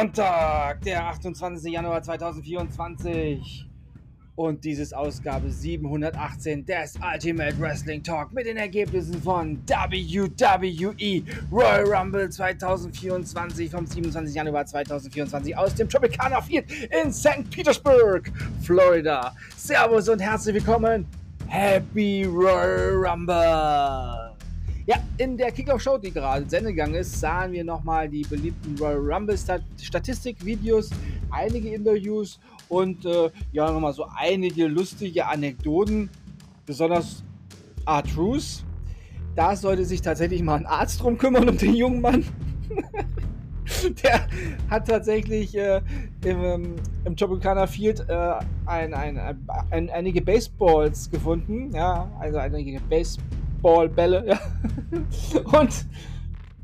Sonntag, der 28. Januar 2024. Und dies ist Ausgabe 718 des Ultimate Wrestling Talk mit den Ergebnissen von WWE Royal Rumble 2024 vom 27. Januar 2024 aus dem Tropicana Field in St. Petersburg, Florida. Servus und herzlich willkommen. Happy Royal Rumble! Ja, in der Kickoff-Show, die gerade Sendegang ist, sahen wir nochmal die beliebten Royal Rumble-Statistik-Videos, einige Interviews und äh, ja, nochmal so einige lustige Anekdoten, besonders R-Truth. Da sollte sich tatsächlich mal ein Arzt drum kümmern, um den jungen Mann. Der hat tatsächlich äh, im, ähm, im Tropicana Field äh, ein, ein, ein, einige Baseballs gefunden. Ja, also einige Baseballs Baseballbälle. Ja. Und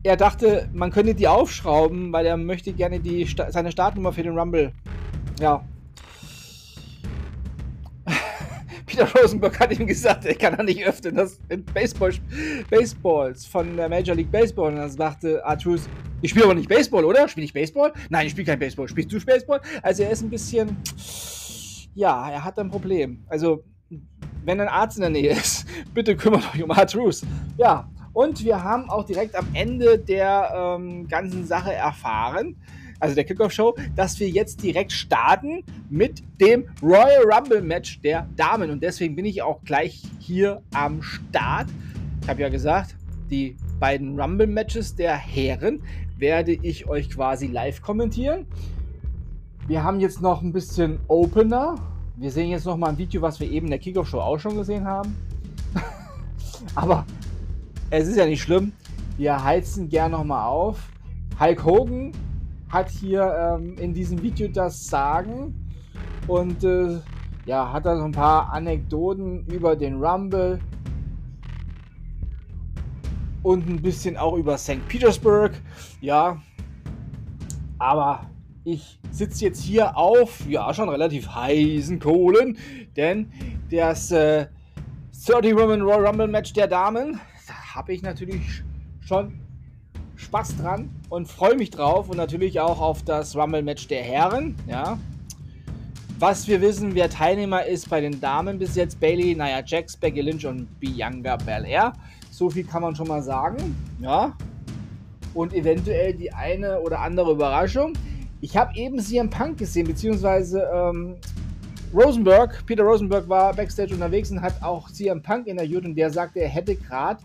er dachte, man könnte die aufschrauben, weil er möchte gerne die, seine Startnummer für den Rumble. Ja. Peter Rosenberg hat ihm gesagt, er kann er nicht öffnen. Das sind Baseball, Baseballs von der Major League Baseball. Und dann sagte Artus, ich spiele aber nicht Baseball, oder? Spiele ich Baseball? Nein, ich spiele kein Baseball. Spielst du Baseball? Also er ist ein bisschen. Ja, er hat ein Problem. Also wenn ein Arzt in der Nähe ist, bitte kümmert euch um Artrus. Ja, und wir haben auch direkt am Ende der ähm, ganzen Sache erfahren, also der Kickoff-Show, dass wir jetzt direkt starten mit dem Royal Rumble Match der Damen. Und deswegen bin ich auch gleich hier am Start. Ich habe ja gesagt, die beiden Rumble Matches der Herren werde ich euch quasi live kommentieren. Wir haben jetzt noch ein bisschen Opener wir sehen jetzt noch mal ein Video, was wir eben in der Kickoff-Show auch schon gesehen haben. Aber es ist ja nicht schlimm. Wir heizen gern noch mal auf. Hulk Hogan hat hier ähm, in diesem Video das Sagen und äh, ja, hat da so ein paar Anekdoten über den Rumble und ein bisschen auch über St. Petersburg. Ja, aber ich sitze jetzt hier auf, ja, schon relativ heißen Kohlen, denn das äh, 30 Women Royal Rumble Match der Damen, da habe ich natürlich schon Spaß dran und freue mich drauf und natürlich auch auf das Rumble Match der Herren, ja. Was wir wissen, wer Teilnehmer ist bei den Damen bis jetzt, Bailey, Nia Jax, Becky Lynch und Bianca Belair. So viel kann man schon mal sagen, ja. Und eventuell die eine oder andere Überraschung. Ich habe eben CM Punk gesehen, beziehungsweise ähm, Rosenberg, Peter Rosenberg war backstage unterwegs und hat auch CM Punk interviewt und der sagte, er hätte gerade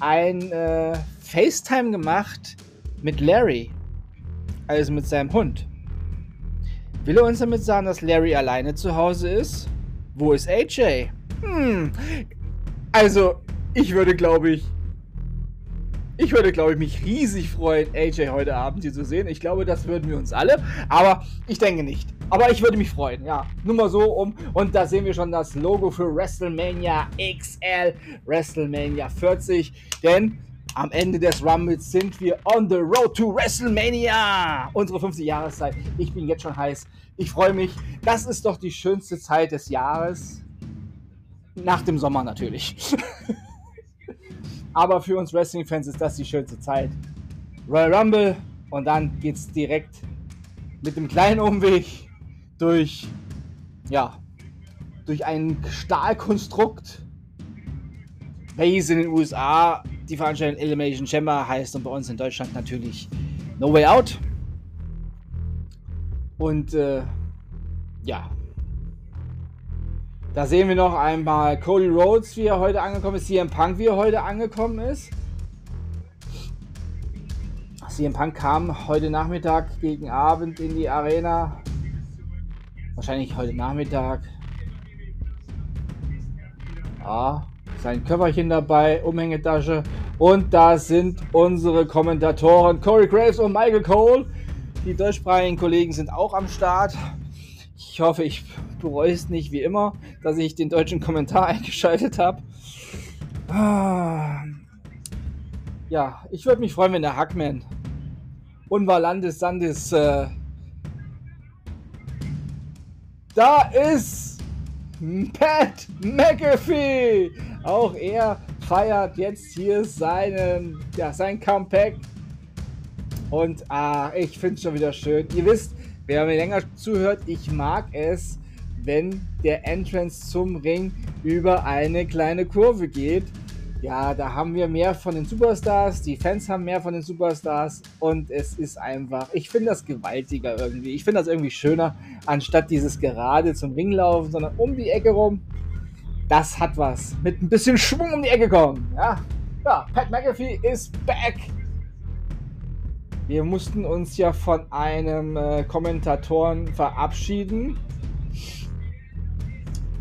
ein äh, FaceTime gemacht mit Larry, also mit seinem Hund. Will er uns damit sagen, dass Larry alleine zu Hause ist? Wo ist AJ? Hm, also ich würde, glaube ich, ich würde, glaube ich, mich riesig freuen, AJ heute Abend hier zu sehen. Ich glaube, das würden wir uns alle. Aber ich denke nicht. Aber ich würde mich freuen, ja. Nur mal so um. Und da sehen wir schon das Logo für WrestleMania XL, WrestleMania 40. Denn am Ende des Rumbles sind wir on the road to WrestleMania. Unsere 50 Jahreszeit. Ich bin jetzt schon heiß. Ich freue mich. Das ist doch die schönste Zeit des Jahres. Nach dem Sommer natürlich. Aber für uns Wrestling-Fans ist das die schönste Zeit. Royal Rumble und dann geht es direkt mit dem kleinen Umweg durch, ja, durch ein Stahlkonstrukt, welches in den USA die Veranstaltung Elimination Chamber heißt und bei uns in Deutschland natürlich No Way Out. Und äh, ja, da sehen wir noch einmal Cody Rhodes, wie er heute angekommen ist, CM Punk, wie er heute angekommen ist. CM Punk kam heute Nachmittag gegen Abend in die Arena. Wahrscheinlich heute Nachmittag. Ja, sein Köfferchen dabei, Umhängetasche. Und da sind unsere Kommentatoren Corey Graves und Michael Cole. Die deutschsprachigen Kollegen sind auch am Start. Ich hoffe, ich bereue es nicht wie immer, dass ich den deutschen Kommentar eingeschaltet habe. Ja, ich würde mich freuen, wenn der Hackman Unvalandes Sandes äh, da ist Pat McAfee. Auch er feiert jetzt hier seinen, ja, sein Comeback Und ah, ich finde es schon wieder schön. Ihr wisst, wer mir länger zuhört, ich mag es, wenn der Entrance zum Ring über eine kleine Kurve geht. Ja, da haben wir mehr von den Superstars, die Fans haben mehr von den Superstars und es ist einfach, ich finde das gewaltiger irgendwie. Ich finde das irgendwie schöner, anstatt dieses gerade zum Ring laufen, sondern um die Ecke rum. Das hat was. Mit ein bisschen Schwung um die Ecke kommen. Ja, ja Pat McAfee ist back. Wir mussten uns ja von einem äh, Kommentatoren verabschieden.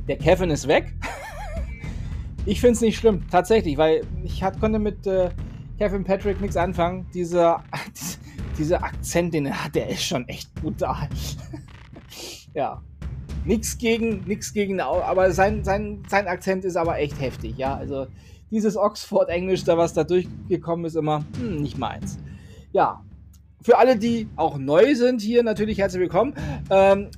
Der Kevin ist weg. Ich finde es nicht schlimm, tatsächlich, weil ich hat, konnte mit äh, Kevin Patrick nichts anfangen. Dieser, dieser Akzent, den er hat, der ist schon echt brutal. ja. Nichts gegen, nichts gegen, aber sein, sein, sein Akzent ist aber echt heftig, ja. Also dieses Oxford-Englisch, da was da durchgekommen ist, immer hm, nicht meins. Ja, für alle, die auch neu sind hier, natürlich herzlich willkommen. Ähm,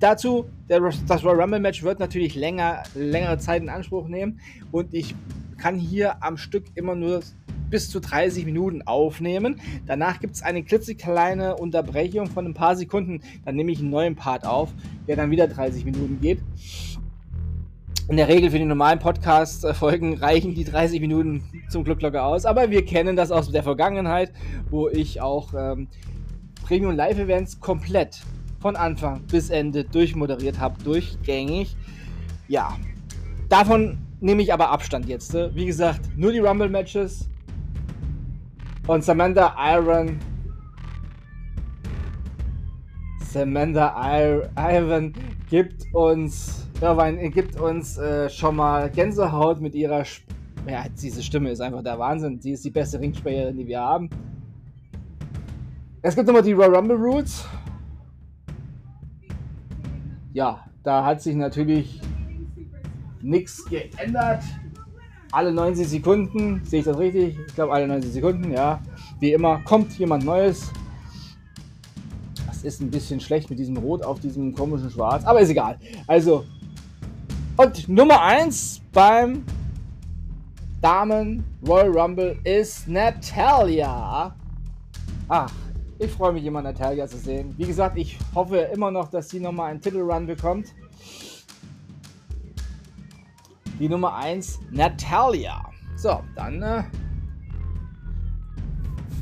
Dazu, der, das Royal Rumble Match wird natürlich länger, längere Zeit in Anspruch nehmen und ich kann hier am Stück immer nur bis zu 30 Minuten aufnehmen. Danach gibt es eine klitzekleine Unterbrechung von ein paar Sekunden. Dann nehme ich einen neuen Part auf, der dann wieder 30 Minuten geht. In der Regel für die normalen Podcast-Folgen reichen die 30 Minuten zum Glück locker aus. Aber wir kennen das aus der Vergangenheit, wo ich auch ähm, Premium Live-Events komplett von Anfang bis Ende durchmoderiert habe, durchgängig. Ja, davon nehme ich aber Abstand jetzt. Ne? Wie gesagt, nur die Rumble-Matches und Samantha Iron. Samantha Iron gibt uns, ja, gibt uns äh, schon mal Gänsehaut mit ihrer. Sp ja, diese Stimme ist einfach der Wahnsinn. Sie ist die beste Ringsprecherin, die wir haben. Es gibt nochmal die Royal Rumble Roots ja, da hat sich natürlich nichts geändert. Alle 90 Sekunden, sehe ich das richtig? Ich glaube, alle 90 Sekunden, ja. Wie immer, kommt jemand Neues. Das ist ein bisschen schlecht mit diesem Rot auf diesem komischen Schwarz, aber ist egal. Also, und Nummer 1 beim Damen Royal Rumble ist Natalia. Ach, ich freue mich immer, Natalia zu sehen. Wie gesagt, ich hoffe immer noch, dass sie nochmal einen Titelrun bekommt. Die Nummer 1, Natalia. So, dann äh,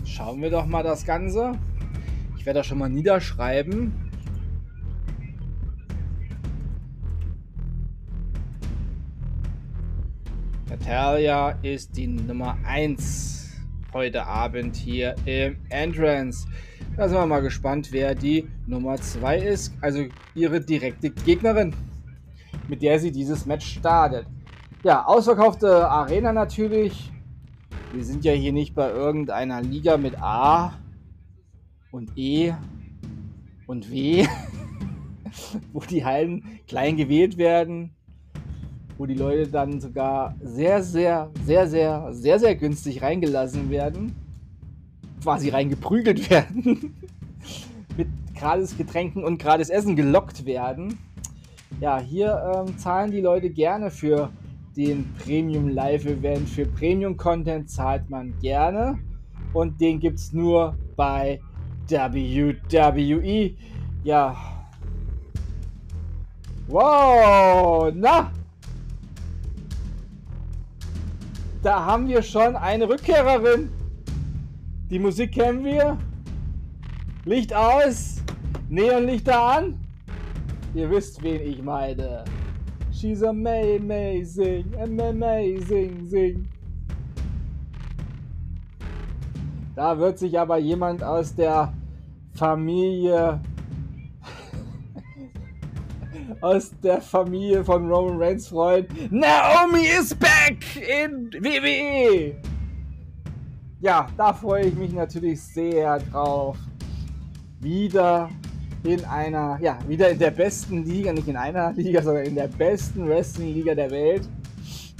schauen wir doch mal das Ganze. Ich werde das schon mal niederschreiben. Natalia ist die Nummer 1 heute Abend hier im Entrance. Da sind wir mal gespannt, wer die Nummer 2 ist. Also ihre direkte Gegnerin, mit der sie dieses Match startet. Ja, ausverkaufte Arena natürlich. Wir sind ja hier nicht bei irgendeiner Liga mit A und E und W, wo die Hallen klein gewählt werden wo die Leute dann sogar sehr, sehr, sehr, sehr, sehr, sehr günstig reingelassen werden. Quasi reingeprügelt werden. Mit gratis Getränken und gratis Essen gelockt werden. Ja, hier ähm, zahlen die Leute gerne für den Premium Live Event. Für Premium Content zahlt man gerne. Und den gibt es nur bei WWE. Ja. Wow, na, Da haben wir schon eine Rückkehrerin. Die Musik kennen wir. Licht aus. Neonlichter an. Ihr wisst, wen ich meine. She's amazing, amazing, sing. Da wird sich aber jemand aus der Familie aus der Familie von Roman Reigns freuen. Naomi is back in WWE! Ja, da freue ich mich natürlich sehr drauf. Wieder in einer, ja, wieder in der besten Liga, nicht in einer Liga, sondern in der besten Wrestling-Liga der Welt.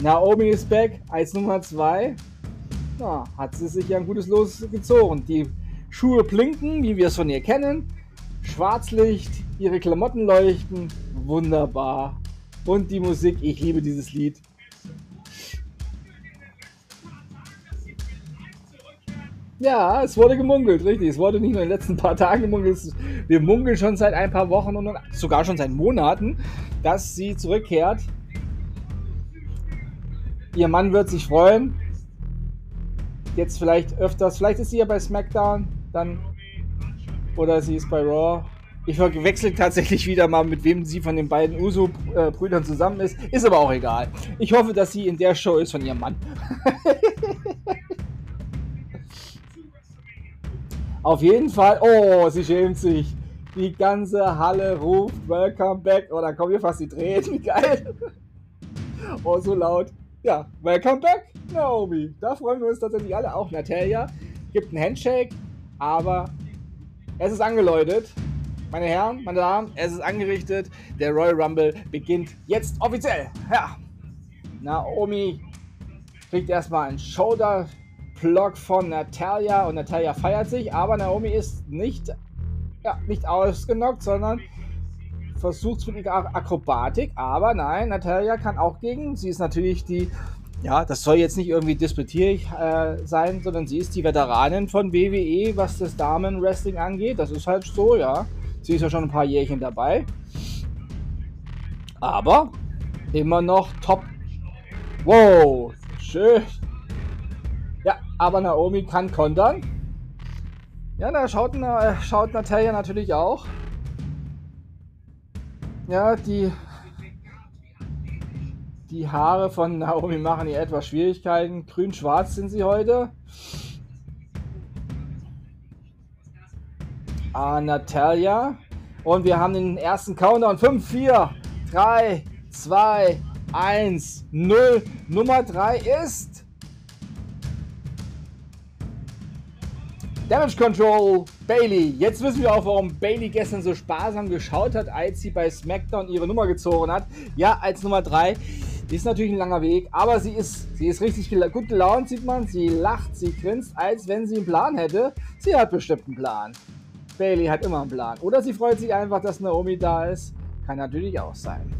Naomi ist back als Nummer 2. Ja, hat sie sich ja ein gutes Los gezogen. Die Schuhe blinken, wie wir es von ihr kennen. Schwarzlicht, ihre Klamotten leuchten, wunderbar. Und die Musik, ich liebe dieses Lied. Ja, es wurde gemungelt, richtig. Es wurde nicht nur in den letzten paar Tagen gemungelt. Wir munkeln schon seit ein paar Wochen und sogar schon seit Monaten, dass sie zurückkehrt. Ihr Mann wird sich freuen. Jetzt vielleicht öfters. Vielleicht ist sie ja bei SmackDown. Dann. Oder sie ist bei Raw. Ich verwechsel tatsächlich wieder mal, mit wem sie von den beiden Uso-Brüdern zusammen ist. Ist aber auch egal. Ich hoffe, dass sie in der Show ist von ihrem Mann. Auf jeden Fall. Oh, sie schämt sich. Die ganze Halle ruft Welcome back. Oh, da kommen wir fast die Tränen. Wie geil. Oh, so laut. Ja, Welcome back, Naomi. Da freuen wir uns tatsächlich alle. Auch Natalia gibt einen Handshake. Aber es ist angeläutet. Meine Herren, meine Damen, es ist angerichtet. Der Royal Rumble beginnt jetzt offiziell. Ja. Naomi kriegt erstmal einen Shoulder Block von Natalia und Natalia feiert sich, aber Naomi ist nicht, ja, nicht ausgenockt, sondern versucht mit ihrer Akrobatik, aber nein, Natalia kann auch gegen. Sie ist natürlich die, ja, das soll jetzt nicht irgendwie disputierig äh, sein, sondern sie ist die Veteranin von WWE, was das Damen-Wrestling angeht. Das ist halt so, ja. Sie ist ja schon ein paar Jährchen dabei. Aber immer noch top. Wow, schön. Ja, aber Naomi kann kontern. Ja, da schaut, schaut Natalia natürlich auch. Ja, die, die Haare von Naomi machen ihr etwas Schwierigkeiten. Grün-schwarz sind sie heute. Ah, Natalia. Und wir haben den ersten Countdown. 5, 4, 3, 2, 1, 0. Nummer 3 ist Damage Control, Bailey. Jetzt wissen wir auch, warum Bailey gestern so sparsam geschaut hat, als sie bei SmackDown ihre Nummer gezogen hat. Ja, als Nummer 3. Ist natürlich ein langer Weg, aber sie ist, sie ist richtig gut gelaunt, sieht man. Sie lacht, sie grinst, als wenn sie einen Plan hätte. Sie hat bestimmt einen Plan. Bailey hat immer einen Plan. Oder sie freut sich einfach, dass Naomi da ist. Kann natürlich auch sein.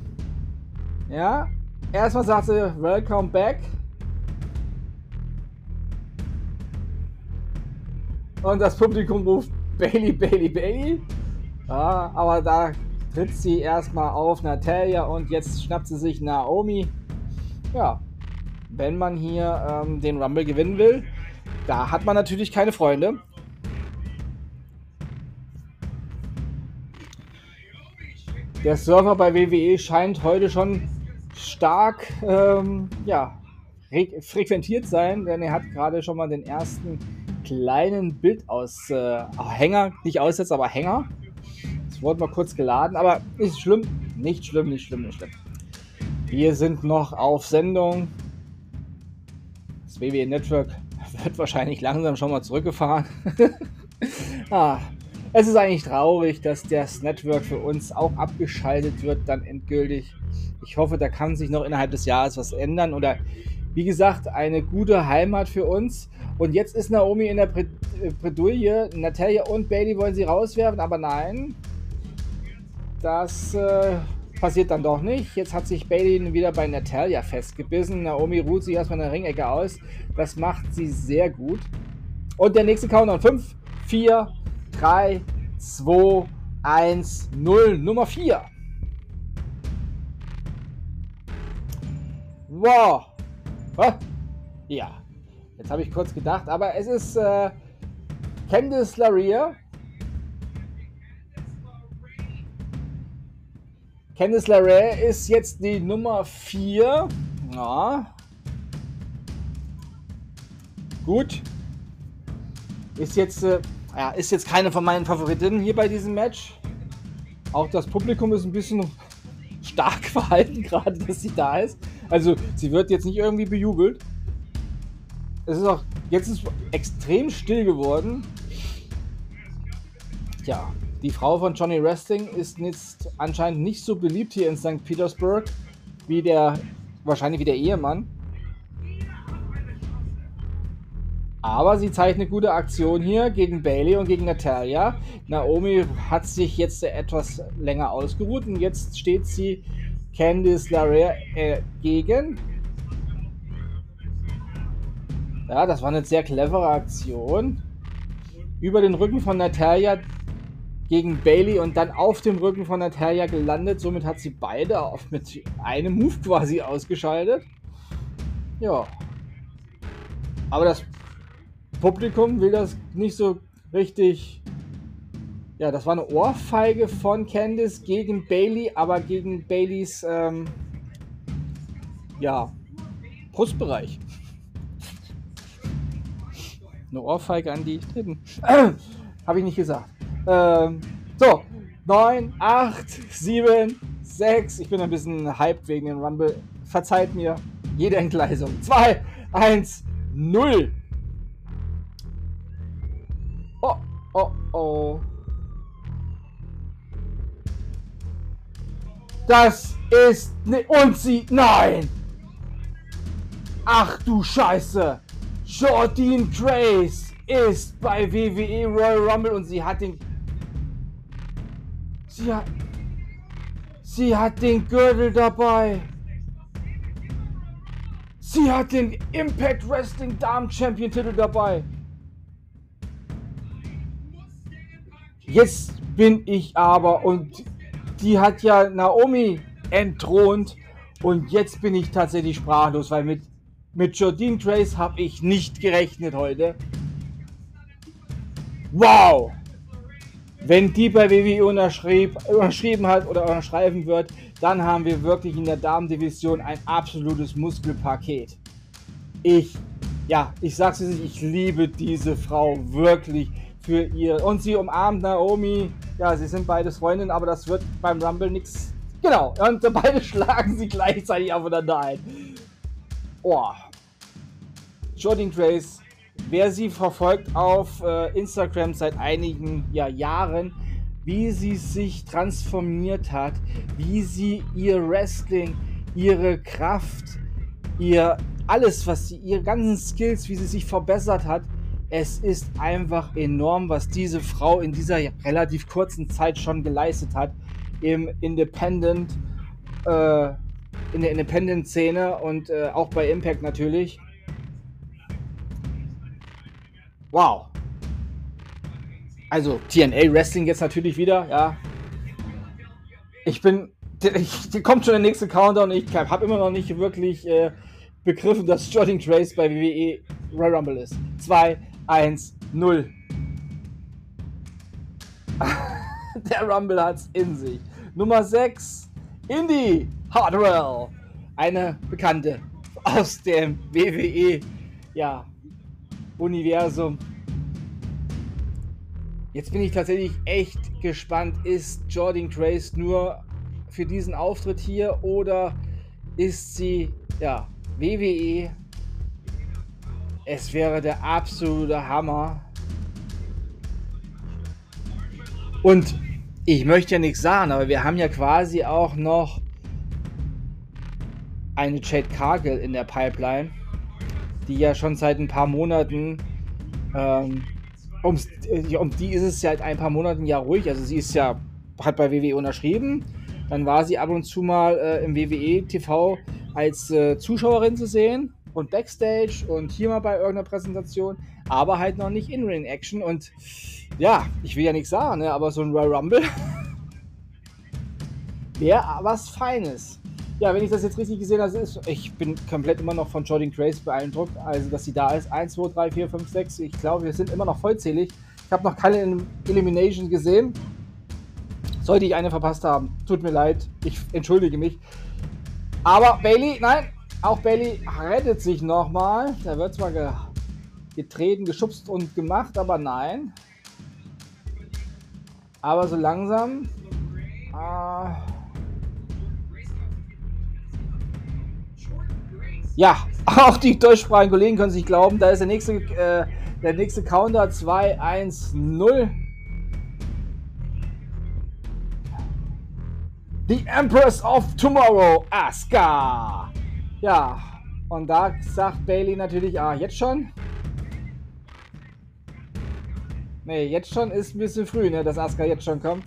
Ja, erstmal sagt sie, Welcome back. Und das Publikum ruft Bailey, Bailey, Bailey. Ja, aber da tritt sie erstmal auf Natalia und jetzt schnappt sie sich Naomi. Ja, wenn man hier ähm, den Rumble gewinnen will, da hat man natürlich keine Freunde. Der Server bei WWE scheint heute schon stark ähm, ja, frequentiert sein, denn er hat gerade schon mal den ersten kleinen Bildaushänger, äh, nicht Aussetzer, aber Hänger. Das wurde mal kurz geladen, aber ist schlimm. Nicht schlimm, nicht schlimm, nicht schlimm. Wir sind noch auf Sendung. Das WWE Network wird wahrscheinlich langsam schon mal zurückgefahren. ah, es ist eigentlich traurig, dass das Network für uns auch abgeschaltet wird, dann endgültig. Ich hoffe, da kann sich noch innerhalb des Jahres was ändern oder wie gesagt, eine gute Heimat für uns. Und jetzt ist Naomi in der äh, Bredouille. Natalia und Bailey wollen sie rauswerfen, aber nein. Das äh, passiert dann doch nicht. Jetzt hat sich Bailey wieder bei Natalia festgebissen. Naomi ruht sich erstmal in der Ringecke aus. Das macht sie sehr gut. Und der nächste Countdown. 5, 4, 3, 2, 1, 0. Nummer 4. Wow. Oh. Ja. Jetzt habe ich kurz gedacht, aber es ist äh, Candice LaRia. Candice LaRia ist jetzt die Nummer 4. Ja. Gut. Ist jetzt, äh, ja, ist jetzt keine von meinen Favoritinnen hier bei diesem Match. Auch das Publikum ist ein bisschen stark verhalten, gerade dass sie da ist. Also, sie wird jetzt nicht irgendwie bejubelt es ist auch, jetzt ist extrem still geworden. Tja, die Frau von Johnny Wrestling ist jetzt anscheinend nicht so beliebt hier in St. Petersburg wie der, wahrscheinlich wie der Ehemann. Aber sie zeigt eine gute Aktion hier gegen Bailey und gegen Natalia. Naomi hat sich jetzt etwas länger ausgeruht und jetzt steht sie Candice LaRae äh, gegen. Ja, das war eine sehr clevere Aktion. über den Rücken von Natalia gegen Bailey und dann auf dem Rücken von Natalia gelandet. Somit hat sie beide auf, mit einem Move quasi ausgeschaltet. Ja. Aber das Publikum will das nicht so richtig. Ja, das war eine Ohrfeige von Candice gegen Bailey, aber gegen Baileys ähm, ja, Brustbereich. Eine Ohrfeige an die Titten. Habe ich nicht gesagt. Ähm, so, 9, 8, 7, 6. Ich bin ein bisschen hyped wegen dem Rumble. Verzeiht mir jede Entgleisung. 2, 1, 0. Oh, oh. Das ist ne und sie nein. Ach du Scheiße. Jordine Grace ist bei WWE Royal Rumble und sie hat den Sie hat Sie hat den Gürtel dabei. Sie hat den Impact Wrestling Damen Champion Titel dabei. Jetzt bin ich aber und die hat ja Naomi entthront und jetzt bin ich tatsächlich sprachlos, weil mit, mit Jordine Trace habe ich nicht gerechnet heute. Wow! Wenn die bei WWE unterschrieb, unterschrieben hat oder unterschreiben wird, dann haben wir wirklich in der Damendivision ein absolutes Muskelpaket. Ich, ja, ich sag's nicht, ich liebe diese Frau wirklich für ihr. Und sie umarmt Naomi. Ja, sie sind beide Freundinnen, aber das wird beim Rumble nichts. Genau, und beide schlagen sie gleichzeitig aufeinander ein. Oh. Jordan Grace, wer sie verfolgt auf äh, Instagram seit einigen ja, Jahren, wie sie sich transformiert hat, wie sie ihr Wrestling, ihre Kraft, ihr alles, was sie, ihre ganzen Skills, wie sie sich verbessert hat, es ist einfach enorm, was diese Frau in dieser relativ kurzen Zeit schon geleistet hat im Independent, äh, in der Independent-Szene und äh, auch bei Impact natürlich. Wow. Also TNA Wrestling jetzt natürlich wieder, ja. Ich bin, ich, kommt schon der nächste Countdown. Ich habe immer noch nicht wirklich äh, begriffen, dass Jordan Trace bei WWE Royal Rumble ist. Zwei, 1, 0. Der Rumble hat's in sich. Nummer 6, Indy Hardwell. Eine Bekannte aus dem WWE ja, Universum. Jetzt bin ich tatsächlich echt gespannt, ist Jordan Grace nur für diesen Auftritt hier oder ist sie ja WWE es wäre der absolute Hammer. Und ich möchte ja nichts sagen, aber wir haben ja quasi auch noch eine Jade Cargill in der Pipeline, die ja schon seit ein paar Monaten, ähm, um, um die ist es seit ein paar Monaten ja ruhig. Also sie ist ja, hat bei WWE unterschrieben. Dann war sie ab und zu mal äh, im WWE TV als äh, Zuschauerin zu sehen und Backstage und hier mal bei irgendeiner Präsentation, aber halt noch nicht In-Ring-Action. Und ja, ich will ja nichts sagen, ne, aber so ein Royal Rumble wäre was Feines. Ja, wenn ich das jetzt richtig gesehen habe, ist, ich bin komplett immer noch von Jordan Grace beeindruckt. Also, dass sie da ist. 1, 2, 3, 4, 5, 6. Ich glaube, wir sind immer noch vollzählig. Ich habe noch keine Elimination gesehen. Sollte ich eine verpasst haben, tut mir leid. Ich entschuldige mich. Aber Bailey, nein, auch Bailey rettet sich nochmal. Da wird zwar ge getreten, geschubst und gemacht, aber nein. Aber so langsam. Äh ja, auch die deutschsprachigen Kollegen können sich glauben. Da ist der nächste, äh, der nächste Counter 2, 1, 0. The Empress of Tomorrow, Asuka. Ja, und da sagt Bailey natürlich, ah, jetzt schon? Ne, jetzt schon ist ein bisschen früh, ne, dass Asuka jetzt schon kommt.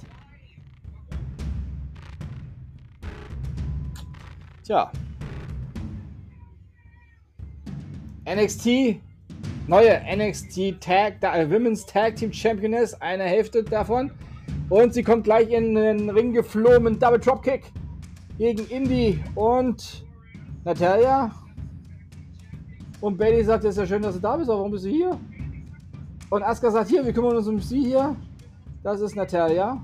Tja. NXT neue NXT Tag, äh, Women's Tag Team Championess, eine Hälfte davon. Und sie kommt gleich in den Ring geflohen, Double Dropkick gegen Indy und Natalia. Und Bailey sagt, es ist ja schön, dass du da bist, aber warum bist du hier? Und Asuka sagt, hier, wir kümmern uns um sie hier. Das ist Natalia.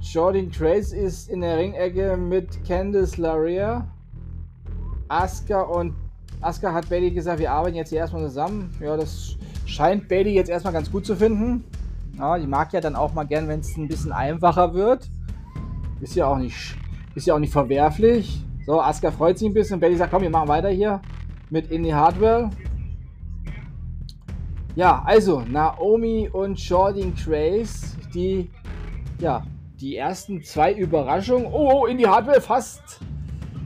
Jordan Trace ist in der Ringecke mit Candice LaRia. Asuka und Asuka hat Bailey gesagt, wir arbeiten jetzt hier erstmal zusammen. Ja, das scheint Bailey jetzt erstmal ganz gut zu finden. Ja, die mag ja dann auch mal gern, wenn es ein bisschen einfacher wird. Ist ja auch nicht ist ja auch nicht verwerflich. So, Asuka freut sich ein bisschen. Betty sagt, komm, wir machen weiter hier mit Indie Hardware. Ja, also Naomi und Jordan Trace, die, ja, die ersten zwei Überraschungen. Oh, oh, Indie Hardware fast.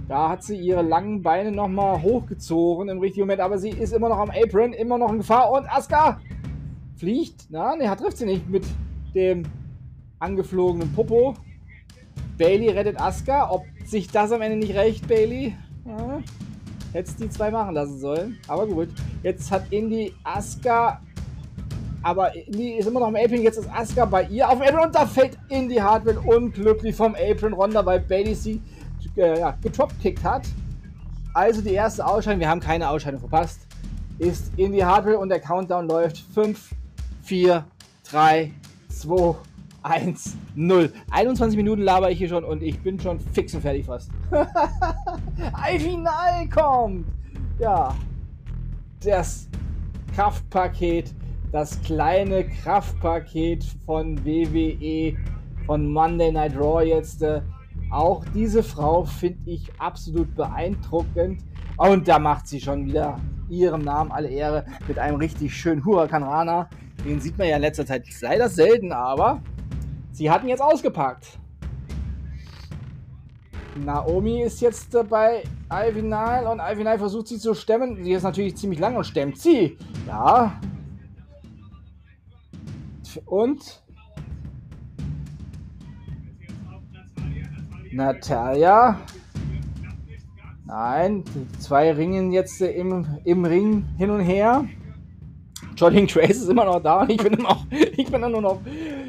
Da hat sie ihre langen Beine nochmal hochgezogen im richtigen Moment, aber sie ist immer noch am Apron, immer noch in Gefahr. Und Asuka fliegt. Na, ne, trifft sie nicht mit dem angeflogenen Popo. Bailey rettet Asuka. Ob sich das am Ende nicht recht, Bailey? Ja, Hättest die zwei machen lassen sollen. Aber gut. Jetzt hat Indy Asuka. Aber Indy ist immer noch am Apron. Jetzt ist Asuka bei ihr auf dem Apron. Und da fällt Indy Hardware unglücklich vom Apron runter, weil Bailey sie äh, ja, getropkickt hat. Also die erste Ausscheidung. Wir haben keine Ausscheidung verpasst. Ist Indy Hardware und der Countdown läuft. 5, 4, 3, 2, 1, 0. 21 Minuten laber ich hier schon und ich bin schon fix und fertig fast. Ein Final kommt! Ja, das Kraftpaket, das kleine Kraftpaket von WWE, von Monday Night Raw jetzt. Äh, auch diese Frau finde ich absolut beeindruckend. Und da macht sie schon wieder ihrem Namen alle Ehre mit einem richtig schönen Huracan Rana. Den sieht man ja in letzter Zeit leider selten, aber Sie hatten jetzt ausgepackt. Naomi ist jetzt bei Ivy Nile und Ivy Nile versucht sie zu stemmen. Sie ist natürlich ziemlich lang und stemmt sie. Ja. Und Natalia. Nein, die zwei ringen jetzt im, im Ring hin und her. Jordan Trace ist immer noch da und ich bin immer noch, ich bin nur noch,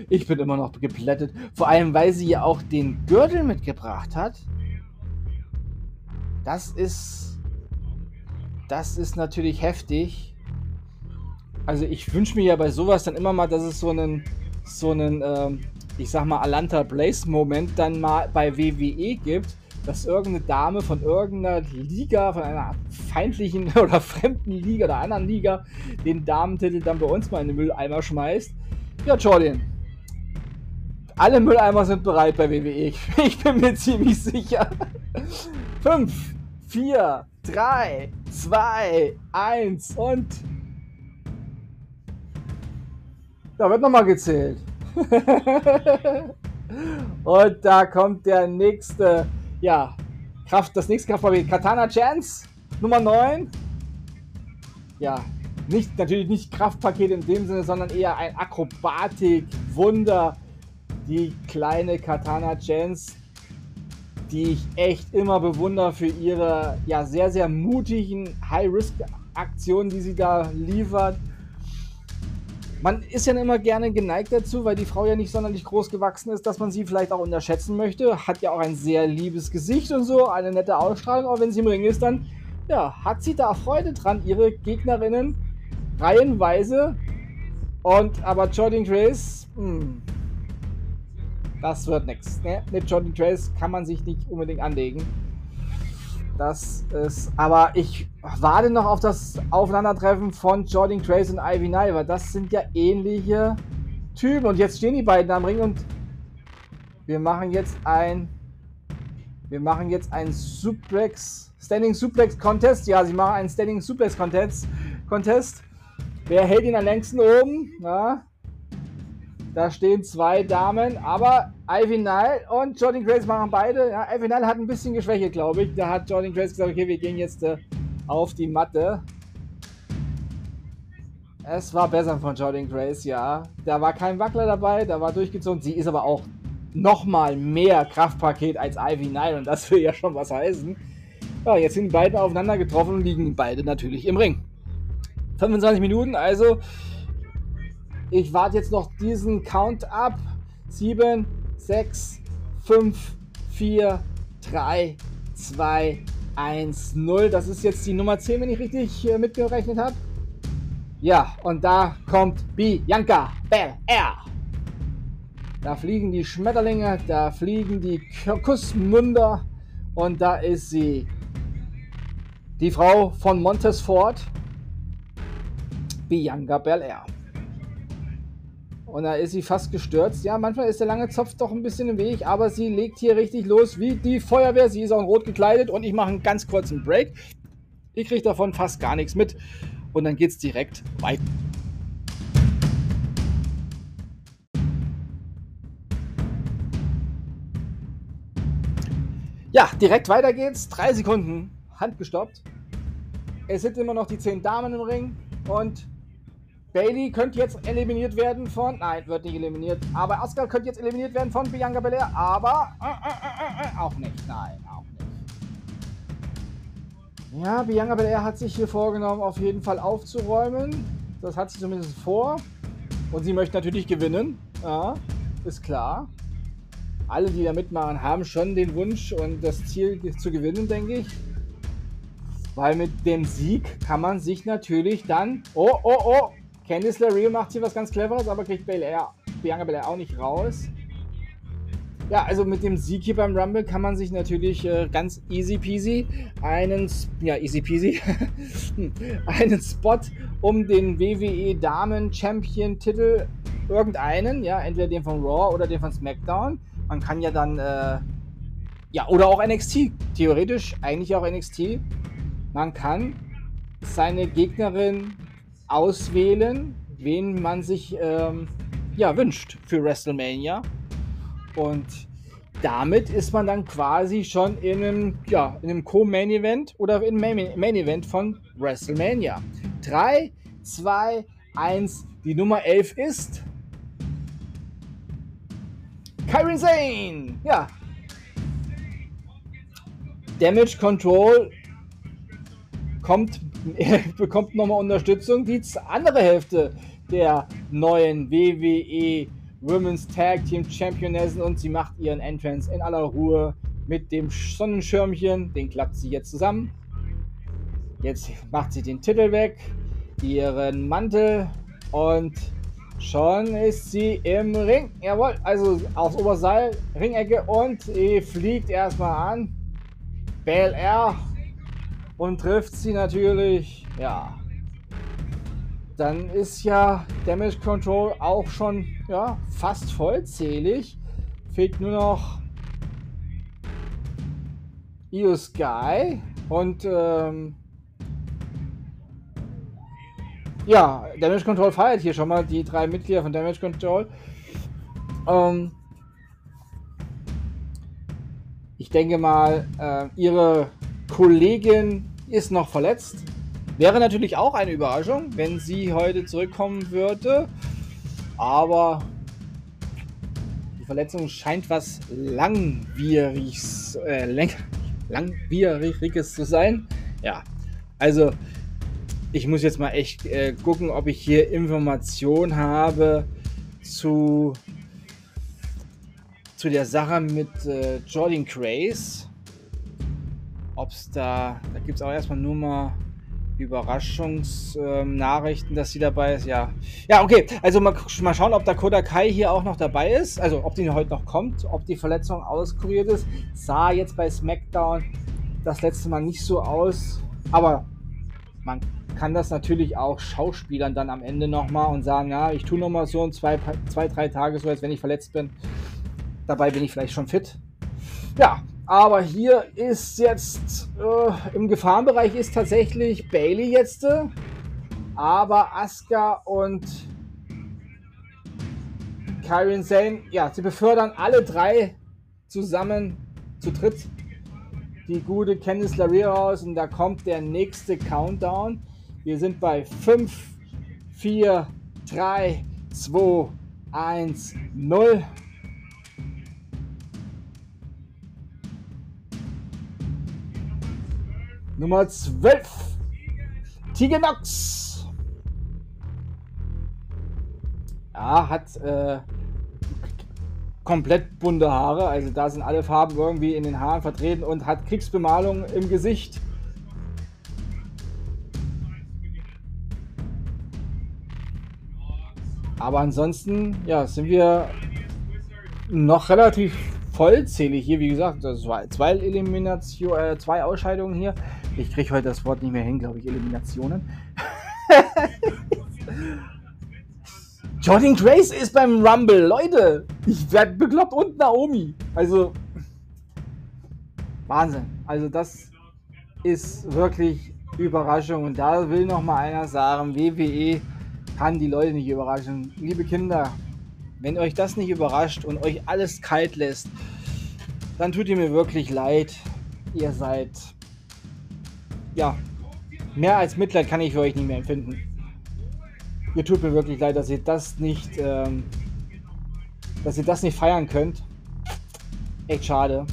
ich bin immer noch geplättet. Vor allem, weil sie ja auch den Gürtel mitgebracht hat. Das ist, das ist natürlich heftig. Also ich wünsche mir ja bei sowas dann immer mal, dass es so einen, so einen, ähm, ich sag mal, Alanta Blaze Moment dann mal bei WWE gibt dass irgendeine Dame von irgendeiner Liga, von einer feindlichen oder fremden Liga oder anderen Liga, den Damentitel dann bei uns mal in den Mülleimer schmeißt. Ja, Jordan. Alle Mülleimer sind bereit bei WWE. Ich bin mir ziemlich sicher. 5, 4, 3, 2, 1 und. Da wird nochmal gezählt. und da kommt der nächste ja, Kraft, das nächste Kraftpaket. Katana Chance, Nummer 9. Ja, nicht, natürlich nicht Kraftpaket in dem Sinne, sondern eher ein Akrobatik-Wunder. Die kleine Katana Chance, die ich echt immer bewundere für ihre ja, sehr, sehr mutigen High-Risk-Aktionen, die sie da liefert. Man ist ja immer gerne geneigt dazu, weil die Frau ja nicht sonderlich groß gewachsen ist, dass man sie vielleicht auch unterschätzen möchte. Hat ja auch ein sehr liebes Gesicht und so, eine nette Ausstrahlung, aber wenn sie im Ring ist, dann ja, hat sie da Freude dran, ihre Gegnerinnen reihenweise. Und aber Jordan Grace, hm, das wird nichts. Ne? Mit Jordan Grace kann man sich nicht unbedingt anlegen. Das ist, aber ich warte noch auf das Aufeinandertreffen von Jordan Trace und Ivy Nile, weil das sind ja ähnliche Typen. Und jetzt stehen die beiden am Ring und wir machen jetzt ein, wir machen jetzt ein Suplex, Standing Suplex Contest. Ja, sie machen einen Standing Suplex Contest. Contest. Wer hält ihn am längsten oben? Na? Da stehen zwei Damen, aber Ivy Nile und Jordan Grace machen beide. Ja, Ivy Nile hat ein bisschen geschwächt, glaube ich. Da hat Jordan Grace gesagt, okay, wir gehen jetzt äh, auf die Matte. Es war besser von Jordan Grace, ja. Da war kein Wackler dabei, da war durchgezogen. Sie ist aber auch nochmal mehr Kraftpaket als Ivy Nile und das will ja schon was heißen. Ja, jetzt sind beide aufeinander getroffen und liegen beide natürlich im Ring. 25 Minuten, also ich warte jetzt noch diesen Count ab. 7, 6, 5, 4, 3, 2, 1, 0. Das ist jetzt die Nummer 10, wenn ich richtig äh, mitgerechnet habe. Ja, und da kommt Bianca Belair. Da fliegen die Schmetterlinge, da fliegen die Kussmunder und da ist sie. Die Frau von Montesfort, Bianca Belair. Und da ist sie fast gestürzt. Ja, manchmal ist der lange Zopf doch ein bisschen im Weg, aber sie legt hier richtig los wie die Feuerwehr. Sie ist auch in Rot gekleidet und ich mache einen ganz kurzen Break. Ich kriege davon fast gar nichts mit und dann geht es direkt weiter. Ja, direkt weiter geht's. Drei Sekunden, Hand gestoppt. Es sind immer noch die zehn Damen im Ring und Bailey könnte jetzt eliminiert werden von. Nein, wird nicht eliminiert. Aber Asuka könnte jetzt eliminiert werden von Bianca Belair. Aber äh, äh, äh, auch nicht. Nein, auch nicht. Ja, Bianca Belair hat sich hier vorgenommen, auf jeden Fall aufzuräumen. Das hat sie zumindest vor. Und sie möchte natürlich gewinnen. Ja, ist klar. Alle, die da mitmachen, haben schon den Wunsch und das Ziel zu gewinnen, denke ich. Weil mit dem Sieg kann man sich natürlich dann. Oh, oh, oh! Candice LeRae macht hier was ganz Cleveres, aber kriegt Belair, Bianca Belair auch nicht raus. Ja, also mit dem Sieg hier beim Rumble kann man sich natürlich äh, ganz easy peasy einen, ja, easy peasy, einen Spot um den WWE Damen Champion Titel irgendeinen, ja, entweder den von Raw oder den von SmackDown. Man kann ja dann, äh, ja, oder auch NXT, theoretisch eigentlich auch NXT. Man kann seine Gegnerin auswählen, wen man sich ähm, ja, wünscht für WrestleMania. Und damit ist man dann quasi schon in einem, ja, in einem Co-Main-Event oder im Main-Event von WrestleMania. 3, 2, 1, die Nummer 11 ist Kyrie Zane. Ja. Damage Control kommt er bekommt nochmal Unterstützung. Die andere Hälfte der neuen WWE Women's Tag Team Championessen und sie macht ihren Entrance in aller Ruhe mit dem Sonnenschirmchen. Den klappt sie jetzt zusammen. Jetzt macht sie den Titel weg, ihren Mantel und schon ist sie im Ring. Jawohl, also aufs Oberseil, Ringecke und sie fliegt erstmal an. Bel Air und trifft sie natürlich, ja, dann ist ja Damage Control auch schon ja, fast vollzählig. Fehlt nur noch Io Sky und ähm, ja, Damage Control feiert hier schon mal die drei Mitglieder von Damage Control. Ähm, ich denke mal, äh, ihre Kollegin ist noch verletzt. Wäre natürlich auch eine Überraschung, wenn sie heute zurückkommen würde. Aber die Verletzung scheint was langwieriges, äh, lang, langwieriges zu sein. Ja, also ich muss jetzt mal echt äh, gucken, ob ich hier Informationen habe zu, zu der Sache mit äh, Jordan Grace ob es da, da gibt es auch erstmal nur mal Überraschungsnachrichten, ähm, dass sie dabei ist. Ja, ja, okay. Also mal, mal schauen, ob Dakota Kai hier auch noch dabei ist. Also ob die heute noch kommt, ob die Verletzung auskuriert ist. Sah jetzt bei SmackDown das letzte Mal nicht so aus. Aber man kann das natürlich auch Schauspielern dann am Ende nochmal und sagen, ja, ich tue nochmal so ein zwei, zwei, drei Tage so, als wenn ich verletzt bin. Dabei bin ich vielleicht schon fit. Ja, aber hier ist jetzt äh, im Gefahrenbereich ist tatsächlich Bailey jetzt. Äh, aber Asuka und Kyron Zane, ja, sie befördern alle drei zusammen zu dritt die gute Candice LeRae raus und da kommt der nächste Countdown. Wir sind bei 5, 4, 3, 2, 1, 0. Nummer 12. Tigenox. Ja, hat äh, komplett bunte Haare. Also da sind alle Farben irgendwie in den Haaren vertreten und hat Kriegsbemalung im Gesicht. Aber ansonsten, ja, sind wir noch relativ vollzählig hier. Wie gesagt, das war zwei Elimination, äh, zwei Ausscheidungen hier. Ich kriege heute das Wort nicht mehr hin, glaube ich, Eliminationen. Jordan Grace ist beim Rumble. Leute, ich werde bekloppt und Naomi. Also, Wahnsinn. Also, das ist wirklich Überraschung. Und da will noch mal einer sagen, WWE kann die Leute nicht überraschen. Liebe Kinder, wenn euch das nicht überrascht und euch alles kalt lässt, dann tut ihr mir wirklich leid. Ihr seid, ja, mehr als Mitleid kann ich für euch nicht mehr empfinden. Ihr tut mir wirklich leid, dass ihr das nicht, ähm, dass ihr das nicht feiern könnt. Echt schade.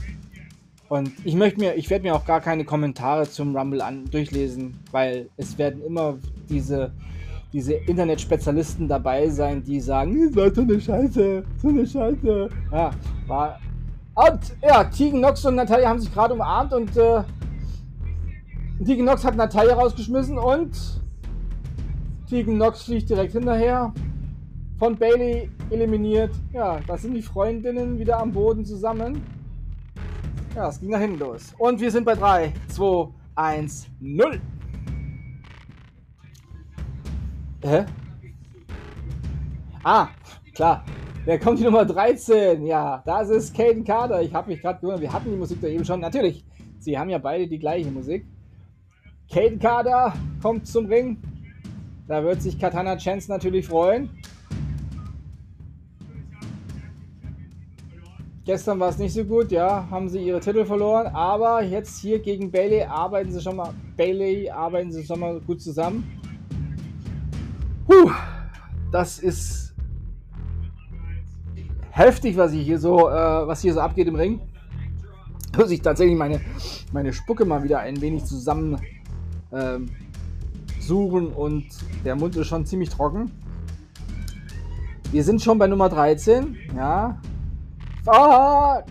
Und ich möchte mir, ich werde mir auch gar keine Kommentare zum Rumble an, durchlesen, weil es werden immer diese, diese Internet-Spezialisten dabei sein, die sagen, das war so eine Scheiße, so eine Scheiße. Ja, war. Und ja, Tegan Nox und Natalia haben sich gerade umarmt und äh, Tegan Nox hat Natalia rausgeschmissen und Tegan Nox fliegt direkt hinterher. Von Bailey eliminiert. Ja, da sind die Freundinnen wieder am Boden zusammen. Ja, es ging nach hinten los. Und wir sind bei 3, 2, 1, 0. Hä? Ah, klar. Wer kommt die Nummer 13? Ja, das ist Caden Carter. Ich habe mich gerade gewundert, wir hatten die Musik da eben schon. Natürlich, sie haben ja beide die gleiche Musik. Caden Carter kommt zum Ring. Da wird sich Katana Chance natürlich freuen. Gestern war es nicht so gut, ja, haben sie ihre Titel verloren, aber jetzt hier gegen Bailey arbeiten sie schon mal, Bailey arbeiten sie schon mal gut zusammen. Puh, das ist heftig, was hier so, äh, was hier so abgeht im Ring. Muss ich tatsächlich meine, meine Spucke mal wieder ein wenig zusammen ähm, suchen und der Mund ist schon ziemlich trocken. Wir sind schon bei Nummer 13. Ja. Ah,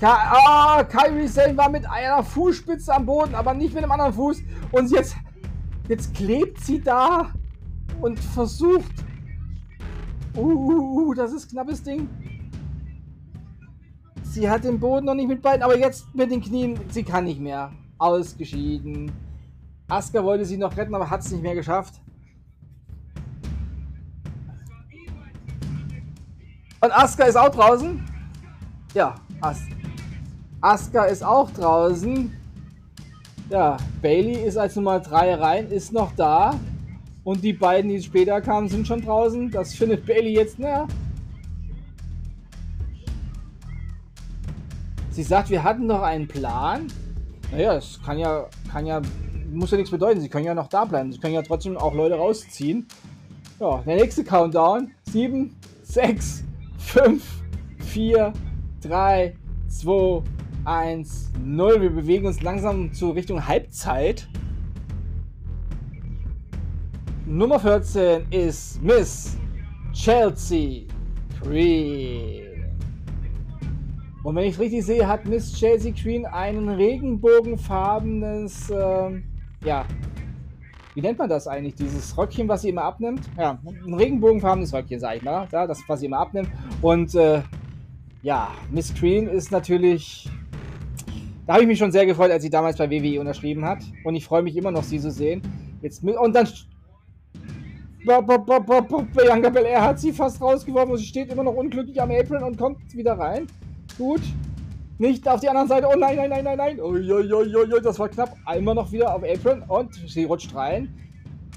ah, Kyrie Sane war mit einer Fußspitze am Boden, aber nicht mit dem anderen Fuß. Und jetzt, jetzt klebt sie da und versucht. Uh, uh, uh, das ist knappes Ding. Sie hat den Boden noch nicht mit beiden, aber jetzt mit den Knien, sie kann nicht mehr. Ausgeschieden. Asuka wollte sie noch retten, aber hat es nicht mehr geschafft. Und Asuka ist auch draußen. Ja, As Asuka ist auch draußen. Ja, Bailey ist als Nummer 3 rein, ist noch da. Und die beiden, die später kamen, sind schon draußen. Das findet Bailey jetzt, naja. Sie sagt, wir hatten noch einen Plan. Naja, es kann ja, kann ja muss ja nichts bedeuten. Sie können ja noch da bleiben. Sie können ja trotzdem auch Leute rausziehen. Ja, der nächste Countdown. 7, 6, 5, 4, 3, 2, 1, 0. Wir bewegen uns langsam zur Richtung Halbzeit. Nummer 14 ist Miss Chelsea Green. Und wenn ich es richtig sehe, hat Miss Chelsea Queen einen regenbogenfarbenes äh, ja, wie nennt man das eigentlich? Dieses Röckchen, was sie immer abnimmt? Ja, ein regenbogenfarbenes Röckchen, sag ich mal. Ja, das, was sie immer abnimmt. Und äh, ja, Miss Green ist natürlich. Da habe ich mich schon sehr gefreut, als sie damals bei WWE unterschrieben hat. Und ich freue mich immer noch, sie zu sehen. Jetzt und dann. Bianca Belair hat sie fast rausgeworfen und sie steht immer noch unglücklich am Apron und kommt wieder rein. Gut. Nicht auf die anderen Seite. Oh nein, nein, nein, nein, nein. Uiuiuiui, das war knapp. Einmal noch wieder auf Apron und sie rutscht rein.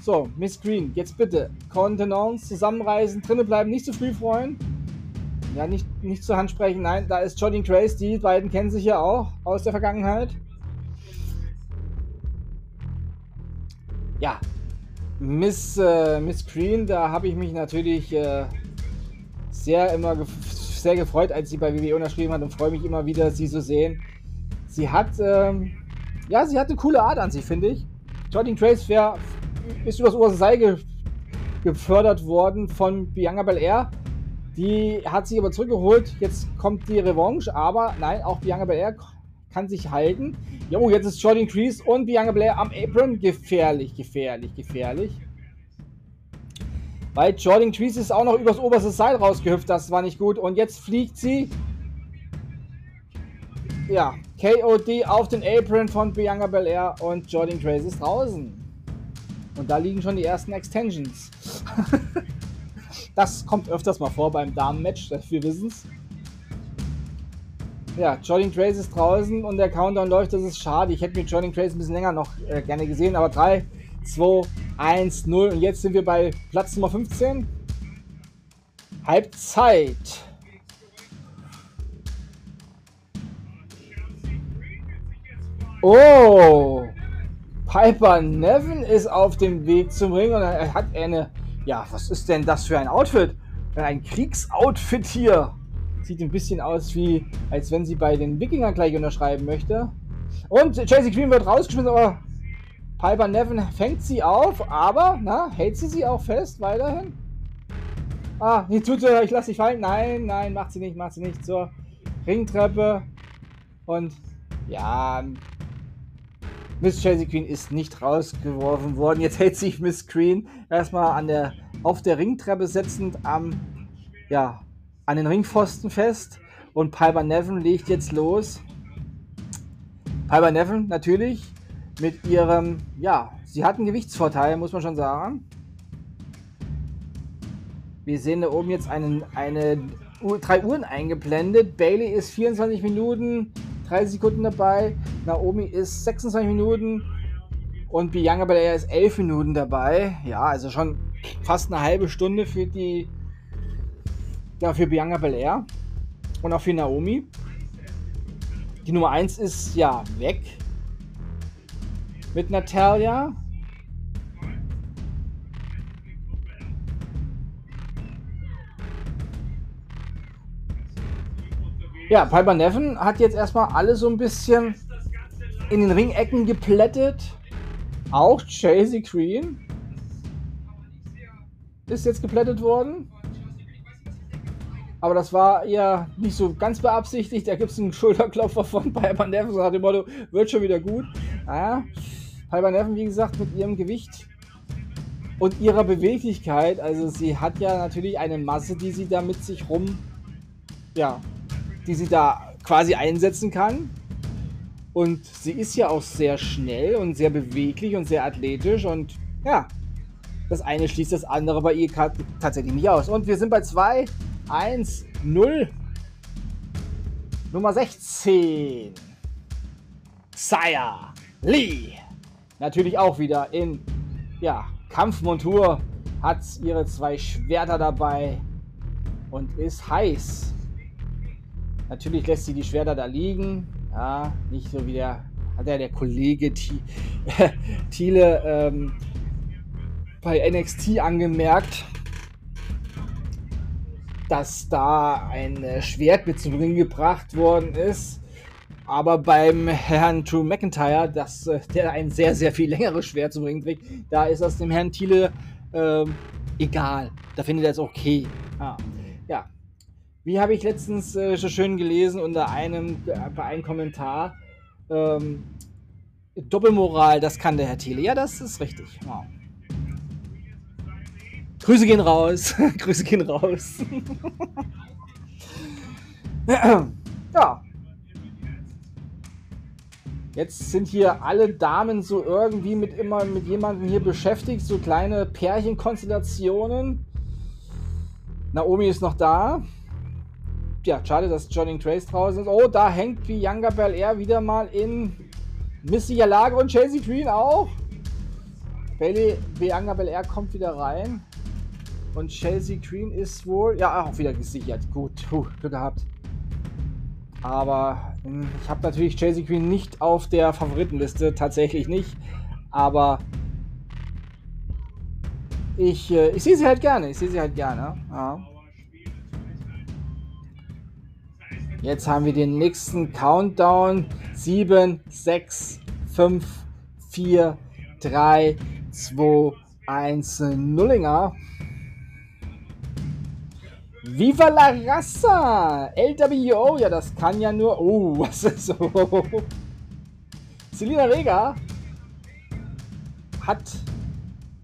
So, Miss Green, jetzt bitte. Kontenance, zusammenreißen, drinnen bleiben, nicht zu früh freuen. Ja, nicht, nicht zur Hand sprechen. Nein, da ist Jordan Grace. Die beiden kennen sich ja auch aus der Vergangenheit. Ja, Miss, äh, Miss Green, da habe ich mich natürlich äh, sehr immer sehr gefreut, als sie bei WWE unterschrieben hat und freue mich immer wieder, sie zu sehen. Sie hat ähm, ja, sie hat eine coole Art an sich, finde ich. Jordan Trace wär, ist übers oberste Seil ge gefördert worden von Bianca Belair. Die hat sich aber zurückgeholt. Jetzt kommt die Revanche, aber nein, auch Bianca Belair kann sich halten. Jo, jetzt ist Jordan Crease und Bianca Belair am Apron. Gefährlich, gefährlich, gefährlich. Weil Jordan Crease ist auch noch übers oberste Seil rausgehüpft. Das war nicht gut. Und jetzt fliegt sie. Ja, KOD auf den Apron von Bianca Belair und Jordan Crease ist draußen. Und da liegen schon die ersten Extensions. das kommt öfters mal vor beim Damen-Match, wir wissen es. Ja, Jordan Trace ist draußen und der Countdown läuft, das ist schade. Ich hätte mir Jordan Trace ein bisschen länger noch äh, gerne gesehen, aber 3, 2, 1, 0 und jetzt sind wir bei Platz Nummer 15. Halbzeit. Oh! Piper Nevin ist auf dem Weg zum Ring und er hat eine. Ja, was ist denn das für ein Outfit? Ein Kriegsoutfit hier. Sieht ein bisschen aus wie, als wenn sie bei den Wikingern gleich unterschreiben möchte. Und Chelsea Green wird rausgeschmissen, aber Piper Nevin fängt sie auf, aber, na, hält sie sie auch fest weiterhin? Ah, die tut sie, ich lasse dich fallen. Nein, nein, macht sie nicht, macht sie nicht. Zur Ringtreppe. Und ja, Miss Chelsea Queen ist nicht rausgeworfen worden. Jetzt hält sich Miss Queen erstmal an der, auf der Ringtreppe sitzend am, ja, an den Ringpfosten fest. Und Piper Nevin legt jetzt los. Piper Nevin natürlich mit ihrem, ja, sie hat einen Gewichtsvorteil, muss man schon sagen. Wir sehen da oben jetzt einen, eine, drei Uhren eingeblendet. Bailey ist 24 Minuten 30 Sekunden dabei. Naomi ist 26 Minuten. Und Bianca Belair ist 11 Minuten dabei. Ja, also schon fast eine halbe Stunde für die. Ja, für Bianca Belair. Und auch für Naomi. Die Nummer 1 ist ja weg. Mit Natalia. Ja, Piper Neffen hat jetzt erstmal alle so ein bisschen in den Ringecken geplättet. Auch Chasey Green ist jetzt geplättet worden. Aber das war ja nicht so ganz beabsichtigt. Da gibt es einen Schulterklopfer von Piper Neffen, so nach dem Motto, wird schon wieder gut. Naja, Piper wie gesagt, mit ihrem Gewicht und ihrer Beweglichkeit, also sie hat ja natürlich eine Masse, die sie da mit sich rum, ja, die sie da quasi einsetzen kann. Und sie ist ja auch sehr schnell und sehr beweglich und sehr athletisch und ja, das eine schließt das andere bei ihr tatsächlich nicht aus. Und wir sind bei 2, 1, 0. Nummer 16. Saya Lee. Natürlich auch wieder in ja, Kampfmontur. Hat ihre zwei Schwerter dabei und ist heiß. Natürlich lässt sie die Schwerter da liegen. Ja, nicht so wie der, hat ja der Kollege Thiele ähm, bei NXT angemerkt, dass da ein äh, Schwert mit zum Ring gebracht worden ist. Aber beim Herrn Drew McIntyre, das, äh, der ein sehr, sehr viel längeres Schwert zum Ring trägt, da ist das dem Herrn Thiele ähm, egal. Da findet er es okay. Ah. Ja, wie habe ich letztens äh, so schön gelesen unter einem, äh, bei einem Kommentar, ähm, Doppelmoral, das kann der Herr Thiele. Ja, das ist richtig. Wow. Grüße gehen raus. Grüße gehen raus. ja. Jetzt sind hier alle Damen so irgendwie mit immer mit jemandem hier beschäftigt, so kleine Pärchenkonstellationen. Naomi ist noch da ja, schade, dass Johnny Trace draußen ist. Oh, da hängt Bianca Belair wieder mal in misslicher Lage und Chelsea Green auch. Bailey, Bianca Belair kommt wieder rein. Und Chelsea Green ist wohl, ja, auch wieder gesichert. Gut, puh, Glück gehabt. Aber hm, ich habe natürlich Chelsea Green nicht auf der Favoritenliste, tatsächlich nicht. Aber ich, äh, ich sehe sie halt gerne, ich sehe sie halt gerne. Ja. Jetzt haben wir den nächsten Countdown. 7, 6, 5, 4, 3, 2, 1, Nullinger. Viva la Raza! LWO, ja, das kann ja nur. Oh, was ist so? Selina Vega hat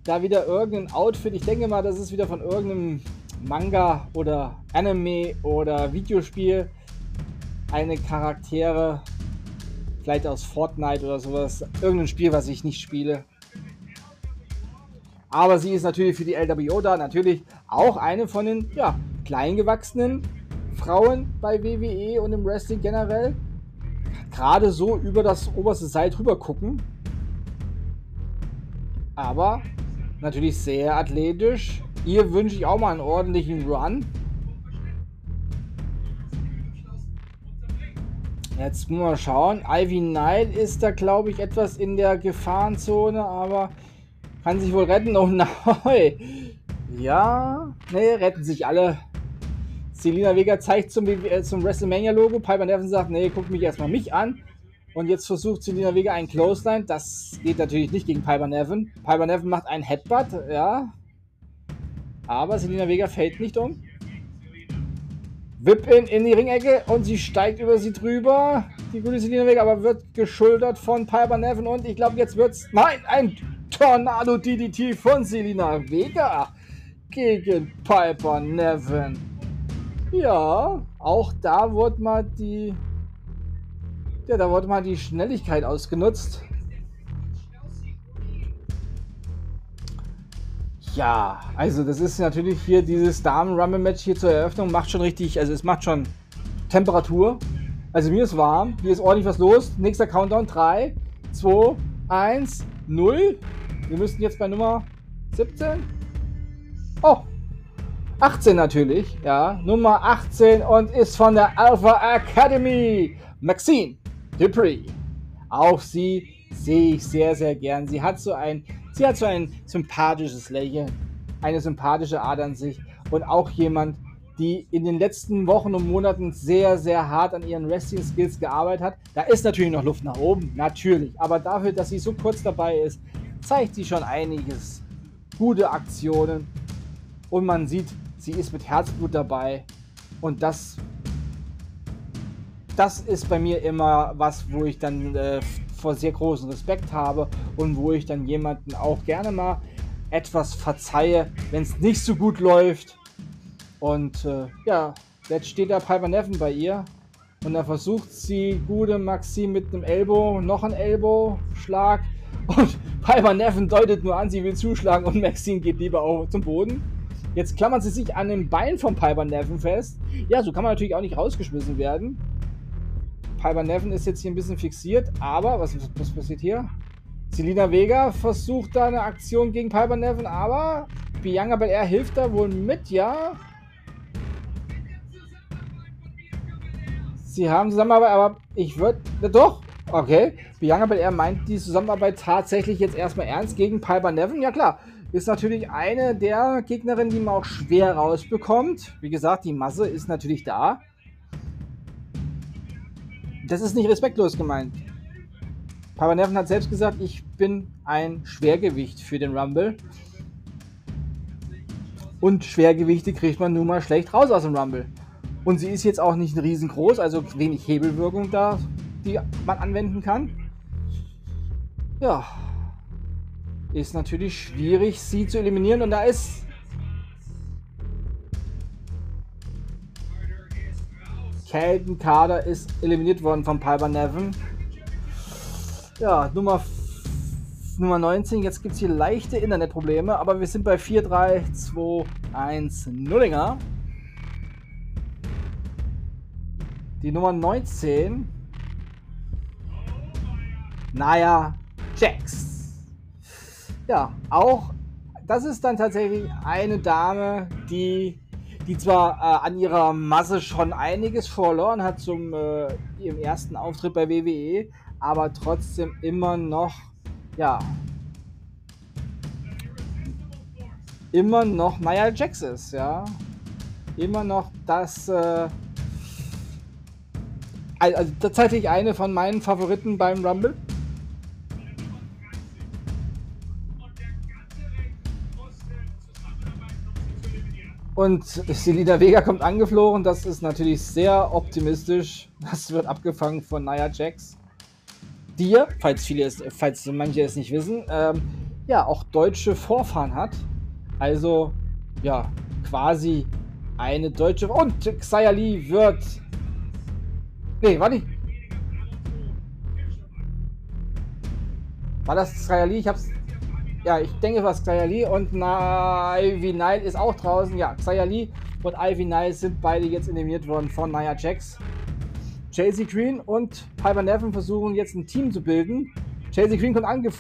da wieder irgendein Outfit. Ich denke mal, das ist wieder von irgendeinem Manga oder Anime oder Videospiel. Eine Charaktere, vielleicht aus Fortnite oder sowas. Irgendein Spiel, was ich nicht spiele. Aber sie ist natürlich für die LWO da. Natürlich auch eine von den ja, kleingewachsenen Frauen bei WWE und im Wrestling generell. Gerade so über das oberste Seil drüber gucken. Aber natürlich sehr athletisch. Ihr wünsche ich auch mal einen ordentlichen Run. Jetzt muss man schauen. Ivy Knight ist da, glaube ich, etwas in der Gefahrenzone, aber kann sich wohl retten. Oh nein. Ja, ne, retten sich alle. Selina Vega zeigt zum, äh, zum WrestleMania-Logo. Piper Nevin sagt, nee, guck mich erstmal mich an. Und jetzt versucht Selina Vega einen Clothesline. Das geht natürlich nicht gegen Piper Nevin. Piper Nevin macht einen Headbutt, ja. Aber Selina Vega fällt nicht um. Whip in, in die Ringecke und sie steigt über sie drüber. Die gute Selina Vega aber wird geschultert von Piper Nevin und ich glaube jetzt wird's. Nein, ein Tornado DDT von Selina Vega gegen Piper Nevin. Ja, auch da wurde mal die. Ja, da wurde mal die Schnelligkeit ausgenutzt. Ja, also das ist natürlich hier dieses Damen-Rumble-Match hier zur Eröffnung. Macht schon richtig, also es macht schon Temperatur. Also mir ist warm, hier ist ordentlich was los. Nächster Countdown, 3, 2, 1, 0. Wir müssen jetzt bei Nummer 17. Oh, 18 natürlich, ja, Nummer 18 und ist von der Alpha Academy, Maxine Dupree. Auch sie sehe ich sehr, sehr gern. Sie hat so ein, sie hat so ein sympathisches Lächeln, eine sympathische Art an sich und auch jemand, die in den letzten Wochen und Monaten sehr, sehr hart an ihren Wrestling-Skills gearbeitet hat. Da ist natürlich noch Luft nach oben, natürlich. Aber dafür, dass sie so kurz dabei ist, zeigt sie schon einiges. Gute Aktionen. Und man sieht, Sie ist mit Herzblut dabei. Und das, das ist bei mir immer was, wo ich dann äh, vor sehr großen Respekt habe und wo ich dann jemanden auch gerne mal etwas verzeihe, wenn es nicht so gut läuft. Und äh, ja, jetzt steht der Piper Neffen bei ihr. Und da versucht sie gute Maxim mit einem Elbow, noch ein Elbow-Schlag. Und Piper Neffen deutet nur an, sie will zuschlagen und Maxine geht lieber auch zum Boden. Jetzt klammern sie sich an den Bein von Piper Neven fest. Ja, so kann man natürlich auch nicht rausgeschmissen werden. Piper Neven ist jetzt hier ein bisschen fixiert, aber was, was passiert hier? Selina Vega versucht da eine Aktion gegen Piper Neven, aber Bianca Belair hilft da wohl mit, ja. Sie haben Zusammenarbeit, aber ich würde. Doch, okay. Bianca Belair meint die Zusammenarbeit tatsächlich jetzt erstmal ernst gegen Piper Neven. Ja klar, ist natürlich eine der Gegnerinnen, die man auch schwer rausbekommt. Wie gesagt, die Masse ist natürlich da. Das ist nicht respektlos gemeint. Papa Nerven hat selbst gesagt, ich bin ein Schwergewicht für den Rumble. Und Schwergewichte kriegt man nun mal schlecht raus aus dem Rumble. Und sie ist jetzt auch nicht riesengroß, also wenig Hebelwirkung da, die man anwenden kann. Ja, ist natürlich schwierig, sie zu eliminieren. Und da ist... Kelton Kader ist eliminiert worden von Piper Nevin. Ja, Nummer, Nummer 19. Jetzt gibt es hier leichte Internetprobleme, aber wir sind bei 4, 3, 2, 1, Nullinger. Die Nummer 19. Naja, Jax ja, auch das ist dann tatsächlich eine Dame, die, die zwar äh, an ihrer Masse schon einiges verloren hat zum äh, ihrem ersten Auftritt bei WWE, aber trotzdem immer noch, ja, immer noch Nia Jax ist, ja. Immer noch das, äh, also tatsächlich eine von meinen Favoriten beim Rumble. Und Selina Vega kommt angeflogen. Das ist natürlich sehr optimistisch. Das wird abgefangen von Nia Jax. Die, falls viele es, falls manche es nicht wissen, ähm, ja, auch deutsche Vorfahren hat. Also, ja, quasi eine deutsche. Und Xia Li wird. Nee, warte. War das Xia Li? Ich hab's. Ja, ich denke, was Xia Li und Ivy Nile ist auch draußen. Ja, Xia Li und Ivy Nile sind beide jetzt eliminiert worden von Nia Jax. Chelsea Green und Piper Nevin versuchen jetzt ein Team zu bilden. Chelsea Green kommt ange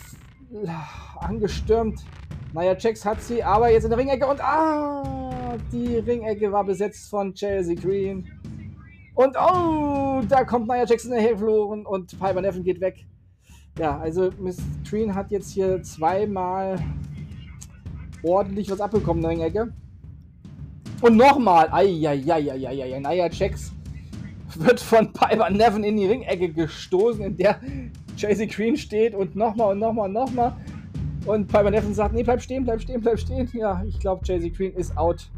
angestürmt. Nia Jax hat sie, aber jetzt in der Ringecke und ah, die Ringecke war besetzt von Chelsea Green. Und oh, da kommt Nia Jax in der Hilfe und Piper Nevin geht weg. Ja, also Miss Green hat jetzt hier zweimal ordentlich was abbekommen in der Ringecke. Und nochmal, eieieiei, Nia Jax wird von Piper Nevin in die Ringecke gestoßen, in der Chasey Green steht und nochmal und nochmal und nochmal. Und Piper Nevin sagt, nee, bleib stehen, bleib stehen, bleib stehen. Ja, ich glaube, Chasey Green ist out.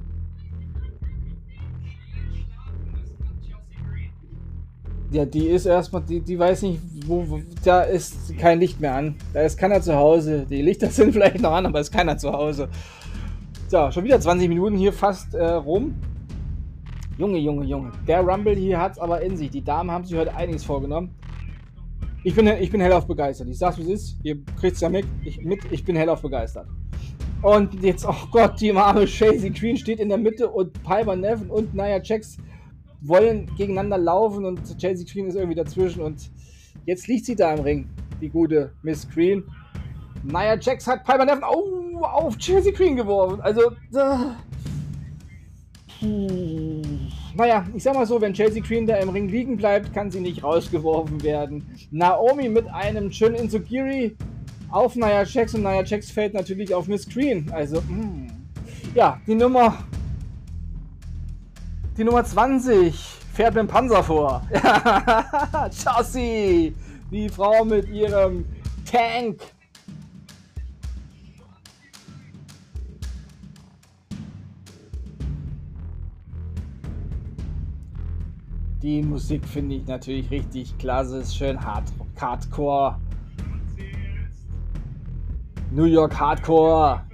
Ja, die ist erstmal, die, die weiß nicht, wo, wo, da ist kein Licht mehr an. Da ist keiner zu Hause. Die Lichter sind vielleicht noch an, aber ist keiner zu Hause. So, schon wieder 20 Minuten hier fast äh, rum. Junge, Junge, Junge. Der Rumble hier hat es aber in sich. Die Damen haben sich heute einiges vorgenommen. Ich bin, ich bin hellauf begeistert. Ich sag's wie es ist. Ihr kriegt es ja mit. Ich, mit. ich bin hellauf begeistert. Und jetzt, oh Gott, die arme Chasey Green steht in der Mitte und Piper Nevin und Nia Jax wollen gegeneinander laufen und Chasey Green ist irgendwie dazwischen und jetzt liegt sie da im Ring, die gute Miss Green. Nia Jax hat Piper Nevin oh, auf Chasey Green geworfen. Also, äh. Naja, ich sag mal so, wenn Chelsea Green da im Ring liegen bleibt, kann sie nicht rausgeworfen werden. Naomi mit einem schönen Insugiri auf Nia Jax und Nia Jax fällt natürlich auf Miss Green. Also, mh. Hm. ja, die Nummer. Die Nummer 20 fährt mit dem Panzer vor. Chassis! Die Frau mit ihrem Tank Die Musik finde ich natürlich richtig klasse, ist schön hard, Hardcore. New York Hardcore.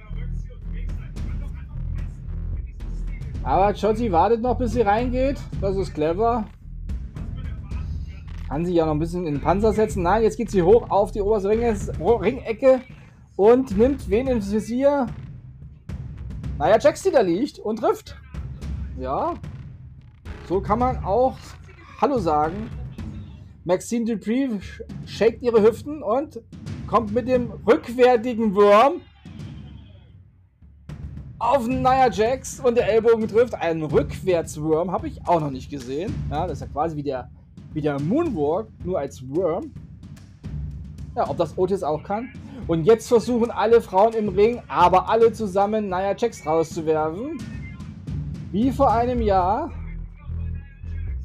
Aber Chotti wartet noch, bis sie reingeht. Das ist clever. Kann sie ja noch ein bisschen in den Panzer setzen. Nein, jetzt geht sie hoch auf die oberste Ringecke und nimmt wen ins Visier? Naja, Jax, die da liegt und trifft. Ja, so kann man auch Hallo sagen. Maxine Dupree shakt ihre Hüften und kommt mit dem rückwärtigen Wurm auf Nia Jax und der Ellbogen trifft. Einen Rückwärtswurm habe ich auch noch nicht gesehen. Ja, das ist ja quasi wie der, wie der Moonwalk, nur als Worm. Ja, ob das Otis auch kann. Und jetzt versuchen alle Frauen im Ring, aber alle zusammen Nia Jax rauszuwerfen. Wie vor einem Jahr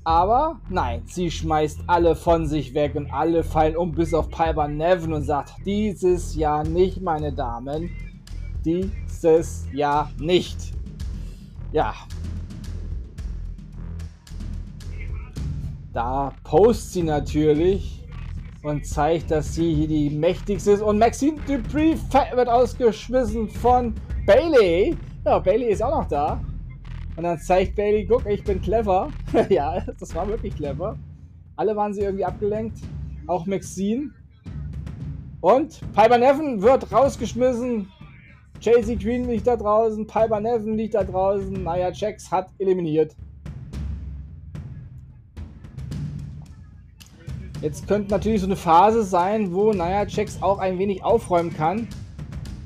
aber nein, sie schmeißt alle von sich weg und alle fallen um, bis auf Piper Nevin und sagt, dieses Jahr nicht, meine Damen. Dieses Jahr nicht. Ja. Da post sie natürlich und zeigt, dass sie hier die mächtigste ist. Und Maxine Dupree wird ausgeschmissen von Bailey. Ja, Bailey ist auch noch da. Und dann zeigt Bailey, guck, ich bin clever. ja, das war wirklich clever. Alle waren sie irgendwie abgelenkt. Auch Maxine. Und Piper Neven wird rausgeschmissen. Chasey Green liegt da draußen. Piper Neven liegt da draußen. Naja, Jax hat eliminiert. Jetzt könnte natürlich so eine Phase sein, wo Naya Jax auch ein wenig aufräumen kann.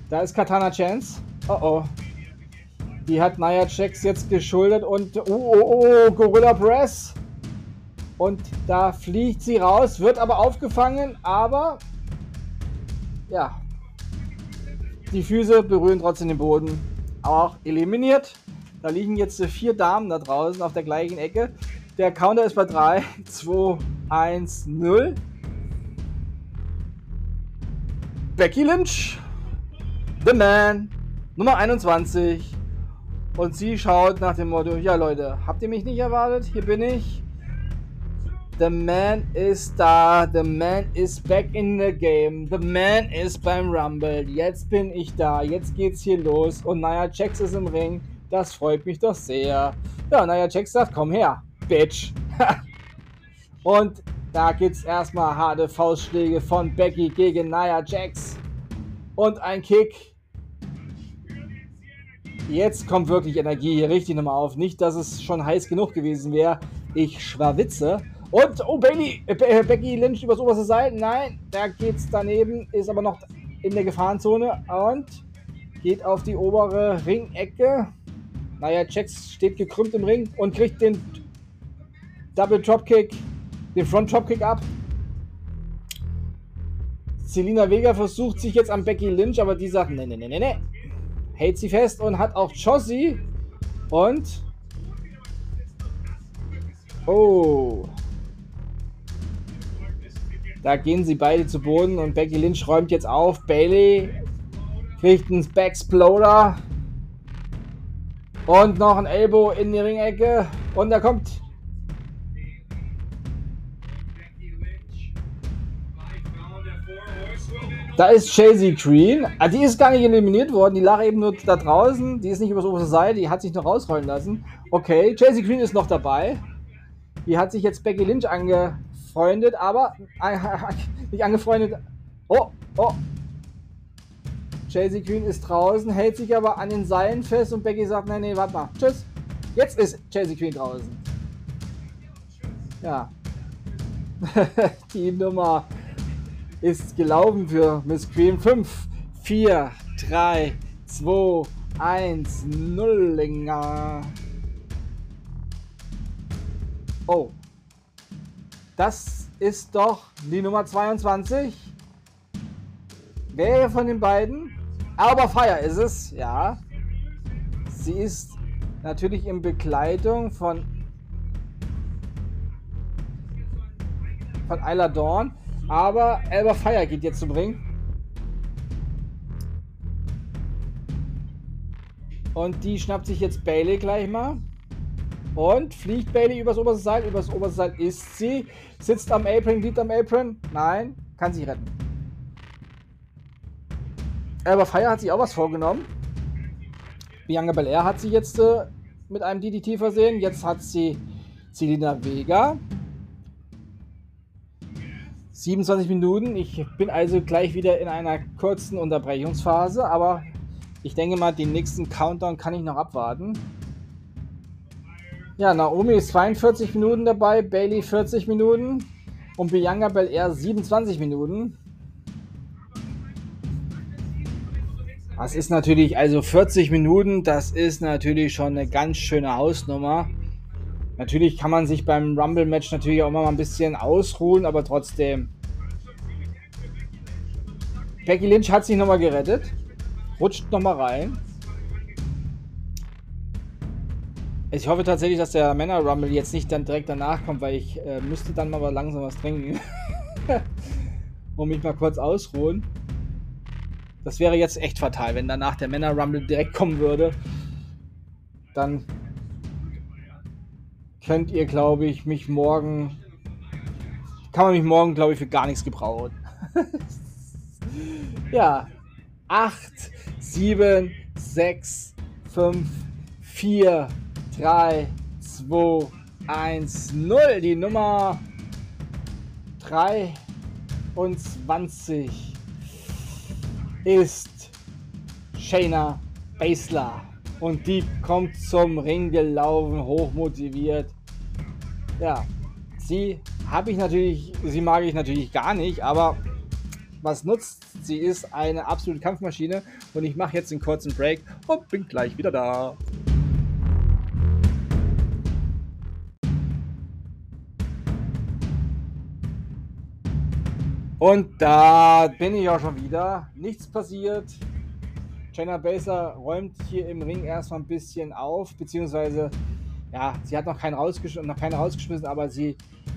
Da ist Katana Chance. Oh oh. Die hat Nia Jax jetzt geschuldet und oh, oh, oh, Gorilla Press. Und da fliegt sie raus, wird aber aufgefangen, aber ja, die Füße berühren trotzdem den Boden. Auch eliminiert. Da liegen jetzt vier Damen da draußen auf der gleichen Ecke. Der Counter ist bei 3, 2, 1, 0. Becky Lynch, The Man, Nummer 21, Und sie schaut nach dem Motto, ja Leute, habt ihr mich nicht erwartet? Hier bin ich. The man is da. The man is back in the game. The man is beim Rumble. Jetzt bin ich da. Jetzt geht's hier los. Und naja, Jax ist im Ring. Das freut mich doch sehr. Ja, naja, Jax sagt, komm her, Bitch. Und da gibt's erstmal harte Faustschläge von Becky gegen Nia Jax. Und ein Kick. Jetzt kommt wirklich Energie hier richtig nochmal auf. Nicht, dass es schon heiß genug gewesen wäre. Ich schwawitze. Und, oh, Bailey, äh, äh, Becky Lynch übers oberste Seil. Nein, da geht's daneben, ist aber noch in der Gefahrenzone und geht auf die obere Ringecke. Naja, Jax steht gekrümmt im Ring und kriegt den Double Dropkick, den Front Dropkick ab. Selina Vega versucht sich jetzt an Becky Lynch, aber die sagt, ne, ne, ne, ne, ne. Hält sie fest und hat auch Chossi. Und... Oh. Da gehen sie beide zu Boden und Becky Lynch räumt jetzt auf. Bailey kriegt einen Backsploder. Und noch ein Elbow in die Ringecke. Und da kommt Da ist Chasey Green. Ah, die ist gar nicht eliminiert worden. Die lag eben nur da draußen. Die ist nicht übers oberste Seil. Die hat sich noch rausrollen lassen. Okay, Chasey Green ist noch dabei. Die hat sich jetzt Becky Lynch ange angefreundet, aber nicht angefreundet. Oh, oh. Chasey Queen ist draußen, hält sich aber an den Seilen fest und Becky sagt, nee, nee, warte mal. Tschüss. Jetzt ist Chasey Queen draußen. Ja. Die Nummer ist gelaufen für Miss Queen. 5, 4, 3, 2, 1, 0. Oh, das ist doch die Nummer 22. Wer von den beiden? Aber Fire ist es, ja. Sie ist natürlich in Begleitung von von Isla Dawn, aber Elba Fire geht jetzt zum Ring. Und die schnappt sich jetzt Bailey gleich mal. Und fliegt Bailey übers oberste Seil. Übers oberste Seil ist sie. Sitzt am Apron, liegt am Apron. Nein, kann sich retten. Aber Fire hat sich auch was vorgenommen. Bianca Belair hat sie jetzt äh, mit einem DDT versehen. Jetzt hat sie Selina Vega. 27 Minuten. Ich bin also gleich wieder in einer kurzen Unterbrechungsphase, aber ich denke mal, den nächsten Countdown kann ich noch abwarten. Ja, Naomi ist 42 Minuten dabei, Bailey 40 Minuten und Bianca Belair 27 Minuten. Das ist natürlich, also 40 Minuten, das ist natürlich schon eine ganz schöne Hausnummer. Natürlich kann man sich beim Rumble-Match natürlich auch mal ein bisschen ausruhen, aber trotzdem. Becky Lynch hat sich nochmal gerettet. Rutscht nochmal rein. Ich hoffe tatsächlich, dass der Männer-Rumble jetzt nicht dann direkt danach kommt, weil ich äh, müsste dann mal langsam was trinken. und mich mal kurz ausruhen. Das wäre jetzt echt fatal, wenn danach der Männer-Rumble direkt kommen würde. Dann könnt ihr, glaube ich, mich morgen... Kann man mich morgen, glaube ich, für gar nichts gebrauchen. ja. 8, 7, 6, 5, 4, 3, 2, 1, 0. Die Nummer 23 ist Shayna Baszler. Und die kommt zum Ring gelaufen, hochmotiviert. Ja, sie habe ich natürlich, sie mag ich natürlich gar nicht, aber was nutzt? Sie ist eine absolute Kampfmaschine und ich mache jetzt einen kurzen Break und bin gleich wieder da. Und da bin ich auch schon wieder. Nichts passiert. Jenna Baser räumt hier im Ring erstmal ein bisschen auf, beziehungsweise, ja, sie hat noch keinen rausgeschmissen, noch keine rausgeschmissen, aber sie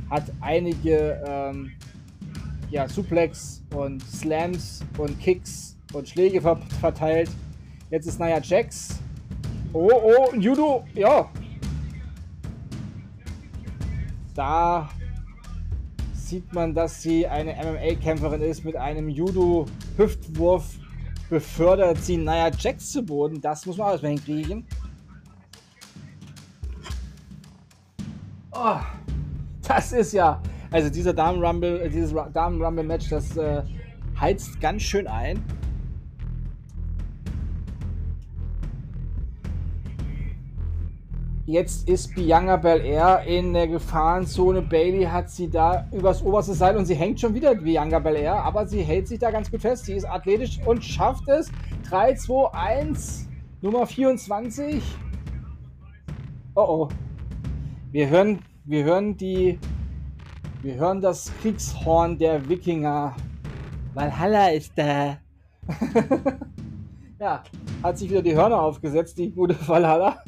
hat einige ähm, ja, Suplex und Slams und Kicks und Schläge ver verteilt. Jetzt ist Nia Jax Oh, oh, Judo, ja. Da sieht man, dass sie eine MMA-Kämpferin ist. Mit einem Judo-Hüftwurf befördert sie Nia Jax zu Boden. Das muss man auch erstmal hinkriegen. Oh, das ist ja. Also dieser Damen Rumble, äh, dieses Damen Rumble Match, das äh, heizt ganz schön ein. Jetzt ist Bianca Belair in der Gefahrenzone. Bailey hat sie da übers oberste Seil und sie hängt schon wieder Bianca Belair, aber sie hält sich da ganz gut fest. Sie ist athletisch und schafft es. 3, 2, 1, Nummer 24. Oh oh. Wir hören, wir hören die, wir hören das Kriegshorn der Wikinger. Valhalla ist da. ja, hat sich wieder die Hörner aufgesetzt, die gute Valhalla.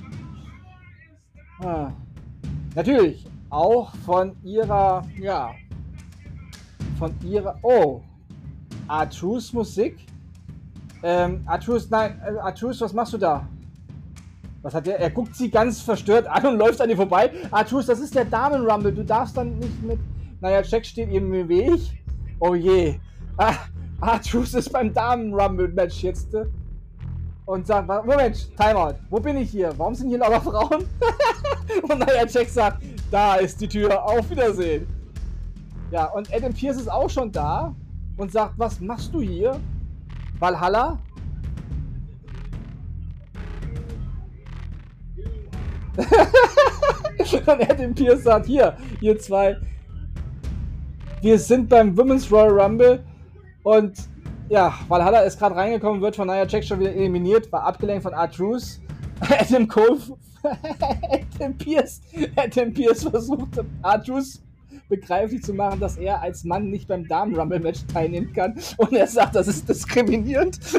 Ah. Natürlich auch von ihrer, ja, von ihrer, oh, Artrus Musik. Ähm, Artrus, nein, äh, Artrus, was machst du da? Was hat der? Er guckt sie ganz verstört an und läuft an ihr vorbei. Artrus, das ist der Damen-Rumble. Du darfst dann nicht mit. Naja, Jack steht ihm im Weg. Oh je. Ah, Artrus ist beim Damen-Rumble-Match jetzt. Äh, und sagt, Moment, Timeout, wo bin ich hier? Warum sind hier lauter Frauen? und naja, Jack sagt, da ist die Tür, auf Wiedersehen. Ja, und Adam Pierce ist auch schon da und sagt, was machst du hier? Valhalla? und Adam Pierce sagt, hier, ihr zwei, wir sind beim Women's Royal Rumble und ja, Valhalla ist gerade reingekommen, wird von Nia Jax schon wieder eliminiert, war abgelenkt von R-Truth. Adam Cole, Adam Pierce, Adam Pierce versucht, R-Truth begreiflich zu machen, dass er als Mann nicht beim Damen-Rumble-Match teilnehmen kann. Und er sagt, das ist diskriminierend.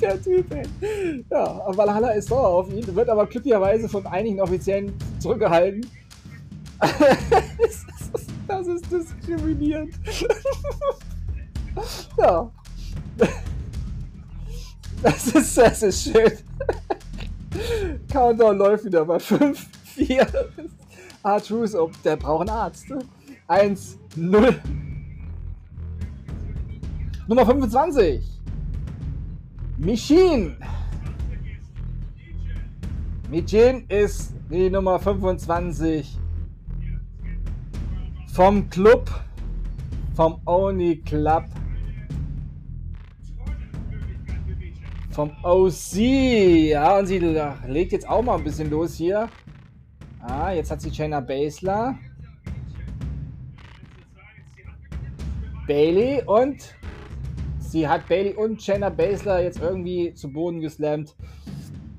Der Typ, ey. Ja, Valhalla ist sauer auf ihn, wird aber glücklicherweise von einigen Offiziellen zurückgehalten. Das ist diskriminierend. ja. Das ist, das ist schön. Countdown läuft wieder bei 5, 4. R-Truth, oh, der braucht einen Arzt. 1, 0. Nummer 25. Michin. Michin ist die Nummer 25 vom Club, vom Oni Club, vom OC. Ja, und sie legt jetzt auch mal ein bisschen los hier. Ah, jetzt hat sie Shayna Baszler. Bailey und sie hat Bailey und Shayna Baszler jetzt irgendwie zu Boden geslammt.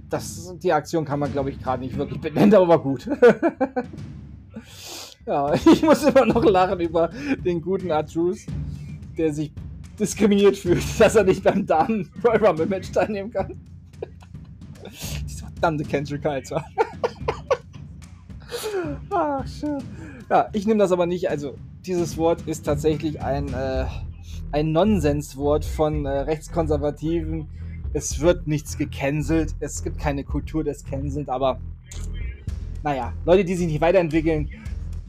Das, die Aktion kann man, glaube ich, gerade nicht wirklich benennen, aber war gut. Ja, ich muss immer noch lachen über den guten Artrus, der sich diskriminiert fühlt, dass er nicht beim Damen Royal Rumble Match teilnehmen kann. Diese verdammte Kendrick Kaiser. Ach, schön. Ja, ich nehme das aber nicht. Also, dieses Wort ist tatsächlich ein, äh, ein Nonsenswort von äh, Rechtskonservativen. Es wird nichts gecancelt. Es gibt keine Kultur des Cancelt, aber naja, Leute, die sich nicht weiterentwickeln,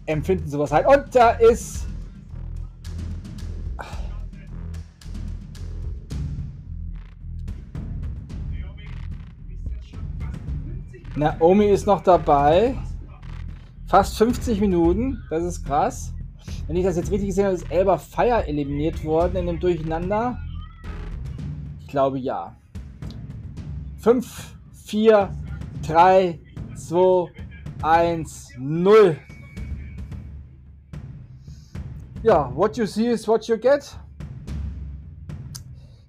empfinden sowas halt. Und da ist. Naomi ist noch dabei. Fast 50 Minuten. Das ist krass. Wenn ich das jetzt richtig gesehen habe, ist Elba Fire eliminiert worden in dem Durcheinander. Ich glaube ja. 5, 4, 3, 2, 1, 0. Ja, what you see is what you get.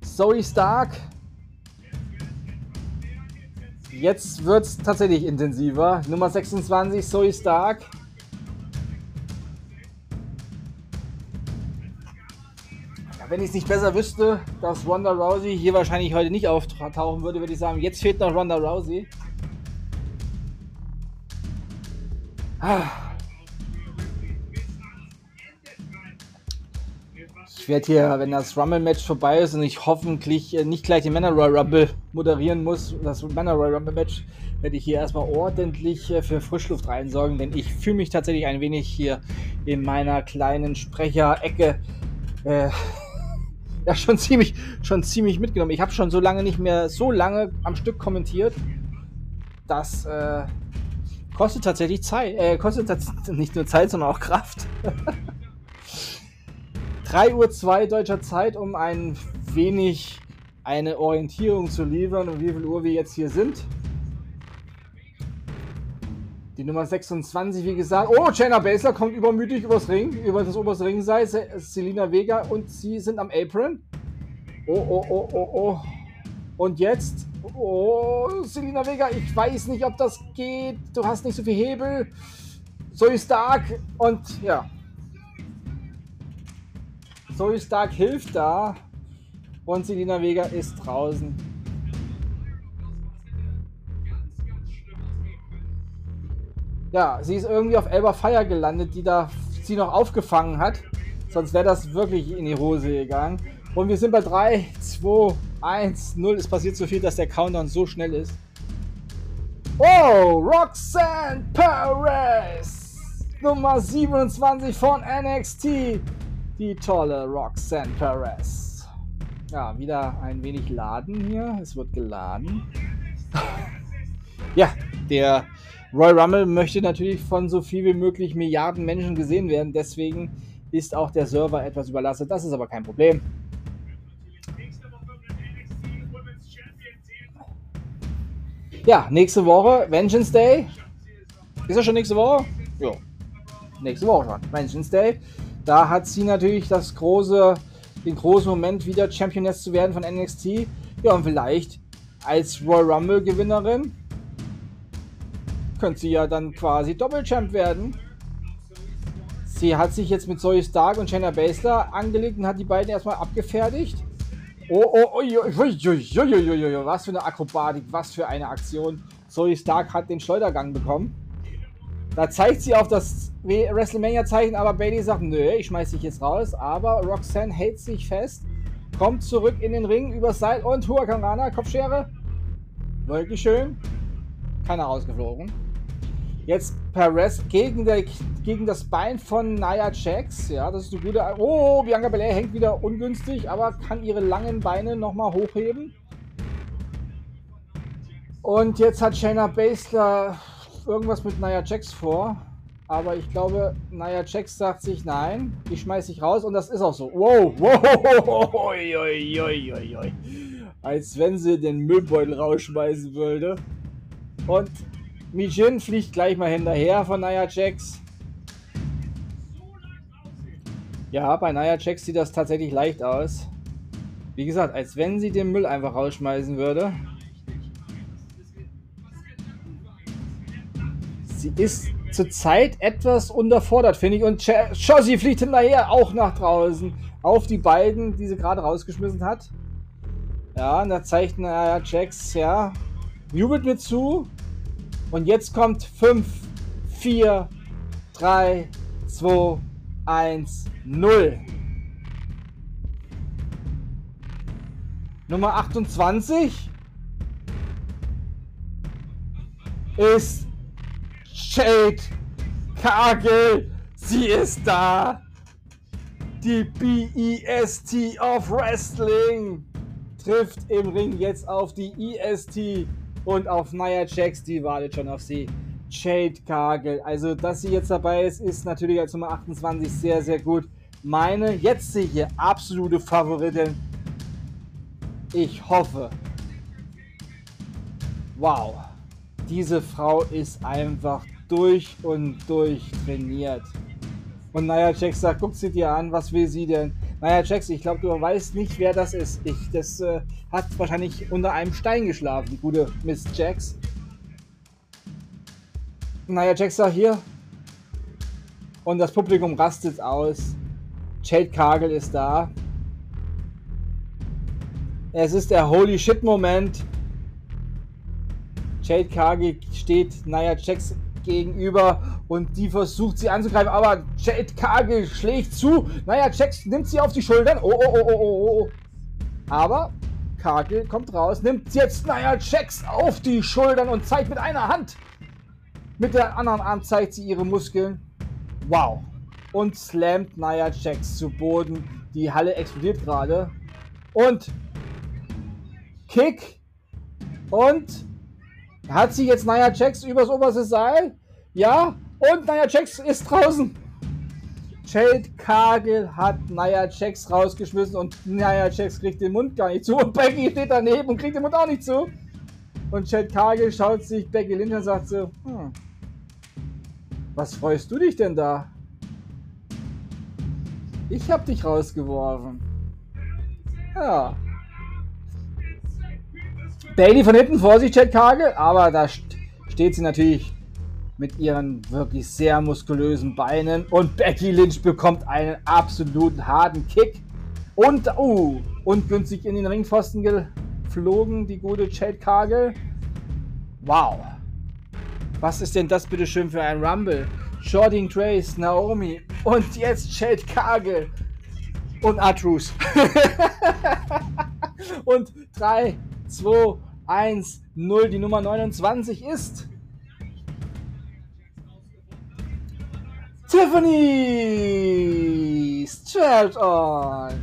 Zoe Stark. Jetzt wird es tatsächlich intensiver. Nummer 26, Zoe Stark. wenn ich es nicht besser wüsste, dass Ronda Rousey hier wahrscheinlich heute nicht auftauchen würde, würde ich sagen, jetzt fehlt noch Ronda Rousey. Ich werde hier, wenn das Rumble-Match vorbei ist und ich hoffentlich äh, nicht gleich den Männer Royal Rumble moderieren muss, das Männer Royal Rumble-Match, werde ich hier erstmal ordentlich äh, für Frischluft reinsorgen, denn ich fühle mich tatsächlich ein wenig hier in meiner kleinen Sprecherecke äh, ja, schon ziemlich, schon ziemlich mitgenommen. Ich habe schon so lange nicht mehr so lange am Stück kommentiert. Das äh, kostet tatsächlich Zeit. Äh, kostet nicht nur Zeit, sondern auch Kraft. 3 Uhr 2 deutscher Zeit, um ein wenig eine Orientierung zu liefern, um wie viel Uhr wir jetzt hier sind. Die Nummer 26, wie gesagt. Oh, Jenna Baszler kommt übermütig übers Ring, über das oberste Ringseil. Selina Vega und sie sind am Apron. Oh, oh, oh, oh, oh. Und jetzt? Oh, Selina Vega, ich weiß nicht, ob das geht. Du hast nicht so viel Hebel. Zoe Stark und ja. Zoe Stark hilft da. Und Selina Vega ist draußen. Ja, sie ist irgendwie auf Elba Fire gelandet, die da sie noch aufgefangen hat. Sonst wäre das wirklich in die Hose gegangen. Und wir sind bei 3, 2, 1, 0. Es passiert so viel, dass der Countdown so schnell ist. Oh, Roxanne Perez! Nummer 27 von NXT. Die tolle Roxanne Perez. Ja, wieder ein wenig laden hier. Es wird geladen. ja, der Roy Rumble möchte natürlich von so viel wie möglich Milliarden Menschen gesehen werden. Deswegen ist auch der Server etwas überlastet. Das ist aber kein Problem. Ja, nächste Woche Vengeance Day. Ist das schon nächste Woche? Ja. Nächste Woche schon. Vengeance Day. Da hat sie natürlich das große, den großen Moment, wieder Championess zu werden von NXT. Ja, und vielleicht als Royal Rumble Gewinnerin könnte sie ja dann quasi Doppelchamp werden. Sie hat sich jetzt mit Zoe Stark und Shayna Baszler angelegt und hat die beiden erstmal abgefertigt. Oh, oh, oh, was für eine Akrobatik, was für eine Aktion. Zoe Stark hat den Schleudergang bekommen. Da zeigt sie auf das WrestleMania-Zeichen, aber Bailey sagt, nö, ich schmeiß dich jetzt raus. Aber Roxanne hält sich fest, kommt zurück in den Ring, übers Seil und Huracan Rana, Kopfschere. Wirklich schön. Keiner rausgeflogen. Jetzt Perez gegen, der, gegen das Bein von Nia Jax. Ja, das ist eine gute. Oh, Bianca Belair hängt wieder ungünstig, aber kann ihre langen Beine nochmal hochheben. Und jetzt hat Shayna Baszler irgendwas mit Nia Jax vor. Aber ich glaube, Nia Jax sagt sich, nein, ich schmeiß dich raus. Und das ist auch so. Wow, wow. Als wenn sie den Müllbeutel rausschmeißen würde. Und Mijin fliegt gleich mal hinterher von Nia Jax. Ja, bei Nia Jax sieht das tatsächlich leicht aus. Wie gesagt, als wenn sie den Müll einfach rausschmeißen würde. Sie ist zurzeit etwas unterfordert, finde ich. Und Chossi fliegt hinterher auch nach draußen. Auf die beiden, die sie gerade rausgeschmissen hat. Ja, und da zeigt Nia Jax, ja, jubelt mir zu. Und jetzt kommt 5, 4, 3, 2, 1, 0. Nummer 28 ist Jade Kagel. Sie ist da. Die BEST of Wrestling trifft im Ring jetzt auf die EST und auf Nia Jax, die wartet schon auf sie. Jade Kagel. Also, dass sie jetzt dabei ist, ist natürlich als Nummer 28 sehr, sehr gut. Meine jetzt hier absolute Favoritin. Ich hoffe. Wow. Diese Frau ist einfach durch und durch trainiert. Und Nia Jax sagt, guck sie dir an, was will sie denn? Nia Jax, ich glaube, du weißt nicht, wer das ist. Ich, das äh, hat wahrscheinlich unter einem Stein geschlafen, die gute Miss Jax. Naja, Jax sagt hier. Und das Publikum rastet aus. Jade Kagel ist da. Es ist der Holy Shit Moment. Jade Kagel steht Nia Jax gegenüber und die versucht sie anzugreifen, aber Jade Cargill schlägt zu. Naja, Jax nimmt sie auf die Schultern. Oh, oh, oh, oh, oh, oh. Aber Cargill kommt raus, nimmt jetzt, naja, Jax auf die Schultern und zeigt mit einer Hand. Mit der anderen Arm zeigt sie ihre Muskeln. Wow. Und slammt Nia Jax zu Boden. Die Halle explodiert gerade. Und Kick. Und hat sie jetzt Nia Jax übers oberste Seil? Ja. Und Nia Jax ist draußen. Jade Kagel hat Nia Jax rausgeschmissen und Nia Jax kriegt den Mund gar nicht zu. Und Becky steht daneben und kriegt den Mund auch nicht zu. Und Jade Kagel schaut sich Becky Lynch und sagt so, hm, was freust du dich denn da? Ich hab dich rausgeworfen. Ja. Bailey von hinten, Vorsicht, Chad Kagel, aber da steht sie natürlich mit ihren wirklich sehr muskulösen Beinen und Becky Lynch bekommt einen absolut harten Kick und uh, und günstig in den Ringpfosten geflogen, die gute Chad Kagel. Wow. Was ist denn das bitte schön für ein Rumble? Jordan Grace, Naomi und jetzt Jade Kage und Atrus. und 3, 2, 1, 0. Die Nummer 29 ist Tiffany Stratton.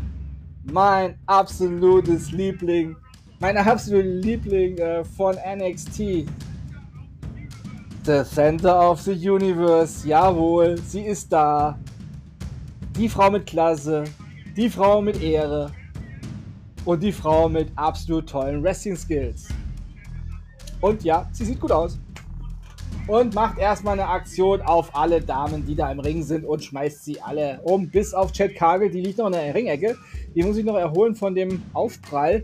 Mein absolutes Liebling. Mein absoluter Liebling äh, von NXT. The Center of the Universe. Jawohl, sie ist da. Die Frau mit Klasse. Die Frau mit Ehre. Und die Frau mit absolut tollen Wrestling Skills. Und ja, sie sieht gut aus. Und macht erstmal eine Aktion auf alle Damen, die da im Ring sind und schmeißt sie alle um. Bis auf Chad Kagel, die liegt noch in der Ringecke. Die muss ich noch erholen von dem Aufprall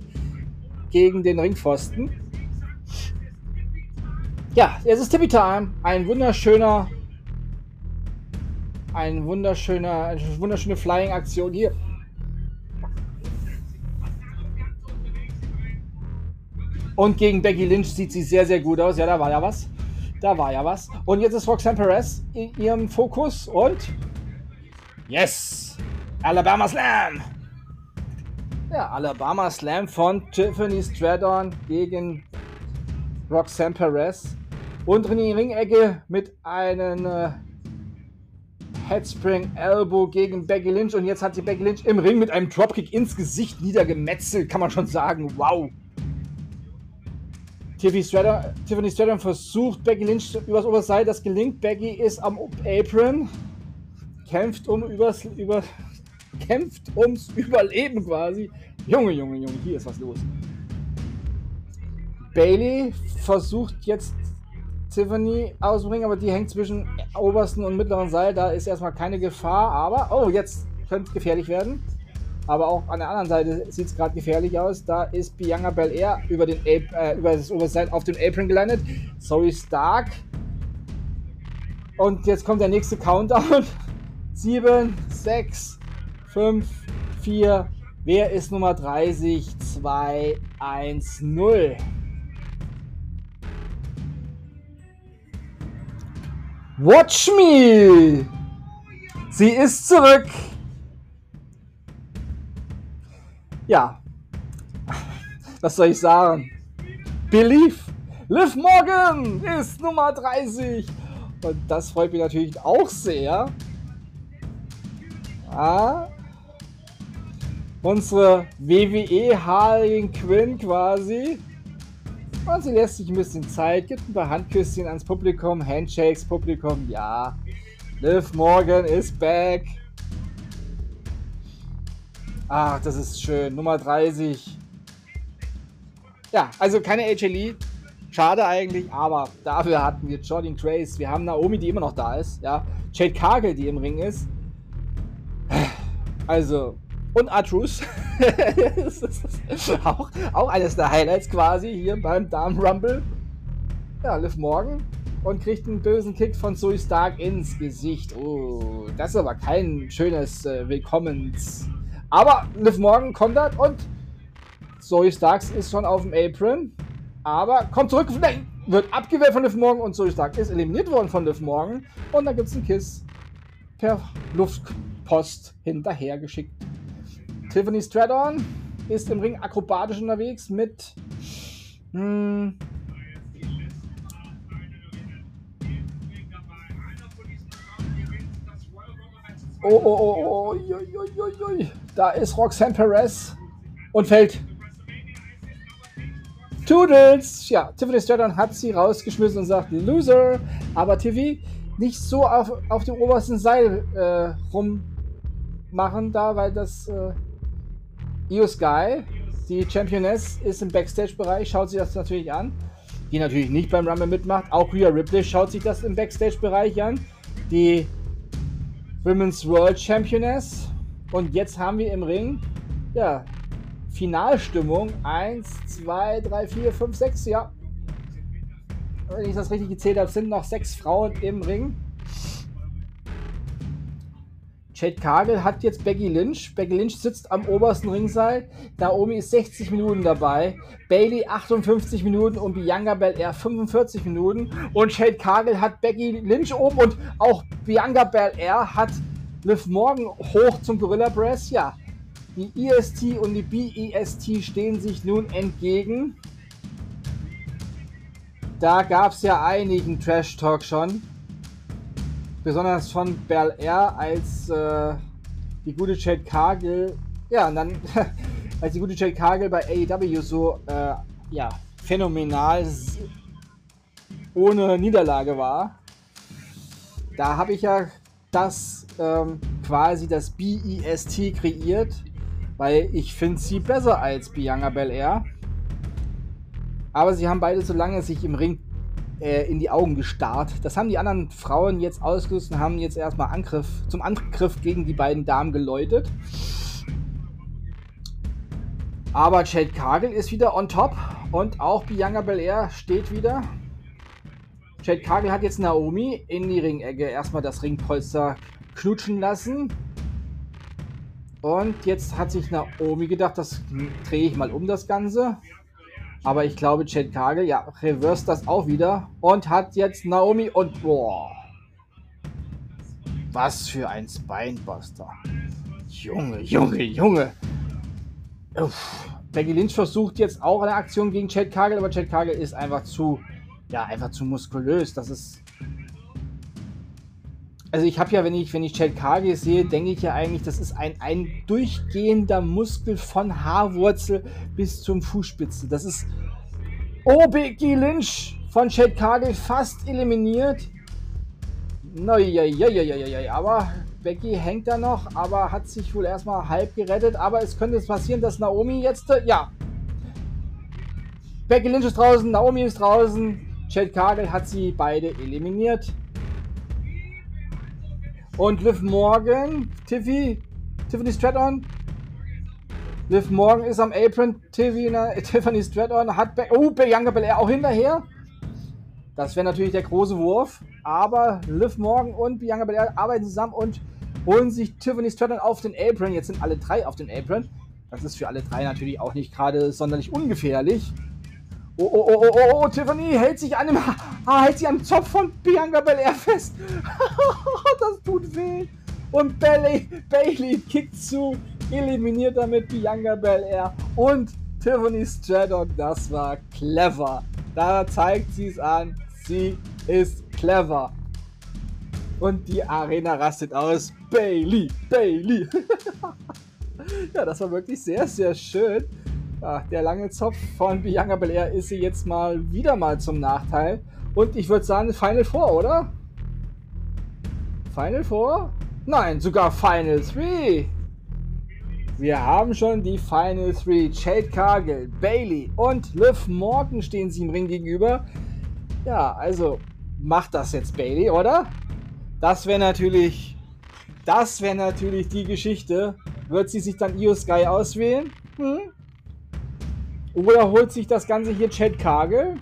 gegen den Ringpfosten. Ja, es ist Tippy Time. Ein wunderschöner, ein wunderschöner, eine wunderschöne Flying-Aktion hier. Und gegen Becky Lynch sieht sie sehr, sehr gut aus. Ja, da war ja was. Da war ja was. Und jetzt ist Roxanne Perez in ihrem Fokus und Yes! Alabama Slam! Ja, Alabama Slam von Tiffany Stratton gegen Roxanne Perez. Und in die Ringecke mit einem äh, Headspring Elbow gegen Becky Lynch. Und jetzt hat sie Becky Lynch im Ring mit einem Dropkick ins Gesicht niedergemetzelt. Kann man schon sagen. Wow. Tiffany Stratton, Tiffany Stratton versucht Becky Lynch übers Oberseil. Das gelingt. Becky ist am Apron. Kämpft um übers, über, kämpft ums Überleben quasi. Junge, Junge, Junge, hier ist was los. Bailey versucht jetzt Tiffany ausbringen, aber die hängt zwischen obersten und mittleren Seil. Da ist erstmal keine Gefahr, aber oh, jetzt könnte es gefährlich werden. Aber auch an der anderen Seite sieht es gerade gefährlich aus. Da ist Bianca Belair über, den, äh, über das Oberseil auf dem Apron gelandet. Sorry, Stark. Und jetzt kommt der nächste Countdown. 7, 6, 5, 4. Wer ist Nummer 30? 2, 1, 0. Watch me! Sie ist zurück! Ja. Was soll ich sagen? Belief! Liv Morgan ist Nummer 30! Und das freut mich natürlich auch sehr. Ah, unsere WWE Harley Quinn quasi und sie lässt sich ein bisschen Zeit, gibt ein paar Handküsschen ans Publikum, Handshakes, Publikum, ja. Liv Morgan ist back. Ach, das ist schön. Nummer 30. Ja, also keine Lee. Schade eigentlich, aber dafür hatten wir Jordan Trace. Wir haben Naomi, die immer noch da ist. Ja, Jade Cargill, die im Ring ist. Also, und Artrus. auch, auch eines der Highlights quasi hier beim Damen Rumble. Ja, Liv Morgan und kriegt einen bösen Kick von Zoe Stark ins Gesicht. Oh, das ist aber kein schönes äh, Willkommens. Aber Liv Morgan kontert und Zoe Starks ist schon auf dem Apron. Aber kommt zurück. Nein, wird abgewehrt von Liv Morgan und Zoe Stark ist eliminiert worden von Liv Morgan. Und dann gibt es einen Kiss per Luftpost hinterhergeschickt. Tiffany Stratton ist im Ring akrobatisch unterwegs mit. Hm, Oh, oh, oh, oh, oi, oi, oi. Da ist Roxanne Perez und fällt. Toodles! Ja, Tiffany Stratton hat sie rausgeschmissen und sagt, Loser. Aber TV nicht so auf, auf dem obersten Seil äh, rummachen da, weil das äh, Io Sky, die Championess, ist im Backstage-Bereich, schaut sich das natürlich an. Die natürlich nicht beim Rumble mitmacht. Auch Rhea Ripley schaut sich das im Backstage-Bereich an. Die Women's World Championess. Und jetzt haben wir im Ring, ja, Finalstimmung. 1, 2, 3, 4, 5, 6, ja. Wenn ich das richtig gezählt habe, sind noch sechs Frauen im Ring. Jade Kagel hat jetzt Becky Lynch. Becky Lynch sitzt am obersten Ringseil. Naomi ist 60 Minuten dabei. Bailey 58 Minuten und Bianca Belair 45 Minuten. Und Jade Kagel hat Becky Lynch oben und auch Bianca Belair hat Liv Morgan hoch zum Gorilla Press. Ja, die EST und die BEST stehen sich nun entgegen. Da gab es ja einigen Trash Talk schon besonders von Bel Air, als äh, die gute Jade Cargill, ja, und dann, als die gute Jade Cargill bei AEW so, äh, ja, phänomenal ohne Niederlage war, da habe ich ja das ähm, quasi das BEST kreiert, weil ich finde sie besser als Bianca Belair. Aber sie haben beide so lange sich im Ring äh, in die Augen gestarrt. Das haben die anderen Frauen jetzt ausgelöst und haben jetzt erstmal Angriff, zum Angriff gegen die beiden Damen geläutet. Aber Jade Kagel ist wieder on top und auch Bianca Belair steht wieder. Jade Kagel hat jetzt Naomi in die Ringecke erstmal das Ringpolster knutschen lassen. Und jetzt hat sich Naomi gedacht, das drehe ich mal um das Ganze. Aber ich glaube, Chad Kagel, ja, reverse das auch wieder und hat jetzt Naomi und boah. Was für ein Spinebuster. Junge, Junge, Junge. Uff. Becky Lynch versucht jetzt auch eine Aktion gegen Chad Kagel, aber Chad Kagel ist einfach zu, ja, einfach zu muskulös. Das ist. Also ich habe ja, wenn ich, wenn ich Chad Kagel sehe, denke ich ja eigentlich, das ist ein, ein durchgehender Muskel von Haarwurzel bis zum Fußspitze. Das ist. Becky Lynch von Chad Kagel fast eliminiert. Naja, aber Becky hängt da noch, aber hat sich wohl erstmal halb gerettet. Aber es könnte passieren, dass Naomi jetzt, äh, ja. Becky Lynch ist draußen, Naomi ist draußen. Chad Kagel hat sie beide eliminiert. Und Liv Morgan, Tiffy, Tiffany Stratton. Liv Morgan ist am Apron, Tiffany, Tiffany Stratton hat, Be oh, Bianca Belair auch hinterher. Das wäre natürlich der große Wurf. Aber Liv Morgan und Bianca Belair arbeiten zusammen und holen sich Tiffany Stratton auf den Apron. Jetzt sind alle drei auf den Apron. Das ist für alle drei natürlich auch nicht gerade sonderlich ungefährlich. Oh, oh, oh, oh, oh, Tiffany hält sich an dem, ah, hält sich am Zopf von Bianca Belair fest. das tut weh. Und Bailey, Bailey kickt zu, eliminiert damit Bianca Belair und Tiffany Stratton. Das war clever. Da zeigt sie es an. Sie ist clever. Und die Arena rastet aus. Bailey, Bailey. ja, das war wirklich sehr, sehr schön. Ach, der lange Zopf von Bianca Belair ist sie jetzt mal wieder mal zum Nachteil. Und ich würde sagen, Final Four, oder? Final Four? Nein, sogar Final 3. Wir haben schon die Final 3. Jade Cargill, Bailey und Liv Morgan stehen sie im Ring gegenüber. Ja, also macht das jetzt Bailey, oder? Das wäre natürlich, das wäre natürlich die Geschichte. Wird sie sich dann Io Sky auswählen? Hm? Oder holt sich das Ganze hier Chad Kagel?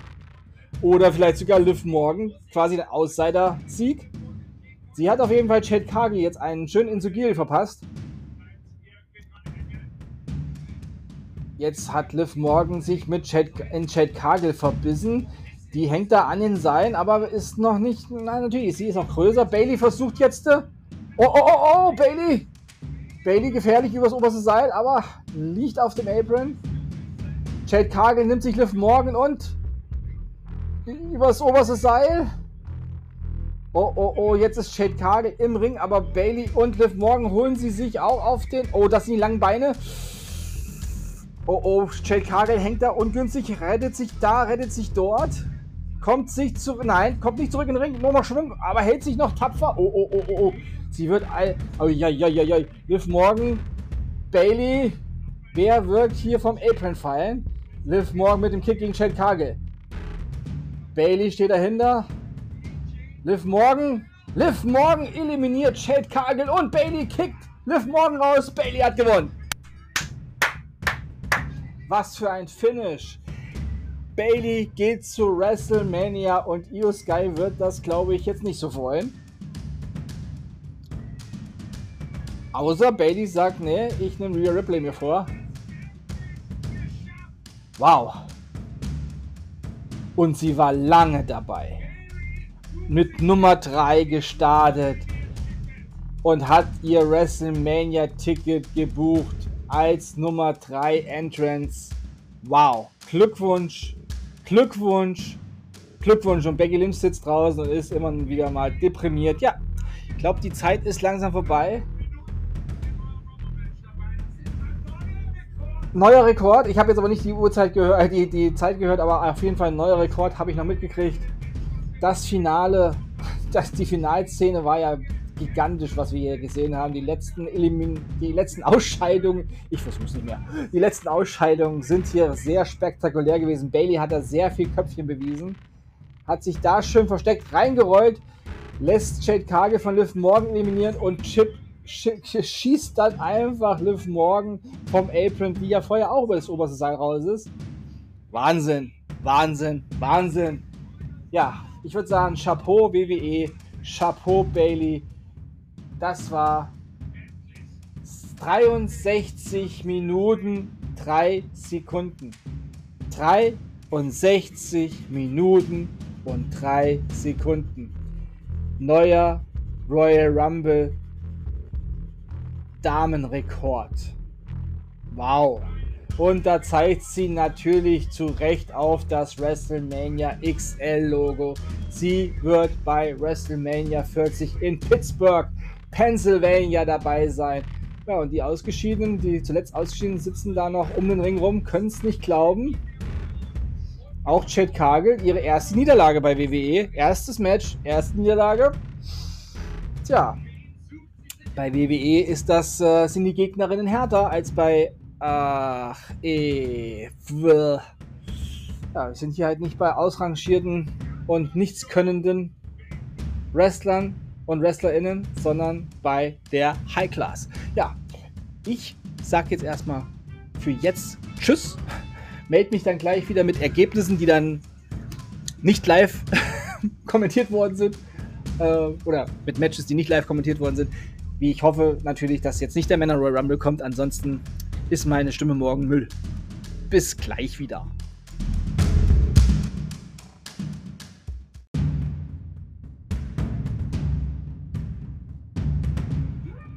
Oder vielleicht sogar Liv Morgan, quasi der Outsider-Sieg? Sie hat auf jeden Fall Chad Kagel jetzt einen schönen Insugil verpasst. Jetzt hat Liv Morgan sich mit Chad, in Chad Kagel verbissen. Die hängt da an den Seilen, aber ist noch nicht. Nein, natürlich, sie ist noch größer. Bailey versucht jetzt. Äh, oh, oh, oh, oh, Bailey! Bailey gefährlich übers oberste Seil, aber liegt auf dem Apron. Jade Cargill nimmt sich Liv Morgan und übers oberste Seil. Oh, oh, oh, jetzt ist Jade Cargill im Ring, aber Bailey und Liv Morgan holen sie sich auch auf den. Oh, das sind die langen Beine. Oh, oh, Jade Cargill hängt da ungünstig, rettet sich da, rettet sich dort. Kommt sich zurück. Nein, kommt nicht zurück in den Ring. Nur noch Schwung, aber hält sich noch tapfer. Oh, oh, oh, oh, oh. Sie wird all. Oh, ja, ja, ja, ja. Liv Morgan, Bailey. Wer wird hier vom Apron fallen? Liv Morgan mit dem Kick gegen Chad Cargill. Bailey steht dahinter. Liv Morgan. Liv Morgan eliminiert Chad Cargill und Bailey kickt Liv Morgan raus. Bailey hat gewonnen. Was für ein Finish. Bailey geht zu WrestleMania und Io Sky wird das, glaube ich, jetzt nicht so freuen. Außer Bailey sagt, nee, ich nehme Rhea Ripley mir vor. Wow. Und sie war lange dabei. Mit Nummer 3 gestartet und hat ihr WrestleMania-Ticket gebucht als Nummer 3 Entrance. Wow. Glückwunsch. Glückwunsch. Glückwunsch. Und Becky Lynch sitzt draußen und ist immer wieder mal deprimiert. Ja, ich glaube, die Zeit ist langsam vorbei. Neuer Rekord. Ich habe jetzt aber nicht die Uhrzeit gehört, äh, die, die Zeit gehört, aber auf jeden Fall ein neuer Rekord habe ich noch mitgekriegt. Das Finale, das, die Finalszene war ja gigantisch, was wir hier gesehen haben. Die letzten, Elimin die letzten Ausscheidungen, ich versuche es nicht mehr, die letzten Ausscheidungen sind hier sehr spektakulär gewesen. Bailey hat da sehr viel Köpfchen bewiesen, hat sich da schön versteckt, reingerollt, lässt Jade Kage von Liv Morgan eliminieren und Chip schießt dann einfach Liv Morgan vom Apron, die ja vorher auch über das oberste Seil raus ist. Wahnsinn, Wahnsinn, Wahnsinn. Ja, ich würde sagen, Chapeau WWE, Chapeau Bailey. Das war 63 Minuten 3 Sekunden. 63 Minuten und 3 Sekunden. Neuer Royal Rumble Damenrekord. Wow. Und da zeigt sie natürlich zu Recht auf das WrestleMania XL Logo. Sie wird bei WrestleMania 40 in Pittsburgh, Pennsylvania dabei sein. Ja, und die Ausgeschiedenen, die zuletzt Ausgeschiedenen sitzen da noch um den Ring rum, können es nicht glauben. Auch Chad Kagel, ihre erste Niederlage bei WWE. Erstes Match, erste Niederlage. Tja, bei WWE ist das, äh, sind die Gegnerinnen härter als bei ach, äh, ja, wir sind hier halt nicht bei ausrangierten und nichtskönnenden Wrestlern und WrestlerInnen, sondern bei der High Class. Ja, ich sag jetzt erstmal für jetzt Tschüss. Meld mich dann gleich wieder mit Ergebnissen, die dann nicht live kommentiert worden sind. Äh, oder mit Matches, die nicht live kommentiert worden sind. Wie ich hoffe natürlich, dass jetzt nicht der Männer Royal Rumble kommt. Ansonsten ist meine Stimme morgen Müll. Bis gleich wieder.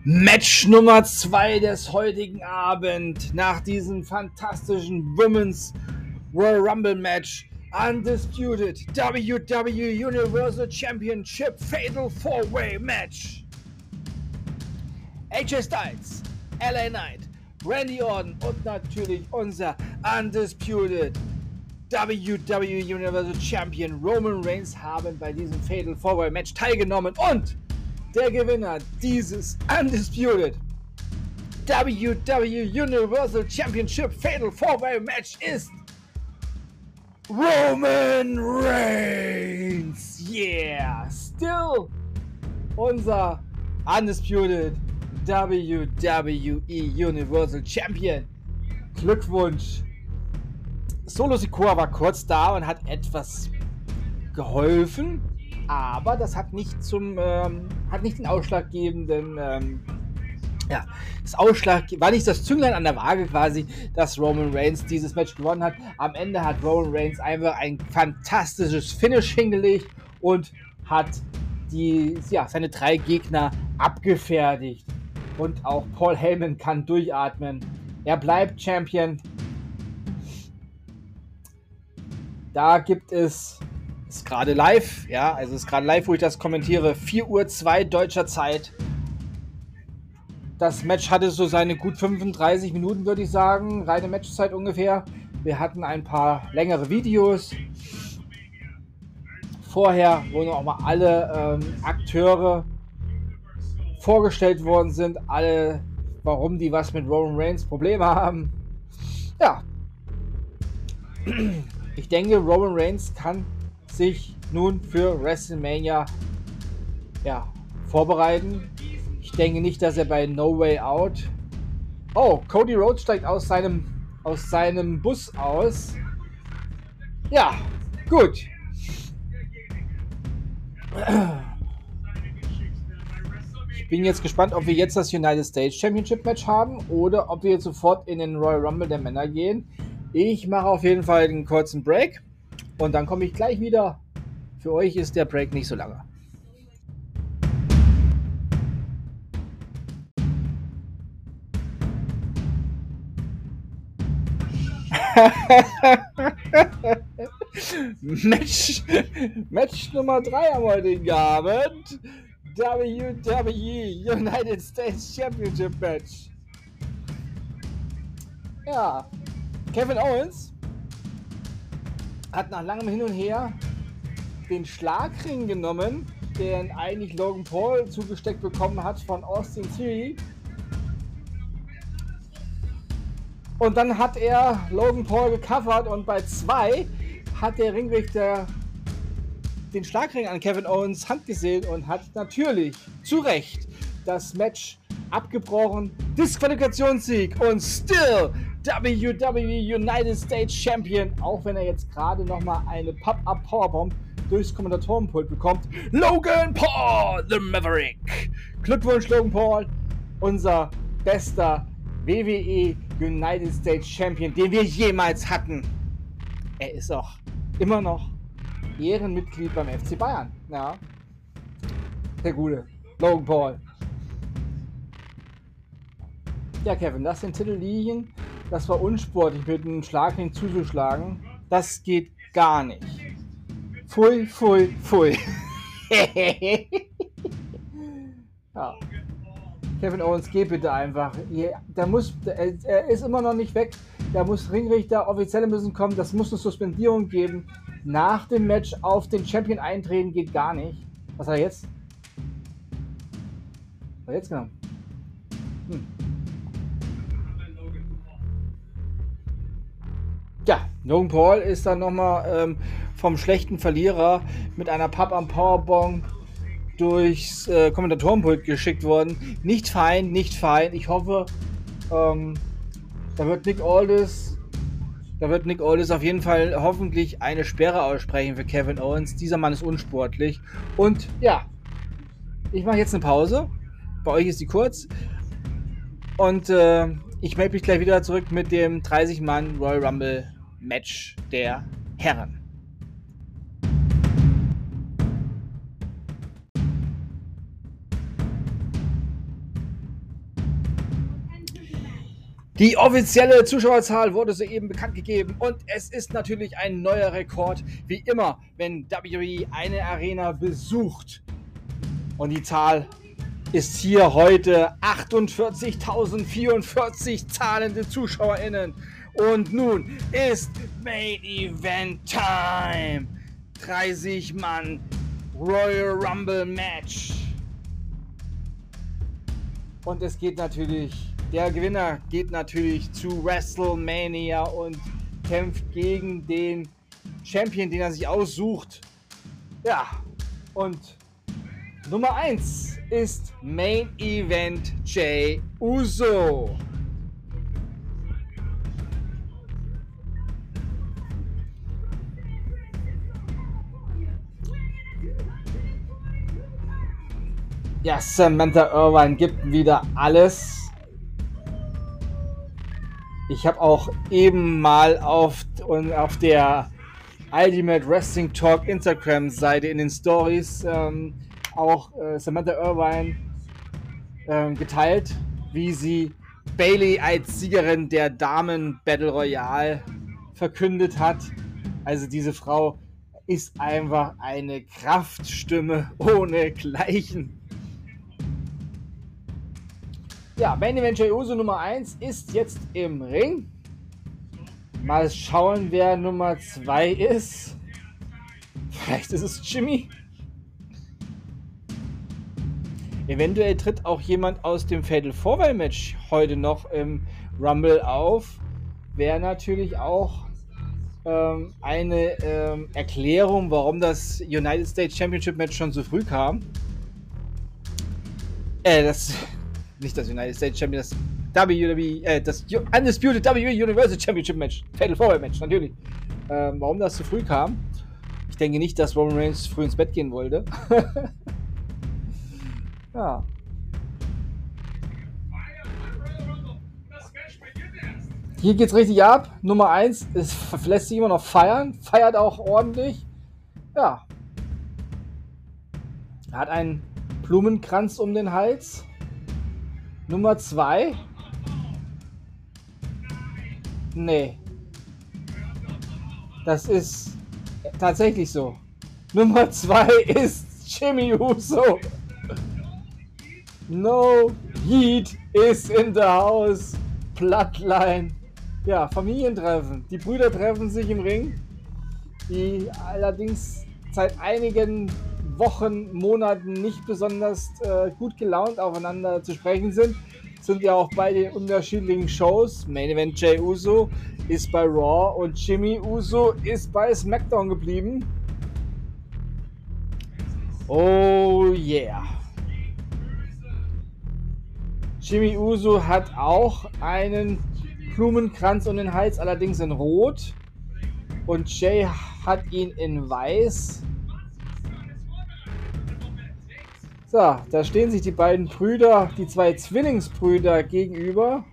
Match Nummer 2 des heutigen Abend nach diesem fantastischen Women's Royal Rumble Match. Undisputed WWE Universal Championship Fatal 4-Way Match. AJ Styles, LA Knight, Randy Orton und natürlich unser Undisputed WWE Universal Champion Roman Reigns haben bei diesem Fatal Four Match teilgenommen und der Gewinner dieses Undisputed WWE Universal Championship Fatal Four Match ist Roman Reigns. Yeah, still unser Undisputed WWE Universal Champion. Glückwunsch. Solo Sikoa war kurz da und hat etwas geholfen, aber das hat nicht zum ähm, hat nicht den ausschlaggebenden ähm, ja, das Ausschlag war nicht das Zünglein an der Waage quasi, dass Roman Reigns dieses Match gewonnen hat. Am Ende hat Roman Reigns einfach ein fantastisches Finish hingelegt und hat die, ja, seine drei Gegner abgefertigt. Und auch Paul Heyman kann durchatmen. Er bleibt Champion. Da gibt es, ist gerade live, ja, also ist gerade live, wo ich das kommentiere, 4 Uhr 2 deutscher Zeit. Das Match hatte so seine gut 35 Minuten, würde ich sagen, reine Matchzeit ungefähr. Wir hatten ein paar längere Videos. Vorher, wo noch mal alle ähm, Akteure vorgestellt worden sind, alle, warum die was mit Roman Reigns Probleme haben. Ja. Ich denke, Roman Reigns kann sich nun für WrestleMania ja, vorbereiten. Ich denke nicht, dass er bei No Way Out. Oh, Cody Rhodes steigt aus seinem, aus seinem Bus aus. Ja, gut. Bin jetzt gespannt, ob wir jetzt das United States Championship Match haben oder ob wir jetzt sofort in den Royal Rumble der Männer gehen. Ich mache auf jeden Fall einen kurzen Break und dann komme ich gleich wieder. Für euch ist der Break nicht so lange. Match, Match Nummer 3 am heutigen Abend. WWE United States Championship Match. Ja, Kevin Owens hat nach langem Hin und Her den Schlagring genommen, den eigentlich Logan Paul zugesteckt bekommen hat von Austin Theory. Und dann hat er Logan Paul gecovert und bei zwei hat der Ringrichter den Schlagring an Kevin Owens Hand gesehen und hat natürlich zu Recht das Match abgebrochen. Disqualifikationssieg und still WWE United States Champion, auch wenn er jetzt gerade nochmal eine Pop-Up Powerbomb durchs Kommentatorenpult bekommt. Logan Paul, the Maverick. Glückwunsch, Logan Paul, unser bester WWE United States Champion, den wir jemals hatten. Er ist auch immer noch Ehrenmitglied beim FC Bayern. Ja. Der Gute. Logan Paul. Ja, Kevin, das sind Titellinien. Das war unsportlich, mit einem Schlagring zuzuschlagen. Das geht gar nicht. Pfui, pfui, pfui. ja. Kevin Owens, geh bitte einfach. Der muss, er ist immer noch nicht weg. Da muss Ringrichter, Offizielle müssen kommen. Das muss eine Suspendierung geben. Nach dem Match auf den Champion eintreten geht gar nicht. Was hat er jetzt? Was hat er jetzt genommen? Hm. Ja, Logan Paul ist dann nochmal ähm, vom schlechten Verlierer mit einer Pub am Powerbomb durchs äh, Kommentatorenpult geschickt worden. Nicht fein, nicht fein. Ich hoffe, ähm, da wird Nick Aldis, da wird Nick Aldis auf jeden Fall hoffentlich eine Sperre aussprechen für Kevin Owens. Dieser Mann ist unsportlich. Und ja, ich mache jetzt eine Pause. Bei euch ist die kurz. Und äh, ich melde mich gleich wieder zurück mit dem 30-Mann Royal Rumble Match der Herren. Die offizielle Zuschauerzahl wurde soeben bekannt gegeben und es ist natürlich ein neuer Rekord, wie immer, wenn WWE eine Arena besucht. Und die Zahl ist hier heute 48.044 zahlende ZuschauerInnen. Und nun ist Main Event Time. 30 Mann Royal Rumble Match. Und es geht natürlich der Gewinner geht natürlich zu WrestleMania und kämpft gegen den Champion, den er sich aussucht. Ja, und Nummer 1 ist Main Event Jay Uso. Ja, Samantha Irvine gibt wieder alles. Ich habe auch eben mal auf, auf der Ultimate Wrestling Talk Instagram Seite in den Stories ähm, auch äh, Samantha Irvine äh, geteilt, wie sie Bailey als Siegerin der Damen Battle Royale verkündet hat. Also diese Frau ist einfach eine Kraftstimme ohne Gleichen. Ja, Main Event Jey Uso Nummer 1 ist jetzt im Ring. Mal schauen, wer Nummer 2 ist. Vielleicht ist es Jimmy. Eventuell tritt auch jemand aus dem Fatal 4 Match heute noch im Rumble auf. Wäre natürlich auch ähm, eine ähm, Erklärung, warum das United States Championship Match schon so früh kam. Äh, das. Nicht das United States Championship, das WWE, äh, das Undisputed WWE Universal Championship Match. Fatal 4 Match, natürlich. Ähm, warum das so früh kam. Ich denke nicht, dass Roman Reigns früh ins Bett gehen wollte. ja. Hier geht's richtig ab. Nummer 1 lässt sich immer noch feiern. Feiert auch ordentlich. Ja. Er hat einen Blumenkranz um den Hals. Nummer 2. Nee. Das ist tatsächlich so. Nummer 2 ist Jimmy Uso. No Heat is in the house. Bloodline ja, Familientreffen. Die Brüder treffen sich im Ring, die allerdings seit einigen Wochen, Monaten nicht besonders äh, gut gelaunt aufeinander zu sprechen sind. Sind ja auch beide in unterschiedlichen Shows. Main Event Jay Uso ist bei Raw und Jimmy Uso ist bei SmackDown geblieben. Oh yeah. Jimmy Uso hat auch einen Blumenkranz um den Hals, allerdings in Rot. Und Jay hat ihn in Weiß. So, da stehen sich die beiden Brüder, die zwei Zwillingsbrüder gegenüber.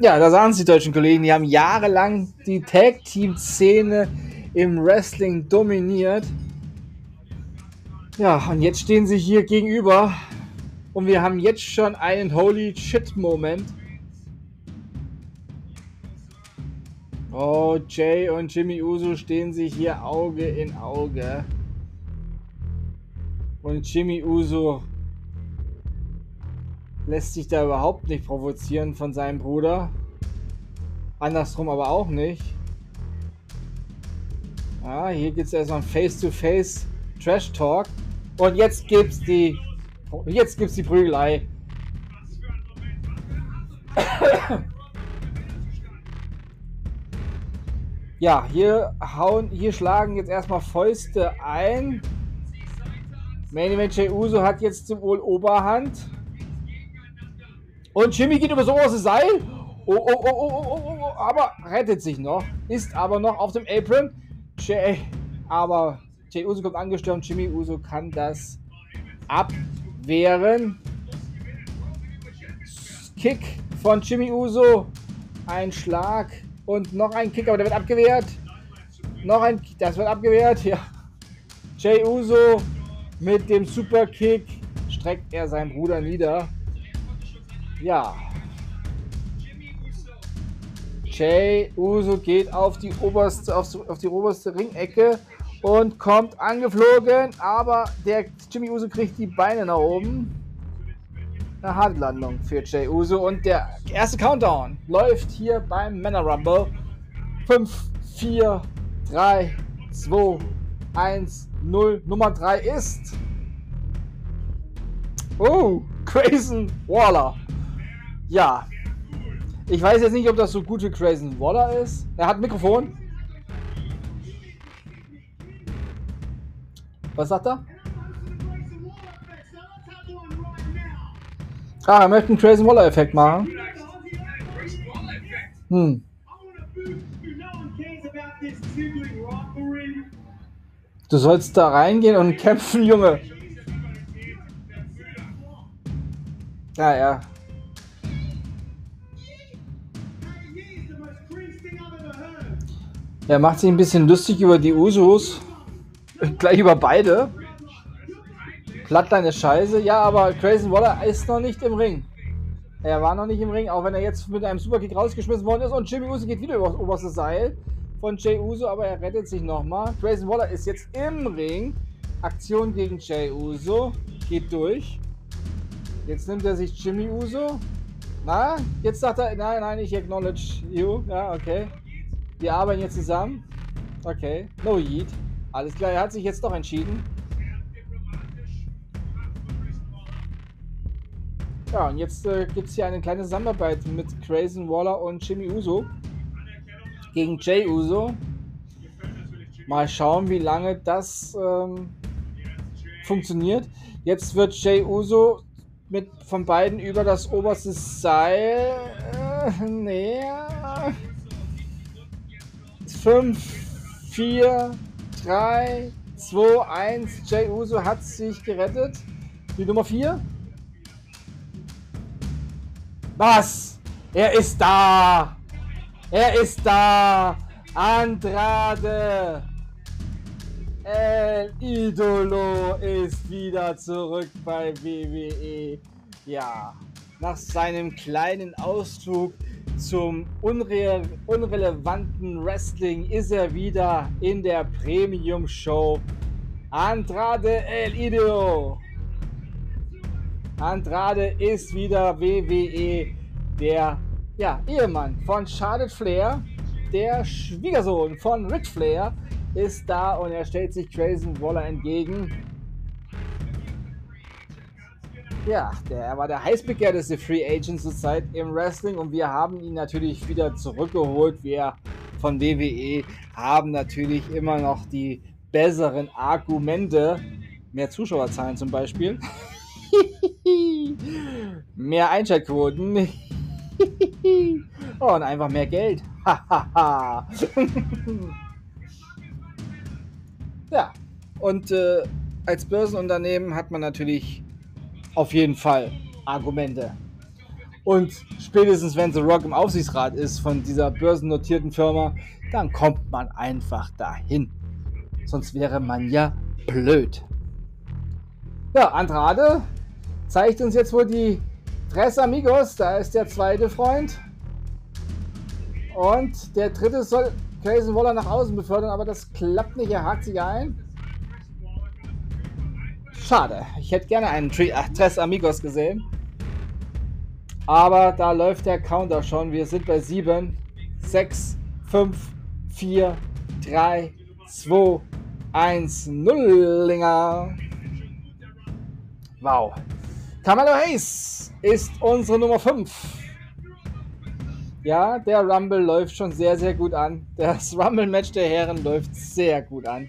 Ja, da sahen es die deutschen Kollegen, die haben jahrelang die Tag-Team-Szene im Wrestling dominiert. Ja, und jetzt stehen sie hier gegenüber und wir haben jetzt schon einen Holy Shit-Moment. Oh, Jay und Jimmy Uso stehen sich hier Auge in Auge. Und Jimmy Uso lässt sich da überhaupt nicht provozieren von seinem Bruder. Andersrum aber auch nicht. Ja, hier gibt es erstmal ein Face-to-Face Trash Talk. Und jetzt gibt's die. Jetzt gibt's die Prügelei. Ja, hier hauen, hier schlagen jetzt erstmal Fäuste ein. Main Event Jey Uso hat jetzt zum Wohl Oberhand. Und Jimmy geht über so große Seil. Oh, oh, oh, oh, oh, oh, oh, aber rettet sich noch. Ist aber noch auf dem Apron. Jay, aber Jay Uso kommt angestürmt, Jimmy Uso kann das abwehren. Kick von Jimmy Uso, ein Schlag und noch ein Kick, aber der wird abgewehrt. Noch ein, das wird abgewehrt, ja. Jay Uso mit dem Superkick streckt er seinen Bruder nieder. Ja, Jay Uso geht auf die oberste, auf, auf die oberste Ringecke und kommt angeflogen, aber der Jimmy Uso kriegt die Beine nach oben. Eine Handlandung für Jay Uso und der erste Countdown läuft hier beim Männer Rumble. 5, 4, 3, 2, 1, 0. Nummer 3 ist. Oh, Grayson Waller. Ja, ich weiß jetzt nicht, ob das so gut für Grayson Waller ist. Er hat ein Mikrofon. Was sagt er? Ah, er möchte einen Grayson Waller-Effekt machen. Hm. Du sollst da reingehen und kämpfen, Junge. Ja, ja. Er macht sich ein bisschen lustig über die Usos. Gleich über beide. Plattline ist scheiße. Ja, aber Grayson Waller ist noch nicht im Ring. Er war noch nicht im Ring, auch wenn er jetzt mit einem Superkick rausgeschmissen worden ist. Und Jimmy Uso geht wieder über das oberste Seil von Jay Uso, aber er rettet sich nochmal. Grayson Waller ist jetzt im Ring. Aktion gegen Jay Uso. Geht durch. Jetzt nimmt er sich Jimmy Uso. Na, jetzt sagt er, nein, nein, ich acknowledge you. Ja, okay. Wir arbeiten jetzt zusammen. Okay. No Yeet. Alles klar, er hat sich jetzt doch entschieden. Ja, und jetzt äh, gibt es hier eine kleine Zusammenarbeit mit Grayson Waller und Jimmy Uso gegen Jay Uso. Mal schauen, wie lange das ähm, funktioniert. Jetzt wird Jay Uso mit von beiden über das oberste Seil. Äh, nee. 5, 4, 3, 2, 1. Jay Uso hat sich gerettet. Die Nummer 4. Was? Er ist da! Er ist da! Andrade! El Idolo ist wieder zurück bei WWE. Ja, nach seinem kleinen Ausflug zum unre unrelevanten Wrestling ist er wieder in der Premium Show. Andrade El Idolo. Andrade ist wieder WWE, der ja, Ehemann von Charlotte Flair, der Schwiegersohn von Ric Flair ist da und er stellt sich Grayson Waller entgegen. Ja, der, er war der heißbegehrteste Free Agent zurzeit im Wrestling und wir haben ihn natürlich wieder zurückgeholt. Wir von WWE haben natürlich immer noch die besseren Argumente. Mehr Zuschauerzahlen zum Beispiel. mehr Einschaltquoten. oh, und einfach mehr Geld. Ja, und äh, als Börsenunternehmen hat man natürlich auf jeden Fall Argumente. Und spätestens wenn The Rock im Aufsichtsrat ist von dieser börsennotierten Firma, dann kommt man einfach dahin. Sonst wäre man ja blöd. Ja, Andrade zeigt uns jetzt wohl die Tres Amigos. Da ist der zweite Freund. Und der dritte soll Grayson Waller nach außen befördern, aber das klappt nicht. Er hakt sich ein. Schade. Ich hätte gerne einen Tri Ach, Tres Amigos gesehen. Aber da läuft der Counter schon. Wir sind bei 7, 6, 5, 4, 3, 2, 1, 0. Linger. Wow. Camelo Hayes ist unsere Nummer 5. Ja, der Rumble läuft schon sehr, sehr gut an. Das Rumble-Match der Herren läuft sehr gut an.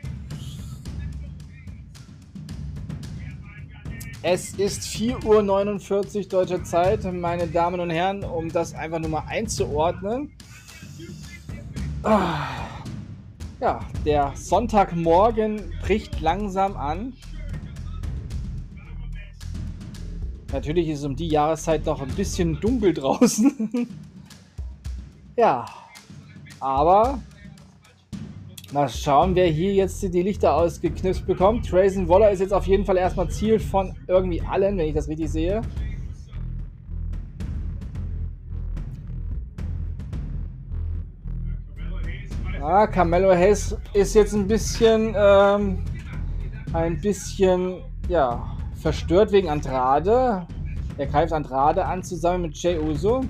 Es ist 4.49 Uhr deutscher Zeit, meine Damen und Herren, um das einfach nur mal einzuordnen. Ah. Ja, der Sonntagmorgen bricht langsam an. Natürlich ist es um die Jahreszeit noch ein bisschen dunkel draußen. Ja, aber mal schauen, wer hier jetzt die Lichter ausgeknipst bekommt. Trayson Waller ist jetzt auf jeden Fall erstmal Ziel von irgendwie allen, wenn ich das richtig sehe. Ah, Carmelo Hayes ist jetzt ein bisschen, ähm, ein bisschen, ja, verstört wegen Andrade. Er greift Andrade an zusammen mit Jay Uso.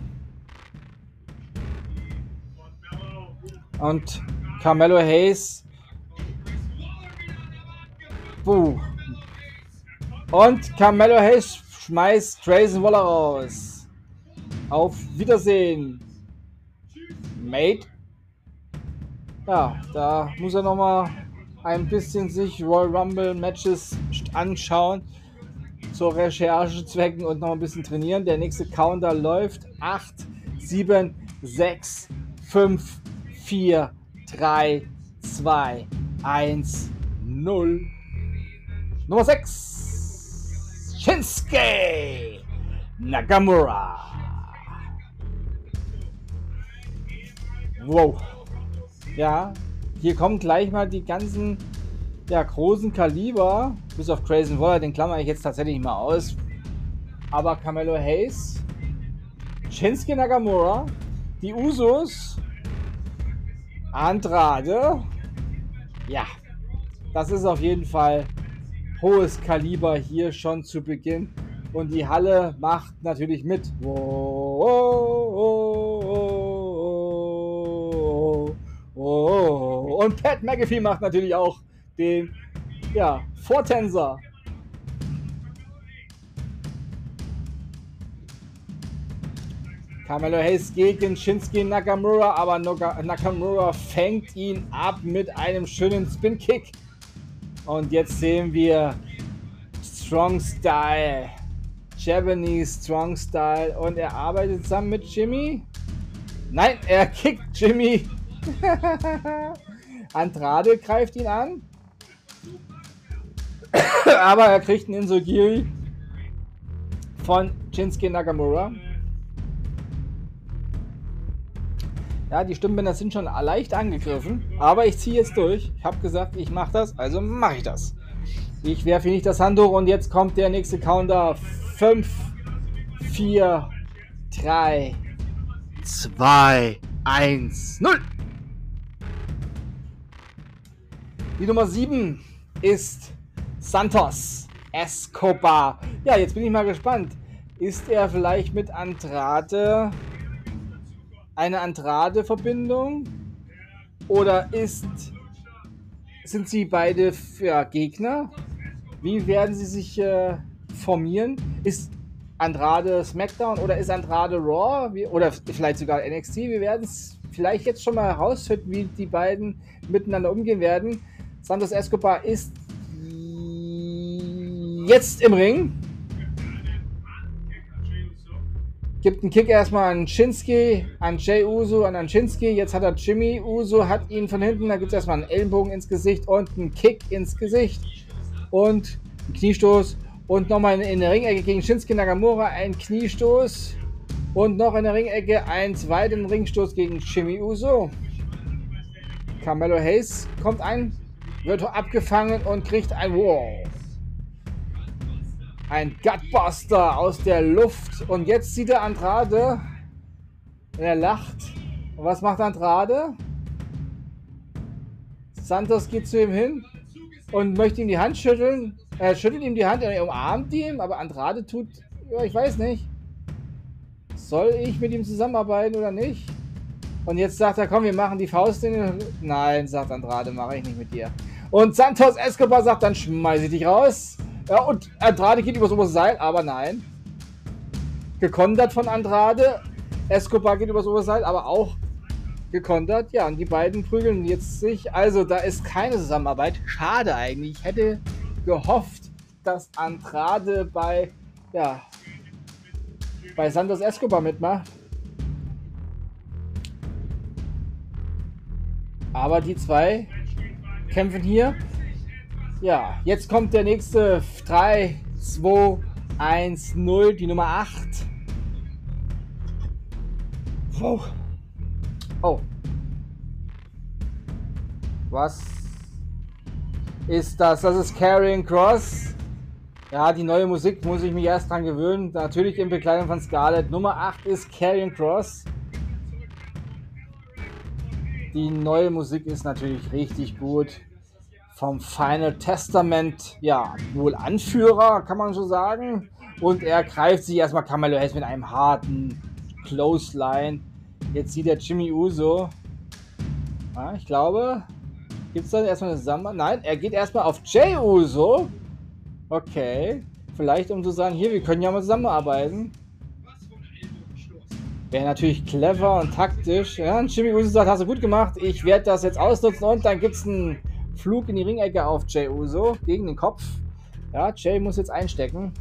Und Carmelo Hayes. Buh. Und Carmelo Hayes schmeißt Grayson Waller raus. Auf Wiedersehen. Mate. Ja, da muss er nochmal ein bisschen sich Royal Rumble Matches anschauen. Zur Recherchezwecken und noch ein bisschen trainieren. Der nächste Counter läuft. 8, 7, 6, 5, 4, 3, 2, 1, 0. Nummer 6. Shinsuke Nakamura. Wow. Ja, hier kommen gleich mal die ganzen ja, großen Kaliber. Bis auf Crazy Waller, den klammer ich jetzt tatsächlich mal aus. Aber Camelo Hayes, Shinsuke Nakamura, die Usos, Andrade. Ja, das ist auf jeden Fall hohes Kaliber hier schon zu Beginn. Und die Halle macht natürlich mit. Und Pat McAfee macht natürlich auch den ja, Vortänzer. Carmelo Hayes gegen Shinsuke Nakamura, aber Nakamura fängt ihn ab mit einem schönen Spin-Kick. Und jetzt sehen wir Strong Style. Japanese Strong Style. Und er arbeitet zusammen mit Jimmy. Nein, er kickt Jimmy. Andrade greift ihn an. aber er kriegt einen Insogiri von Shinsuke Nakamura. Ja, die Stimmbänder sind schon leicht angegriffen, aber ich ziehe jetzt durch. Ich habe gesagt, ich mache das, also mache ich das. Ich werfe nicht das Handtuch und jetzt kommt der nächste Counter. 5, 4, 3, 2, 1, 0. Die Nummer 7 ist Santos Escobar. Ja, jetzt bin ich mal gespannt. Ist er vielleicht mit Andrade eine Andrade-Verbindung? Oder ist, sind sie beide ja, Gegner? Wie werden sie sich äh, formieren? Ist Andrade SmackDown oder ist Andrade Raw? Wie, oder vielleicht sogar NXT? Wir werden es vielleicht jetzt schon mal herausfinden, wie die beiden miteinander umgehen werden. Santos Escobar ist jetzt im Ring. Gibt einen Kick erstmal an Shinsuke, an Jay Uso, an Shinsuke. Jetzt hat er Jimmy Uso, hat ihn von hinten. Da gibt es erstmal einen Ellenbogen ins Gesicht und einen Kick ins Gesicht. Und einen Kniestoß. Und nochmal in der Ringecke gegen Shinsuke Nagamura ein Kniestoß. Und noch in der Ringecke einen zweiten Ringstoß gegen Jimmy Uso. Carmelo Hayes kommt ein, wird abgefangen und kriegt ein Wow. Ein Gutbuster aus der Luft. Und jetzt sieht er Andrade. Und er lacht. Und was macht Andrade? Santos geht zu ihm hin und möchte ihm die Hand schütteln. Er schüttelt ihm die Hand, er umarmt ihn, aber Andrade tut, ja, ich weiß nicht. Soll ich mit ihm zusammenarbeiten oder nicht? Und jetzt sagt er, komm, wir machen die Faust in den... Nein, sagt Andrade, mache ich nicht mit dir. Und Santos Escobar sagt, dann schmeiße ich dich raus. Ja, und Andrade geht übers oberste Seil, aber nein. Gekontert von Andrade. Escobar geht übers oberste Seil, aber auch gekontert. Ja, und die beiden prügeln jetzt sich. Also, da ist keine Zusammenarbeit. Schade eigentlich. Ich hätte gehofft, dass Andrade bei, ja, bei Santos Escobar mitmacht. Aber die zwei kämpfen hier ja, jetzt kommt der nächste 3, 2, 1, 0, die Nummer 8. Oh. oh. Was ist das? Das ist Carrying Cross. Ja, die neue Musik muss ich mich erst dran gewöhnen. Natürlich in Bekleidung von Scarlett. Nummer 8 ist Carrying Cross. Die neue Musik ist natürlich richtig gut vom Final Testament, ja, wohl Anführer, kann man so sagen. Und er greift sich erstmal Carmelo Hayes mit einem harten Clothesline. Jetzt sieht er Jimmy Uso. Ja, ich glaube, gibt es dann erstmal eine Zusammenarbeit? Nein, er geht erstmal auf Jay Uso. Okay. Vielleicht um zu sagen, hier, wir können ja mal zusammenarbeiten. Wäre natürlich clever und taktisch. Ja, und Jimmy Uso sagt, hast du gut gemacht. Ich werde das jetzt ausnutzen und dann gibt es einen Flug in die Ringecke auf Jay Uso gegen den Kopf. Ja, Jay muss jetzt einstecken.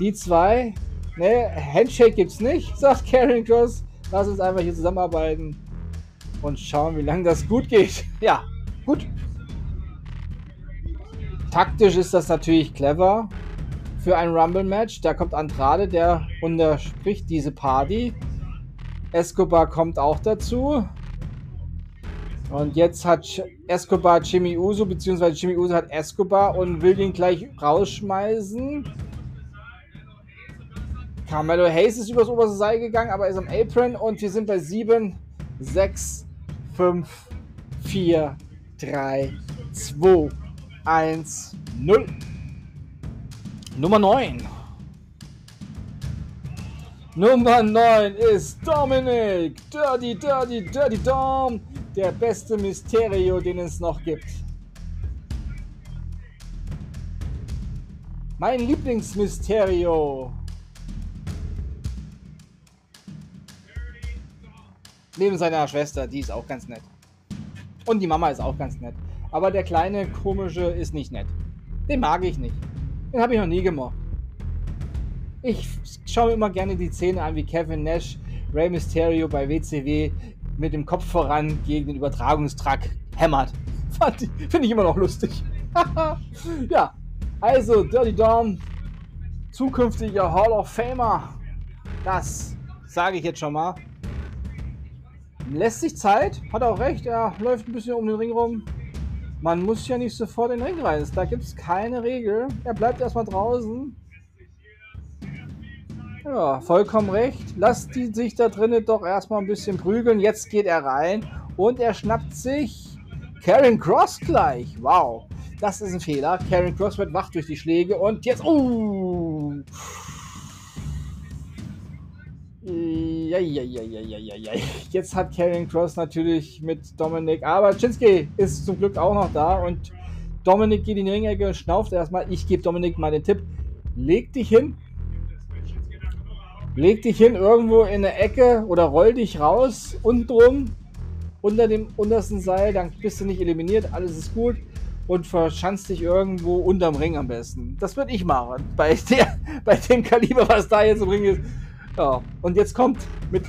Die zwei, ne, Handshake gibt's nicht, sagt Karen Cross. Lass uns einfach hier zusammenarbeiten und schauen, wie lange das gut geht. Ja, gut. Taktisch ist das natürlich clever für ein Rumble-Match. Da kommt Andrade, der unterspricht diese Party. Escobar kommt auch dazu. Und jetzt hat Escobar Jimmy Uso, beziehungsweise Jimmy Uso hat Escobar und will ihn gleich rausschmeißen. Carmelo Hayes ist übers oberste Seil gegangen, aber ist am Apron und wir sind bei 7, 6, 5, 4, 3, 2, 1, 0. Nummer 9. Nummer 9 ist Dominic. Dirty, Dirty, Dirty Dom. Der beste Mysterio, den es noch gibt. Mein Lieblingsmysterio. Neben seiner Schwester, die ist auch ganz nett. Und die Mama ist auch ganz nett. Aber der kleine komische ist nicht nett. Den mag ich nicht. Den habe ich noch nie gemacht. Ich schaue mir immer gerne die Szene an, wie Kevin Nash Rey Mysterio bei WCW mit dem Kopf voran gegen den Übertragungstrakt hämmert. Finde ich immer noch lustig. ja, also Dirty Dom, zukünftiger Hall of Famer. Das sage ich jetzt schon mal. Lässt sich Zeit, hat auch recht, er läuft ein bisschen um den Ring rum. Man muss ja nicht sofort in den Ring rein. Da gibt es keine Regel. Er bleibt erstmal draußen. Ja, vollkommen recht. Lasst die sich da drinnen doch erstmal ein bisschen prügeln. Jetzt geht er rein und er schnappt sich Karen Cross gleich. Wow, das ist ein Fehler. Karen Cross wird wach durch die Schläge und jetzt. Ja, ja, ja, ja, ja, ja, ja. Jetzt hat Karen Cross natürlich mit Dominik, aber Chinsky ist zum Glück auch noch da und Dominik geht in die Ringecke und schnauft erstmal. Ich gebe Dominik mal den Tipp. Leg dich hin. Leg dich hin irgendwo in eine Ecke oder roll dich raus, unten drum, unter dem untersten Seil, dann bist du nicht eliminiert, alles ist gut und verschanzt dich irgendwo unterm Ring am besten. Das würde ich machen. Bei, der, bei dem Kaliber, was da jetzt im Ring ist, ja, und jetzt kommt mit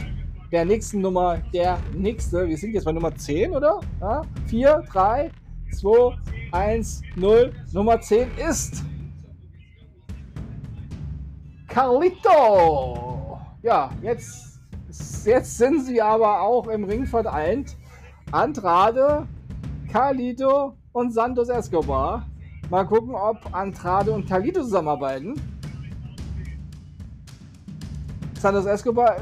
der nächsten Nummer der nächste. Wir sind jetzt bei Nummer 10, oder? Ja, 4, 3, 2, 1, 0. Nummer 10 ist Carlito. Ja, jetzt, jetzt sind sie aber auch im Ring vereint. Andrade, Carlito und Santos Escobar. Mal gucken, ob Andrade und Carlito zusammenarbeiten. Santos Escobar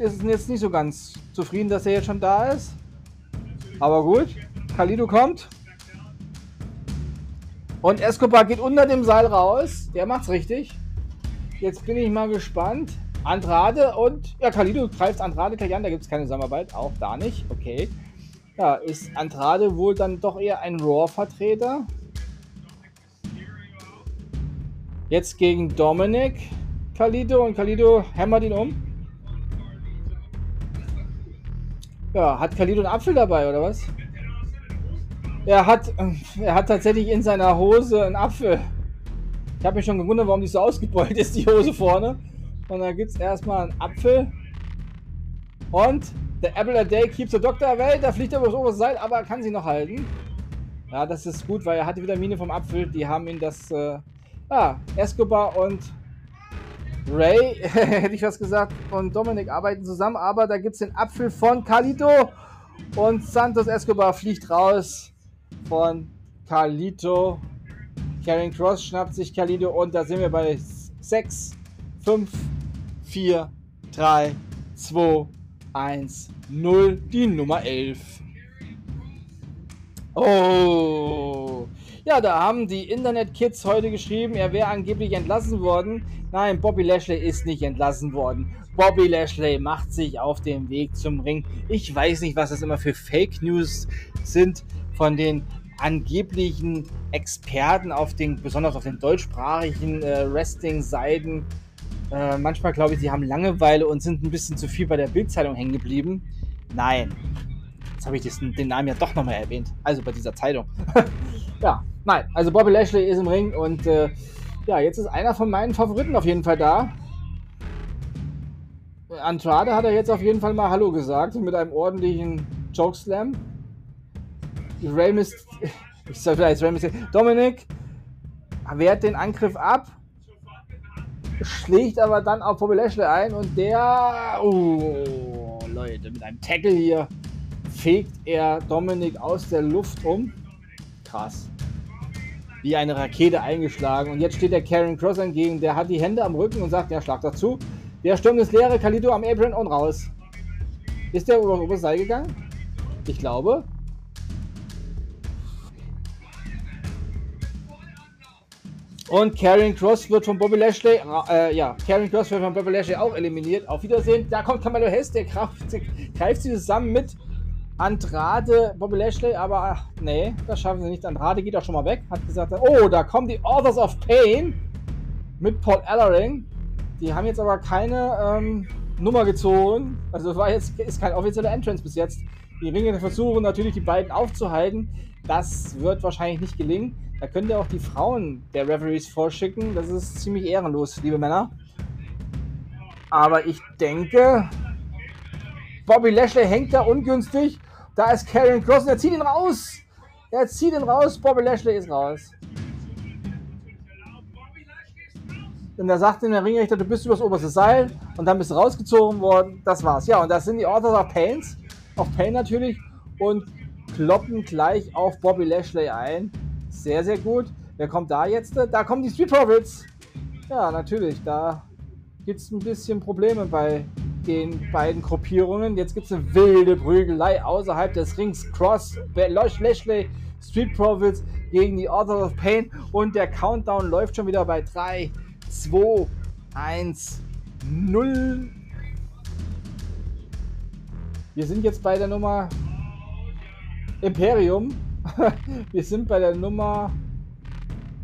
ist jetzt nicht so ganz zufrieden, dass er jetzt schon da ist. Aber gut, Kalido kommt. Und Escobar geht unter dem Seil raus. Der macht's richtig. Jetzt bin ich mal gespannt. Andrade und ja, Kalido greift Andrade gleich an. Da gibt es keine Zusammenarbeit. Auch da nicht. Okay. Ja, ist Andrade wohl dann doch eher ein Raw-Vertreter? Jetzt gegen Dominic. Kalido und Kalido hämmert ihn um. Ja, hat Kalido einen Apfel dabei oder was? Er hat, er hat tatsächlich in seiner Hose einen Apfel. Ich habe mich schon gewundert, warum die so ausgebeult ist, die Hose vorne. Und dann gibt es erstmal einen Apfel. Und der Apple a Day keeps the Doctor away. Da fliegt er über das Seil, aber er kann sie noch halten. Ja, das ist gut, weil er hat die Vitamine vom Apfel. Die haben ihn das... Äh, ja, Escobar und Ray, hätte ich was gesagt, und Dominik arbeiten zusammen, aber da gibt es den Apfel von Carlito und Santos Escobar fliegt raus von Carlito. Karen Cross schnappt sich Carlito und da sind wir bei 6, 5, 4, 3, 2, 1, 0, die Nummer 11. Oh, ja, da haben die Internet-Kids heute geschrieben, er wäre angeblich entlassen worden. Nein, Bobby Lashley ist nicht entlassen worden. Bobby Lashley macht sich auf den Weg zum Ring. Ich weiß nicht, was das immer für Fake News sind von den angeblichen Experten auf den, besonders auf den deutschsprachigen äh, Wrestling-Seiten. Äh, manchmal glaube ich, sie haben Langeweile und sind ein bisschen zu viel bei der Bildzeitung hängen geblieben. Nein. Jetzt habe ich das, den Namen ja doch nochmal erwähnt. Also bei dieser Zeitung. ja, Nein, also Bobby Lashley ist im Ring und äh, ja, jetzt ist einer von meinen Favoriten auf jeden Fall da. Andrade hat er jetzt auf jeden Fall mal Hallo gesagt mit einem ordentlichen Chokeslam. Rey Myst ich soll vielleicht Rey Mysterio. Dominik wehrt den Angriff ab, schlägt aber dann auf Bobby Lashley ein und der, oh Leute, mit einem Tackle hier fegt er Dominik aus der Luft um. Krass. Wie eine Rakete eingeschlagen. Und jetzt steht der Karen Cross entgegen. Der hat die Hände am Rücken und sagt, ja, schlag dazu. Der stürmt ins leere Kalido am Apron und raus. Ist der über das Seil gegangen? Ich glaube. Und Karen Cross wird von Bobby Lashley, äh, ja, Karen Cross wird von Bobby Lashley auch eliminiert. Auf Wiedersehen. Da kommt Camelo Hess, der greift, greift sie zusammen mit Andrade, Bobby Lashley, aber ach, nee, das schaffen sie nicht. Andrade geht auch schon mal weg, hat gesagt, oh, da kommen die Authors of Pain mit Paul Ellering. Die haben jetzt aber keine ähm, Nummer gezogen. Also war jetzt ist kein offizieller Entrance bis jetzt. Die Ringe versuchen natürlich die beiden aufzuhalten. Das wird wahrscheinlich nicht gelingen. Da könnt ihr auch die Frauen der Referees vorschicken. Das ist ziemlich ehrenlos, liebe Männer. Aber ich denke, Bobby Lashley hängt da ungünstig. Da ist Karen Cross und er zieht ihn raus. Er zieht ihn raus. Bobby Lashley ist raus. Und er sagt in der Ringrichter, du bist übers oberste Seil und dann bist du rausgezogen worden. Das war's. Ja, und das sind die Authors of Pains. Auf Pain natürlich. Und kloppen gleich auf Bobby Lashley ein. Sehr, sehr gut. Wer kommt da jetzt? Da kommen die Street Profits. Ja, natürlich. Da gibt es ein bisschen Probleme bei den beiden Gruppierungen. Jetzt gibt es eine wilde Prügelei außerhalb des Rings. Cross, Lashley, Street Profits gegen die Authors of Pain. Und der Countdown läuft schon wieder bei 3, 2, 1, 0. Wir sind jetzt bei der Nummer Imperium. Wir sind bei der Nummer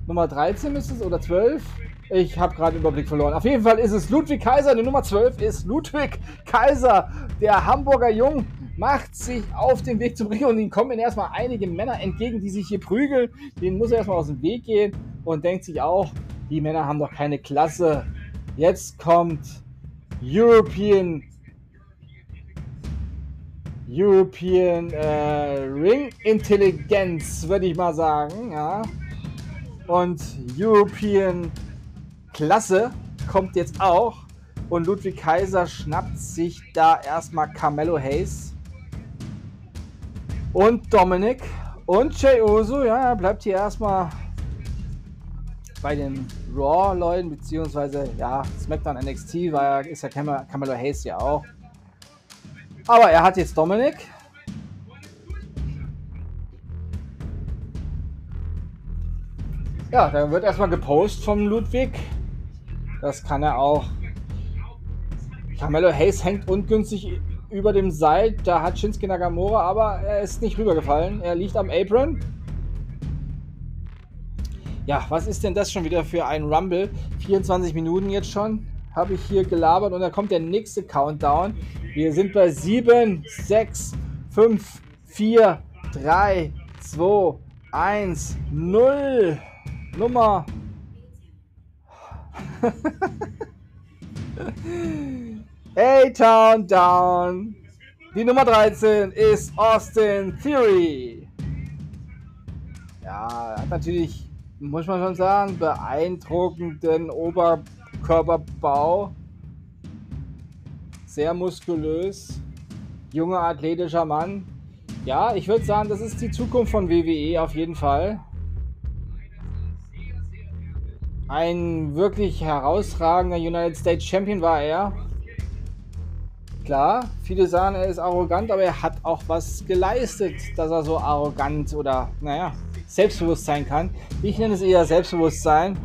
Nummer 13 ist es oder 12? Ich habe gerade Überblick verloren. Auf jeden Fall ist es Ludwig Kaiser. Die Nummer 12 ist Ludwig Kaiser. Der Hamburger Jung macht sich auf den Weg zum Ring und ihm kommen erstmal einige Männer entgegen, die sich hier prügeln. Den muss er erstmal aus dem Weg gehen und denkt sich auch, die Männer haben doch keine Klasse. Jetzt kommt European European äh, Ring Intelligenz, würde ich mal sagen. Ja. Und European Klasse kommt jetzt auch. Und Ludwig Kaiser schnappt sich da erstmal Carmelo Hayes. Und Dominic. Und Jey Uso, ja, bleibt hier erstmal bei den Raw-Leuten, beziehungsweise, ja, SmackDown NXT war, ist ja Carmelo Hayes ja auch. Aber er hat jetzt Dominik. Ja, dann wird erstmal gepostet vom Ludwig. Das kann er auch. Carmelo Hayes hängt ungünstig über dem Seil. Da hat Shinsuke Nakamura, aber er ist nicht rübergefallen. Er liegt am Apron. Ja, was ist denn das schon wieder für ein Rumble? 24 Minuten jetzt schon habe ich hier gelabert und dann kommt der nächste Countdown. Wir sind bei 7, 6, 5, 4, 3, 2, 1, 0. Nummer. A-Town Down. Die Nummer 13 ist Austin Theory. Ja, hat natürlich, muss man schon sagen, beeindruckenden Ober Körperbau, sehr muskulös, junger athletischer Mann. Ja, ich würde sagen, das ist die Zukunft von WWE auf jeden Fall. Ein wirklich herausragender United States Champion war er. Klar, viele sagen, er ist arrogant, aber er hat auch was geleistet, dass er so arrogant oder, naja, selbstbewusst sein kann. Ich nenne es eher Selbstbewusstsein.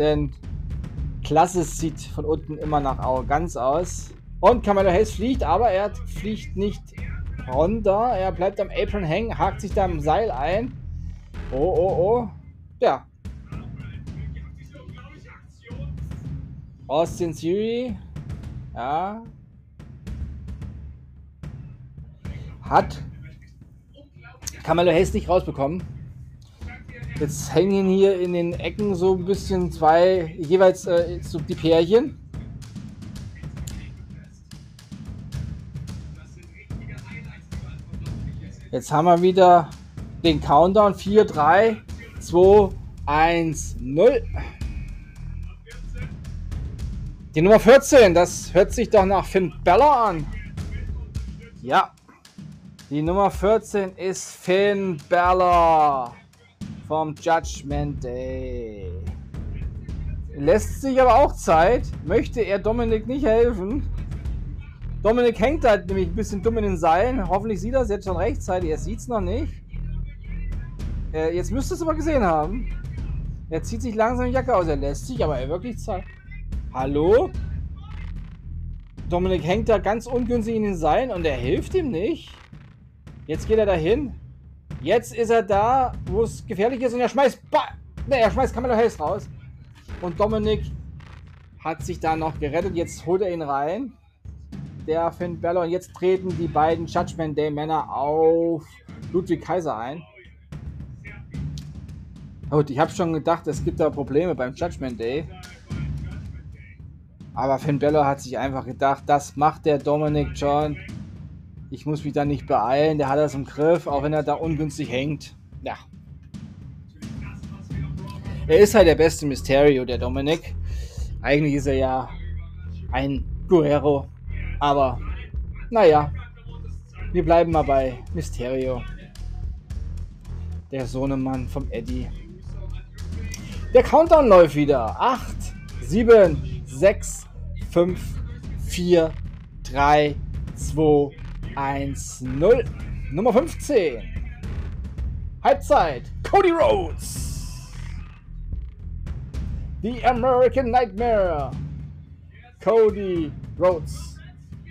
Denn Klasse sieht von unten immer nach Arroganz aus. Und Kamala Hayes fliegt, aber er fliegt nicht runter. Er bleibt am Apron hängen, hakt sich da im Seil ein. Oh, oh, oh. Ja. Austin Theory. Ja. Hat Kamala Hayes nicht rausbekommen. Jetzt hängen hier in den Ecken so ein bisschen zwei, jeweils äh, so die Pärchen. Jetzt haben wir wieder den Countdown. 4, 3, 2, 1, 0. Die Nummer 14, das hört sich doch nach Finn Bella an. Ja, die Nummer 14 ist Finn Bella vom Judgment Day. Lässt sich aber auch Zeit. Möchte er Dominik nicht helfen? Dominik hängt halt nämlich ein bisschen dumm in den Seilen. Hoffentlich sieht er es jetzt schon rechtzeitig. Er sieht es noch nicht. Äh, jetzt müsste es aber gesehen haben. Er zieht sich langsam die Jacke aus. Er lässt sich aber er wirklich Zeit. Hallo? Dominik hängt da ganz ungünstig in den Seilen und er hilft ihm nicht. Jetzt geht er dahin. Jetzt ist er da, wo es gefährlich ist und er schmeißt. Ne, er schmeißt Kamala Hayes raus. Und Dominik hat sich da noch gerettet. Jetzt holt er ihn rein der Finn Balor. Und jetzt treten die beiden Judgment Day Männer auf Ludwig Kaiser ein. Gut, ich habe schon gedacht, es gibt da Probleme beim Judgment Day. Aber Finn Balor hat sich einfach gedacht, das macht der Dominic John. Ich muss mich da nicht beeilen, der hat das im Griff, auch wenn er da ungünstig hängt. Ja. Er ist halt der beste Mysterio, der Dominic. Eigentlich ist er ja ein Guerrero. Aber, naja, wir bleiben mal bei Mysterio. Der Sohnemann vom Eddie. Der Countdown läuft wieder. 8, 7, 6, 5, 4, 3, 2, 1, 0. Nummer 15. Halbzeit. Cody Rhodes. The American Nightmare. Cody Rhodes.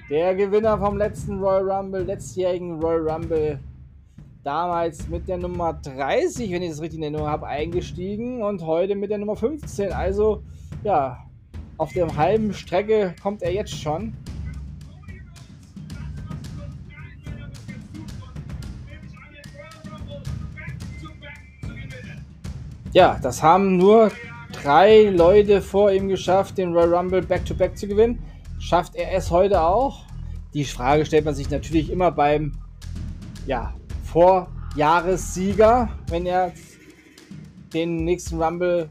Der Gewinner vom letzten Royal Rumble, letztjährigen Royal Rumble, damals mit der Nummer 30, wenn ich das richtig in Erinnerung habe, eingestiegen und heute mit der Nummer 15. Also, ja, auf der halben Strecke kommt er jetzt schon. Ja, das haben nur drei Leute vor ihm geschafft, den Royal Rumble Back-to-Back -back zu gewinnen. Schafft er es heute auch? Die Frage stellt man sich natürlich immer beim ja, Vorjahressieger, wenn er den nächsten Rumble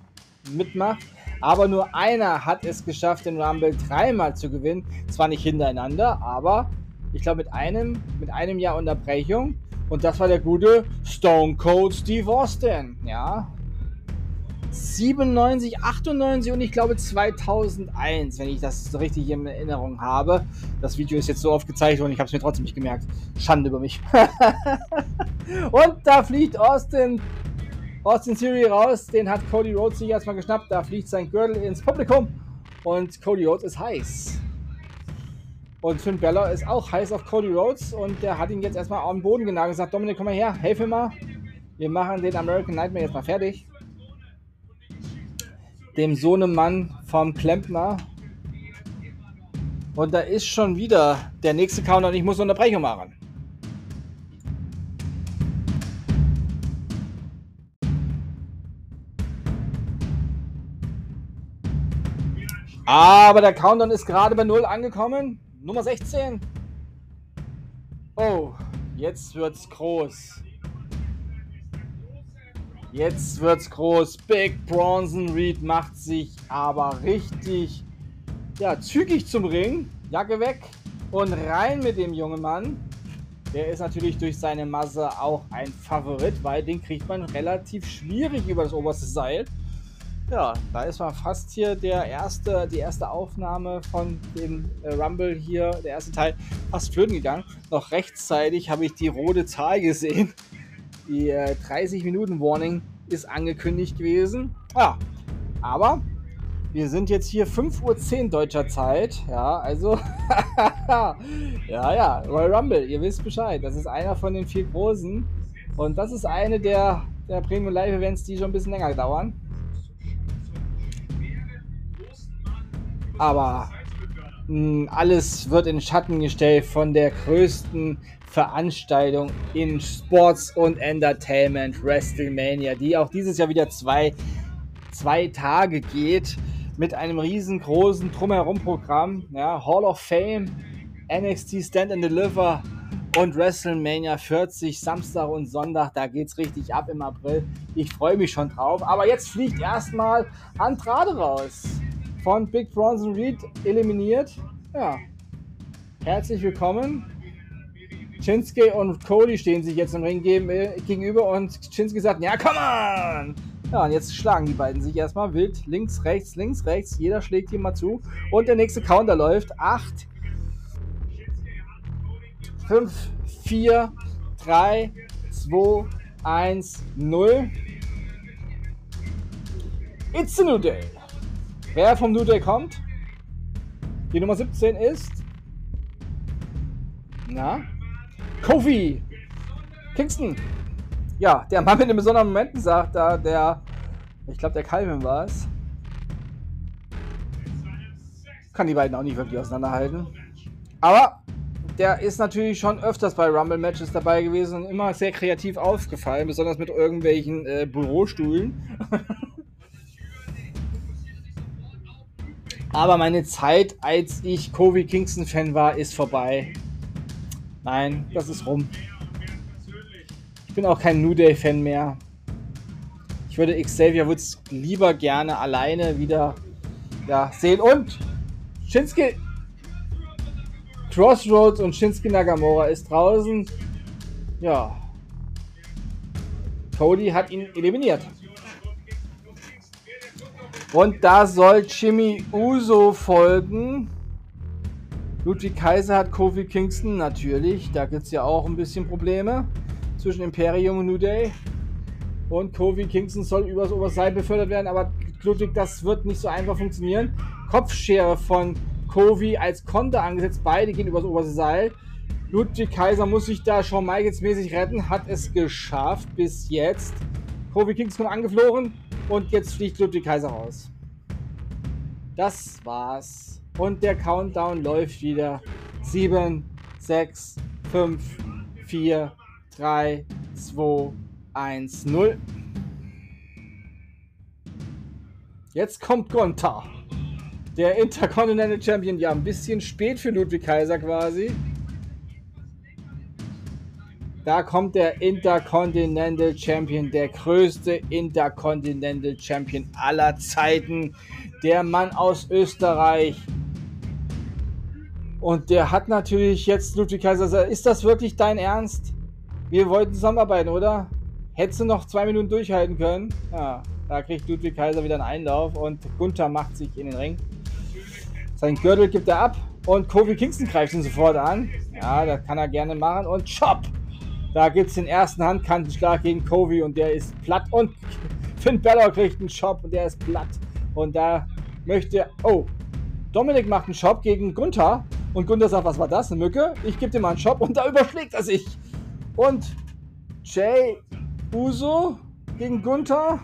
mitmacht. Aber nur einer hat es geschafft, den Rumble dreimal zu gewinnen. Zwar nicht hintereinander, aber ich glaube mit einem, mit einem Jahr Unterbrechung. Und das war der gute Stone Cold Steve Austin. Ja, 97, 98 und ich glaube 2001, wenn ich das richtig in Erinnerung habe. Das Video ist jetzt so oft gezeigt und ich habe es mir trotzdem nicht gemerkt. Schande über mich. und da fliegt Austin, Austin Theory raus. Den hat Cody Rhodes sich erstmal geschnappt. Da fliegt sein Gürtel ins Publikum und Cody Rhodes ist heiß. Und Finn Bella ist auch heiß auf Cody Rhodes und der hat ihn jetzt erstmal auf den Boden genagelt und sagt, Dominik, komm mal her, helf mir mal. Wir machen den American Nightmare jetzt mal fertig dem Sohnemann vom Klempner. Und da ist schon wieder der nächste Counter und ich muss eine Unterbrechung machen. Aber der Countdown ist gerade bei 0 angekommen. Nummer 16. Oh, jetzt wird's groß. Jetzt wird's groß. Big Bronson Reed macht sich aber richtig ja, zügig zum Ring. Jacke weg und rein mit dem jungen Mann. Der ist natürlich durch seine Masse auch ein Favorit, weil den kriegt man relativ schwierig über das oberste Seil. Ja, da ist man fast hier der erste, die erste Aufnahme von dem äh, Rumble hier, der erste Teil, fast flöten gegangen. Noch rechtzeitig habe ich die rote Zahl gesehen. Die äh, 30 Minuten Warning ist angekündigt gewesen. Ja, aber wir sind jetzt hier 5.10 Uhr deutscher Zeit. Ja, also. ja, ja, Royal Rumble, ihr wisst Bescheid. Das ist einer von den vier großen. Und das ist eine der, der Premium Live Events, die schon ein bisschen länger dauern. Aber mh, hm, alles wird in Schatten gestellt von der größten Veranstaltung in Sports und Entertainment WrestleMania, die auch dieses Jahr wieder zwei, zwei Tage geht mit einem riesengroßen Drumherum-Programm. Ja, Hall of Fame, NXT Stand and Deliver und WrestleMania 40, Samstag und Sonntag. Da geht's richtig ab im April. Ich freue mich schon drauf. Aber jetzt fliegt erstmal Andrade raus. Von Big Bronson Reed eliminiert. Ja. Herzlich willkommen. Shinsuke und Cody stehen sich jetzt im Ring gegenüber und Shinsuke sagt, ja, come on! Ja, und jetzt schlagen die beiden sich erstmal wild. Links, rechts, links, rechts. Jeder schlägt hier mal zu. Und der nächste Counter läuft. 8, 5, 4, 3, 2, 1, 0. It's a New Day. Wer vom New Day kommt? Die Nummer 17 ist. Na? Kofi Kingston. Ja, der Mann mit den besonderen Momenten sagt da, der. Ich glaube, der Calvin war es. Kann die beiden auch nicht wirklich auseinanderhalten. Aber der ist natürlich schon öfters bei Rumble-Matches dabei gewesen und immer sehr kreativ aufgefallen, besonders mit irgendwelchen äh, Bürostuhlen. Aber meine Zeit, als ich Kobe Kingston-Fan war, ist vorbei. Nein, das ist rum. Ich bin auch kein New Day-Fan mehr. Ich würde Xavier Woods lieber gerne alleine wieder ja, sehen. Und Shinsuke Crossroads und Shinsuke Nagamura ist draußen. Ja. Cody hat ihn eliminiert. Und da soll Jimmy Uso folgen. Ludwig Kaiser hat Kofi Kingston, natürlich. Da gibt es ja auch ein bisschen Probleme zwischen Imperium und New Day. Und Kofi Kingston soll übers Oberseil befördert werden, aber Ludwig, das wird nicht so einfach funktionieren. Kopfschere von Kovi als Konter angesetzt. Beide gehen übers oberste Seil. Ludwig Kaiser muss sich da Shawn Michaels mäßig retten, hat es geschafft bis jetzt. Kofi Kingston angeflogen und jetzt fliegt Ludwig Kaiser raus. Das war's. Und der Countdown läuft wieder. 7, 6, 5, 4, 3, 2, 1, 0. Jetzt kommt Gonta der Intercontinental Champion. Ja, ein bisschen spät für Ludwig Kaiser quasi. Da kommt der Intercontinental Champion, der größte Intercontinental Champion aller Zeiten. Der Mann aus Österreich. Und der hat natürlich jetzt Ludwig Kaiser gesagt, ist das wirklich dein Ernst? Wir wollten zusammenarbeiten, oder? Hättest du noch zwei Minuten durchhalten können? Ja, da kriegt Ludwig Kaiser wieder einen Einlauf und Gunther macht sich in den Ring. Sein Gürtel gibt er ab und Kofi Kingston greift ihn sofort an. Ja, das kann er gerne machen. Und Chop! Da gibt es den ersten Handkantenschlag gegen Kofi und der ist platt. Und Finn Balor kriegt einen Chop und der ist platt. Und da möchte. Oh, Dominik macht einen Chop gegen Gunther. Und Gunther sagt, was war das? Eine Mücke? Ich gebe dir mal einen Chop und da überschlägt er sich. Und Jay Uso gegen Gunther.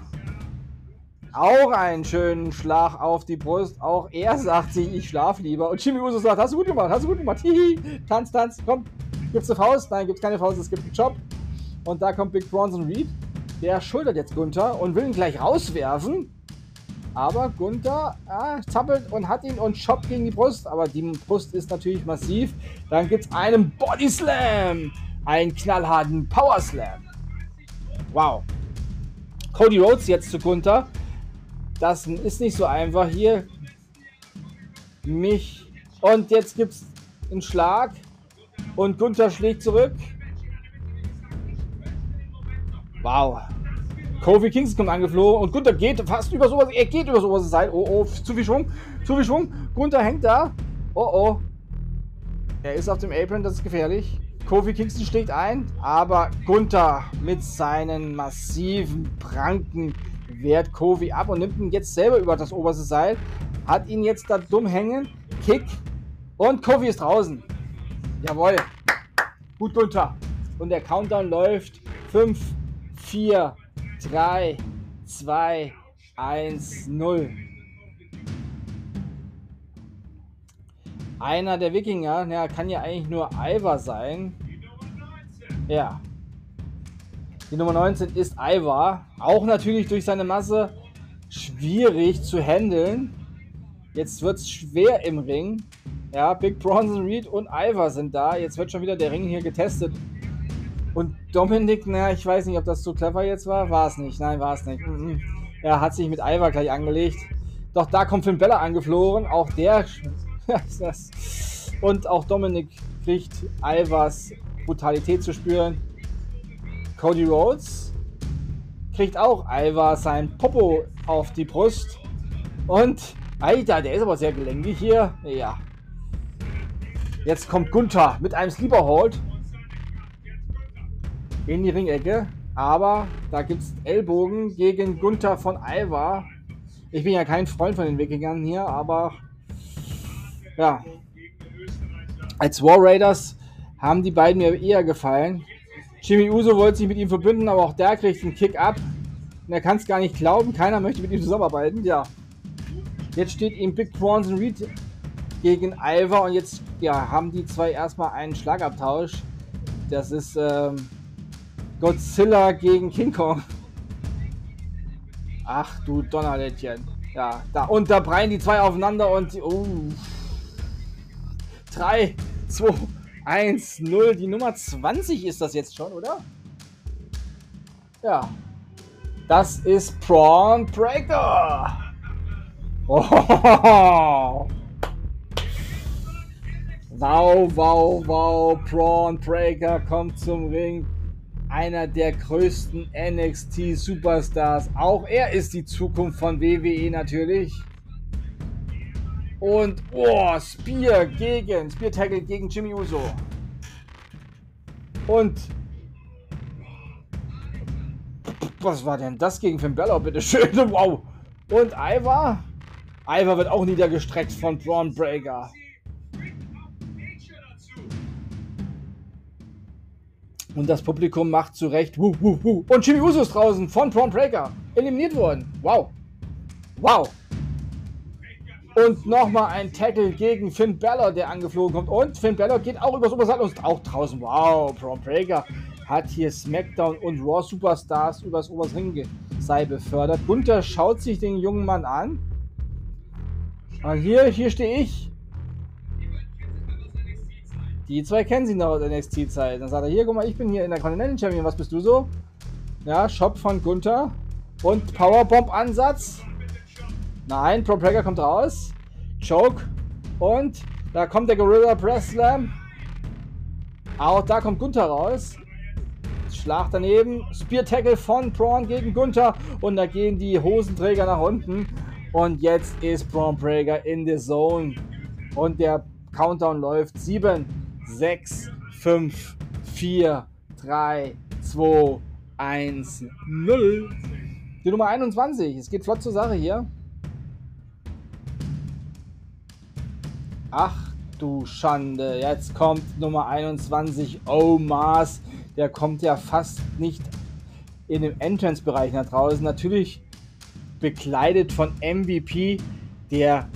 Auch einen schönen Schlag auf die Brust. Auch er sagt sich, ich schlaf lieber. Und Jimmy Uso sagt, hast du gut gemacht, hast du gut gemacht. Hihi, tanz, tanz, komm. Gibt's eine Faust? Nein, gibt's keine Faust, es gibt einen Job. Und da kommt Big Bronson Reed. Der schultert jetzt Gunther und will ihn gleich rauswerfen. Aber Gunther ah, zappelt und hat ihn und Chop gegen die Brust. Aber die Brust ist natürlich massiv. Dann gibt es einen Body Slam. Einen knallharten Power Slam. Wow. Cody Rhodes jetzt zu Gunther. Das ist nicht so einfach hier. Mich. Und jetzt gibt es einen Schlag. Und Gunther schlägt zurück. Wow. Kofi Kingston kommt angeflogen und Gunther geht fast über sowas. Er geht über sowas Seil. Oh, oh, zu viel Schwung. Zu viel Schwung. Gunther hängt da. Oh, oh. Er ist auf dem Apron, das ist gefährlich. Kofi Kingston schlägt ein, aber Gunther mit seinen massiven Pranken wehrt Kofi ab und nimmt ihn jetzt selber über das oberste Seil. Hat ihn jetzt da dumm hängen. Kick. Und Kofi ist draußen. Jawohl. Gut Gunther. Und der Countdown läuft. 5, 4, 3, 2, 1, 0. Einer der Wikinger, ja, kann ja eigentlich nur Ivar sein. Ja, die Nummer 19 ist Ivar. Auch natürlich durch seine Masse schwierig zu handeln. Jetzt wird es schwer im Ring. Ja, Big Bronson Reed und Ivar sind da. Jetzt wird schon wieder der Ring hier getestet. Und Dominik, naja, ich weiß nicht, ob das so clever jetzt war. War es nicht. Nein, war es nicht. Mhm. Er hat sich mit Ivar gleich angelegt. Doch da kommt Finn Bella angeflogen. Auch der. und auch Dominik kriegt Ivars Brutalität zu spüren. Cody Rhodes kriegt auch Ivar sein Popo auf die Brust. Und, Alter, der ist aber sehr gelenkig hier. Ja. Jetzt kommt Gunther mit einem Sleeper Hold in die Ringecke. Aber da gibt es Ellbogen gegen Gunther von Ivar. Ich bin ja kein Freund von den Wikingern hier, aber ja. Als War Raiders haben die beiden mir eher gefallen. Jimmy Uso wollte sich mit ihm verbünden, aber auch der kriegt einen Kick ab. Und er kann es gar nicht glauben. Keiner möchte mit ihm zusammenarbeiten. Ja. Jetzt steht ihm Big Bronson Reed gegen Ivar und jetzt ja, haben die zwei erstmal einen Schlagabtausch. Das ist ähm, Godzilla gegen King Kong. Ach du Donnerlädchen. Ja, da und da breien die zwei aufeinander und oh. 3, 2, 1, 0. Die Nummer 20 ist das jetzt schon, oder? Ja. Das ist Prawn Breaker. Oh. Wow, wow, wow. Prawn Breaker kommt zum Ring einer der größten NXT Superstars. Auch er ist die Zukunft von WWE natürlich. Und oh, Spear gegen Spear Tackle gegen Jimmy Uso. Und was war denn das gegen Finn Balor, bitte schön. Wow. Und Ivar? Ivar wird auch niedergestreckt von Braun Breaker. Und das Publikum macht zurecht. Wuh, wuh, wuh. Und Jimmy Uso ist draußen von Braun Breaker. Eliminiert worden. Wow. Wow. Und nochmal ein Tackle gegen Finn Balor, der angeflogen kommt. Und Finn Balor geht auch übers Oberseil und ist auch draußen. Wow, Braun Breaker hat hier SmackDown und Raw Superstars übers Oberseil befördert. Gunther schaut sich den jungen Mann an. Und hier, hier stehe ich. Die zwei kennen sich noch aus NXT-Zeit. Dann sagt er, hier, guck mal, ich bin hier in der Continental Champion. Was bist du so? Ja, Shop von Gunther. Und Powerbomb-Ansatz. Nein, Pro Breaker kommt raus. Choke. Und da kommt der Gorilla Press Slam. Auch da kommt Gunther raus. Schlag daneben. Spear Tackle von Braun gegen Gunther. Und da gehen die Hosenträger nach unten. Und jetzt ist Braun Breaker in the Zone. Und der Countdown läuft. 7, 6, 5, 4, 3, 2, 1, 0. Die Nummer 21. Es geht flott zur Sache hier. Ach du Schande. Jetzt kommt Nummer 21. Oh Mars. Der kommt ja fast nicht in dem Entrance-Bereich nach draußen. Natürlich bekleidet von MVP, der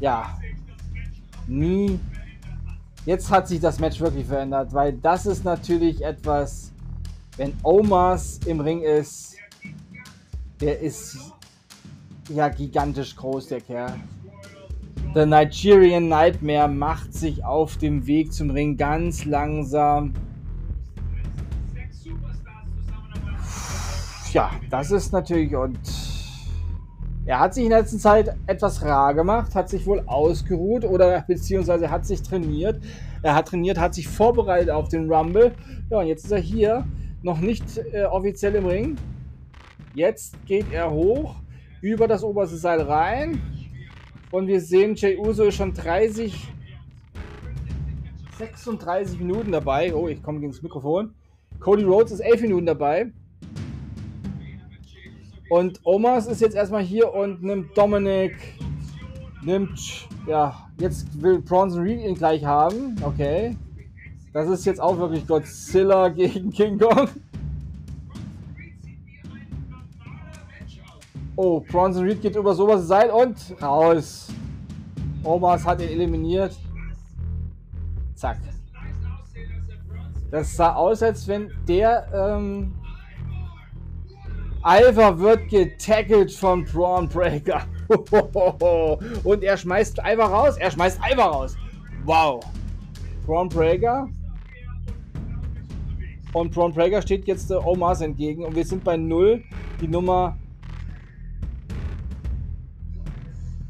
ja nie Jetzt hat sich das Match wirklich verändert, weil das ist natürlich etwas, wenn Omas im Ring ist, der ist ja gigantisch groß, der Kerl. The Nigerian Nightmare macht sich auf dem Weg zum Ring ganz langsam. Ja, das ist natürlich und er hat sich in der letzten Zeit etwas rar gemacht, hat sich wohl ausgeruht oder beziehungsweise hat sich trainiert. Er hat trainiert, hat sich vorbereitet auf den Rumble. Ja, und jetzt ist er hier, noch nicht äh, offiziell im Ring. Jetzt geht er hoch, über das oberste Seil rein. Und wir sehen, Jay Uso ist schon 30, 36 Minuten dabei. Oh, ich komme gegen das Mikrofon. Cody Rhodes ist 11 Minuten dabei. Und Omas ist jetzt erstmal hier und nimmt Dominic, nimmt, ja, jetzt will Bronson Reed ihn gleich haben. Okay. Das ist jetzt auch wirklich Godzilla gegen King Kong. Oh, Bronson Reed geht über sowas Seil und raus. Omas hat ihn eliminiert. Zack. Das sah aus, als wenn der ähm, Alva wird getackelt von Braun Breaker. Und er schmeißt Alva raus. Er schmeißt Alva raus. Wow. Braun Breaker. Und Braun Breaker steht jetzt der Omas entgegen und wir sind bei 0. Die Nummer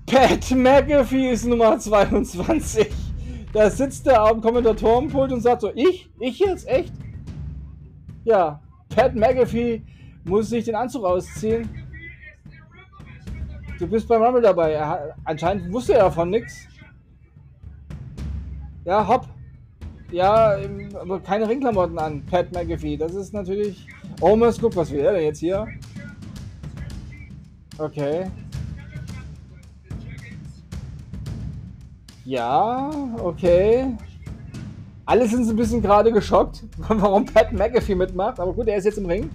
Pat McAfee ist Nummer 22. Da sitzt er am Kommentatorenpult und sagt so, ich? Ich jetzt? Echt? Ja, Pat McAfee muss sich den Anzug ausziehen. Du bist beim Rumble dabei. Er, anscheinend wusste er davon nichts. Ja, hopp. Ja, aber keine Ringklamotten an, Pat McAfee. Das ist natürlich... Omos, guck, was will er denn jetzt hier? Okay. Ja, okay. Alle sind so ein bisschen gerade geschockt, warum Pat McAfee mitmacht. Aber gut, er ist jetzt im Ring.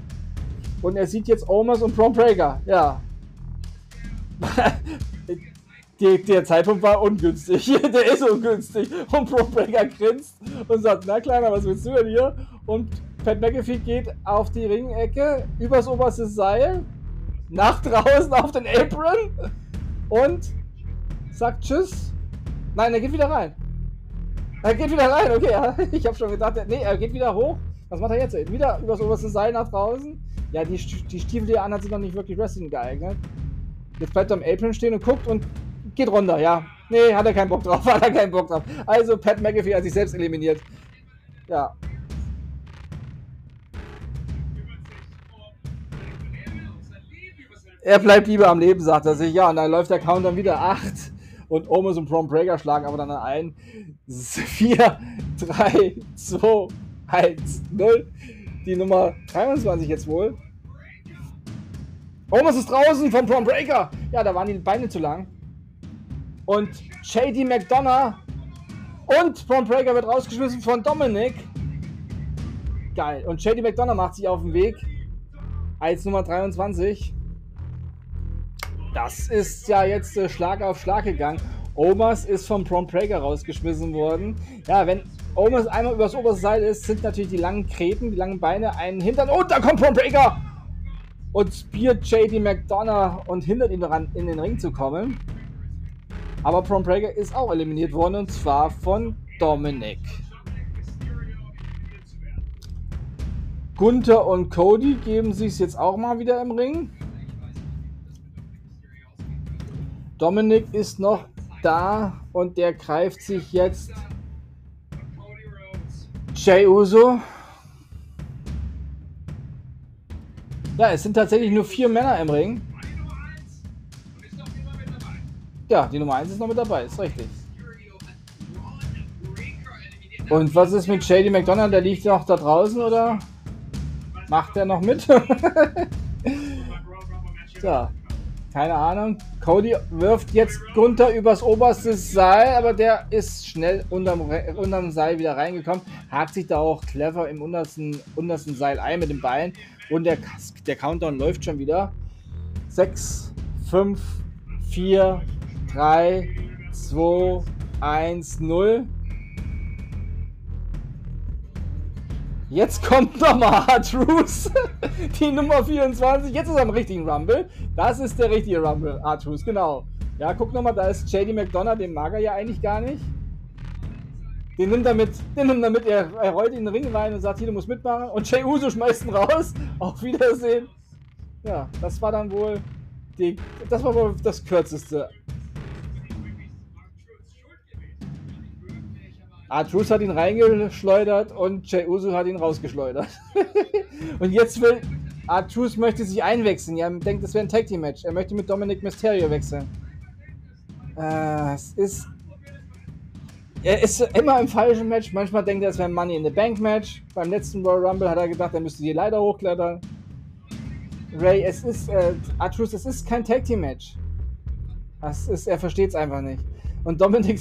Und er sieht jetzt Omos und Prom Prager. Ja. Die, der Zeitpunkt war ungünstig. der ist ungünstig. Und Prom Prager grinst und sagt, na Kleiner, was willst du denn hier? Und Pat McAfee geht auf die Ringecke, übers oberste Seil, nach draußen auf den Apron und sagt Tschüss Nein, er geht wieder rein. Er geht wieder rein, okay. Ich habe schon gedacht, nee, er geht wieder hoch. Was macht er jetzt? Wieder übers oberste Seil nach draußen. Ja, die, die Stiefel, die er anhat, sind noch nicht wirklich Wrestling geeignet. Jetzt bleibt er am Apron stehen und guckt und geht runter, ja. Nee, hat er keinen Bock drauf, hat er keinen Bock drauf. Also Pat McAfee hat sich selbst eliminiert. Ja. Er bleibt lieber am Leben, sagt er sich. Ja, und dann läuft der Countdown wieder. Acht und Omos und Prom Breaker schlagen aber dann ein. 4, 3, 2, 1, 0. Die Nummer 23 jetzt wohl. Omos ist draußen von Prom Breaker. Ja, da waren die Beine zu lang. Und Shady McDonough und Prom Breaker wird rausgeschmissen von Dominic. Geil. Und Shady McDonough macht sich auf den Weg als Nummer 23. Das ist ja jetzt äh, Schlag auf Schlag gegangen. Omas ist vom Prom Prager rausgeschmissen worden. Ja, wenn Omas einmal übers oberste Seil ist, sind natürlich die langen Kreten, die langen Beine einen Hintern. Und da kommt Prom Prager! Und spielt JD McDonough und hindert ihn daran, in den Ring zu kommen. Aber Prom Prager ist auch eliminiert worden und zwar von Dominic. Gunther und Cody geben sich jetzt auch mal wieder im Ring. Dominik ist noch da und der greift sich jetzt Jay Uso. Ja, es sind tatsächlich nur vier Männer im Ring. Ja, die Nummer 1 ist noch mit dabei, ist richtig. Und was ist mit Shady McDonald? Der liegt noch da draußen oder macht er noch mit? ja. Keine Ahnung. Cody wirft jetzt Gunther übers oberste Seil, aber der ist schnell unterm, unterm Seil wieder reingekommen. Hakt sich da auch clever im untersten, untersten Seil ein mit dem Bein. Und der, der Countdown läuft schon wieder. 6, 5, 4, 3, 2, 1, 0. Jetzt kommt nochmal Artrus, die Nummer 24. Jetzt ist er im richtigen Rumble. Das ist der richtige Rumble, Artrus, genau. Ja, guck nochmal, da ist JD McDonough, den mag er ja eigentlich gar nicht. Den nimmt er mit, den nimmt er mit, er, er rollt in den Ring rein und sagt, hier, du musst mitmachen. Und Jay Uso schmeißt ihn raus. Auf Wiedersehen. Ja, das war dann wohl die, das war wohl das kürzeste Artrus hat ihn reingeschleudert und Jey Uso hat ihn rausgeschleudert. und jetzt will Artrus möchte sich einwechseln. Ja, denkt, das wäre ein Tag Team Match. Er möchte mit Dominic Mysterio wechseln. Äh, es ist er ist immer im falschen Match. Manchmal denkt er, es wäre ein Money in the Bank Match. Beim letzten Royal Rumble hat er gedacht, er müsste die Leiter hochklettern. Ray, es ist, äh, Artrus, es ist kein Tag Team Match. Das ist, er versteht es einfach nicht. Und Dominic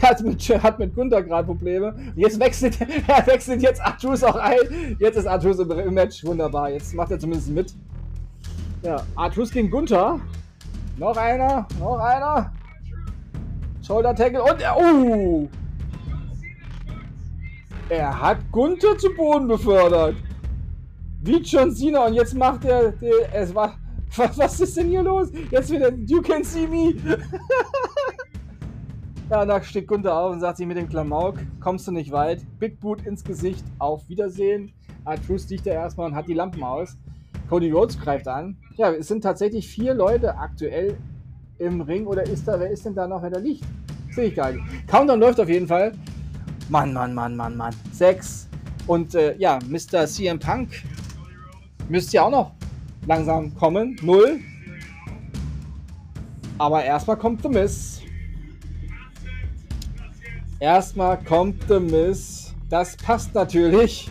er hat mit, hat mit Gunther gerade Probleme. Jetzt wechselt er wechselt jetzt Artus auch ein. Jetzt ist Artus im Match. Wunderbar. Jetzt macht er zumindest mit. Ja, Artus gegen Gunther. Noch einer. Noch einer. Shoulder Tackle und er. Oh! Er hat Gunther zu Boden befördert. Wie John Cena. Und jetzt macht er. Es war. Was, was ist denn hier los? Jetzt wieder. You can see me. Ja, da steht Gunther auf und sagt sich mit dem Klamauk, kommst du nicht weit. Big Boot ins Gesicht, auf Wiedersehen. Artrus liegt da erstmal und hat die Lampen aus. Cody Rhodes greift an. Ja, es sind tatsächlich vier Leute aktuell im Ring. Oder ist da, wer ist denn da noch, wer da liegt? Sehe ich gar nicht. Countdown läuft auf jeden Fall. Mann, Mann, Mann, Mann, Mann. Sechs. Und äh, ja, Mr. CM Punk müsste ja auch noch langsam kommen. Null. Aber erstmal kommt The Miss. Erstmal kommt The Miss. Das passt natürlich.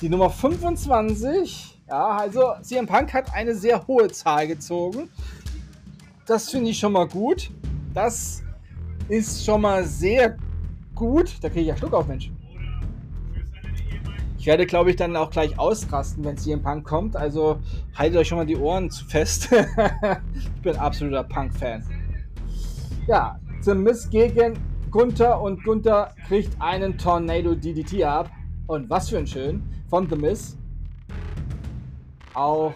Die Nummer 25. Ja, also CM Punk hat eine sehr hohe Zahl gezogen. Das finde ich schon mal gut. Das ist schon mal sehr gut. Da kriege ich ja Schluck auf, Mensch. Ich werde, glaube ich, dann auch gleich ausrasten, wenn CM Punk kommt. Also haltet euch schon mal die Ohren zu fest. ich bin absoluter Punk-Fan. Ja, The Miss gegen Gunther und Gunther kriegt einen Tornado DDT ab. Und was für ein schön von The Miss. Auch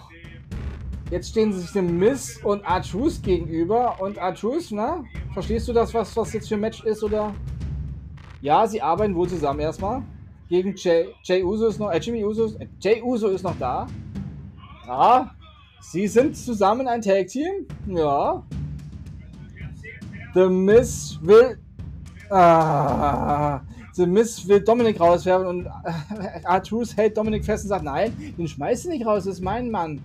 jetzt stehen sich The Miss und Artrus gegenüber. Und Artrus, na, verstehst du das, was, was jetzt für ein Match ist, oder? Ja, sie arbeiten wohl zusammen erstmal. Gegen Jay, Jay Uso ist noch, äh, Jimmy Uso, äh, Jay Uso ist noch da. Ja, sie sind zusammen ein Tag Team. Ja. The Miss will, ah, The Miss will Dominik rauswerfen und äh, Artus hält Dominik fest und sagt, nein, den schmeißt du nicht raus, das ist mein Mann.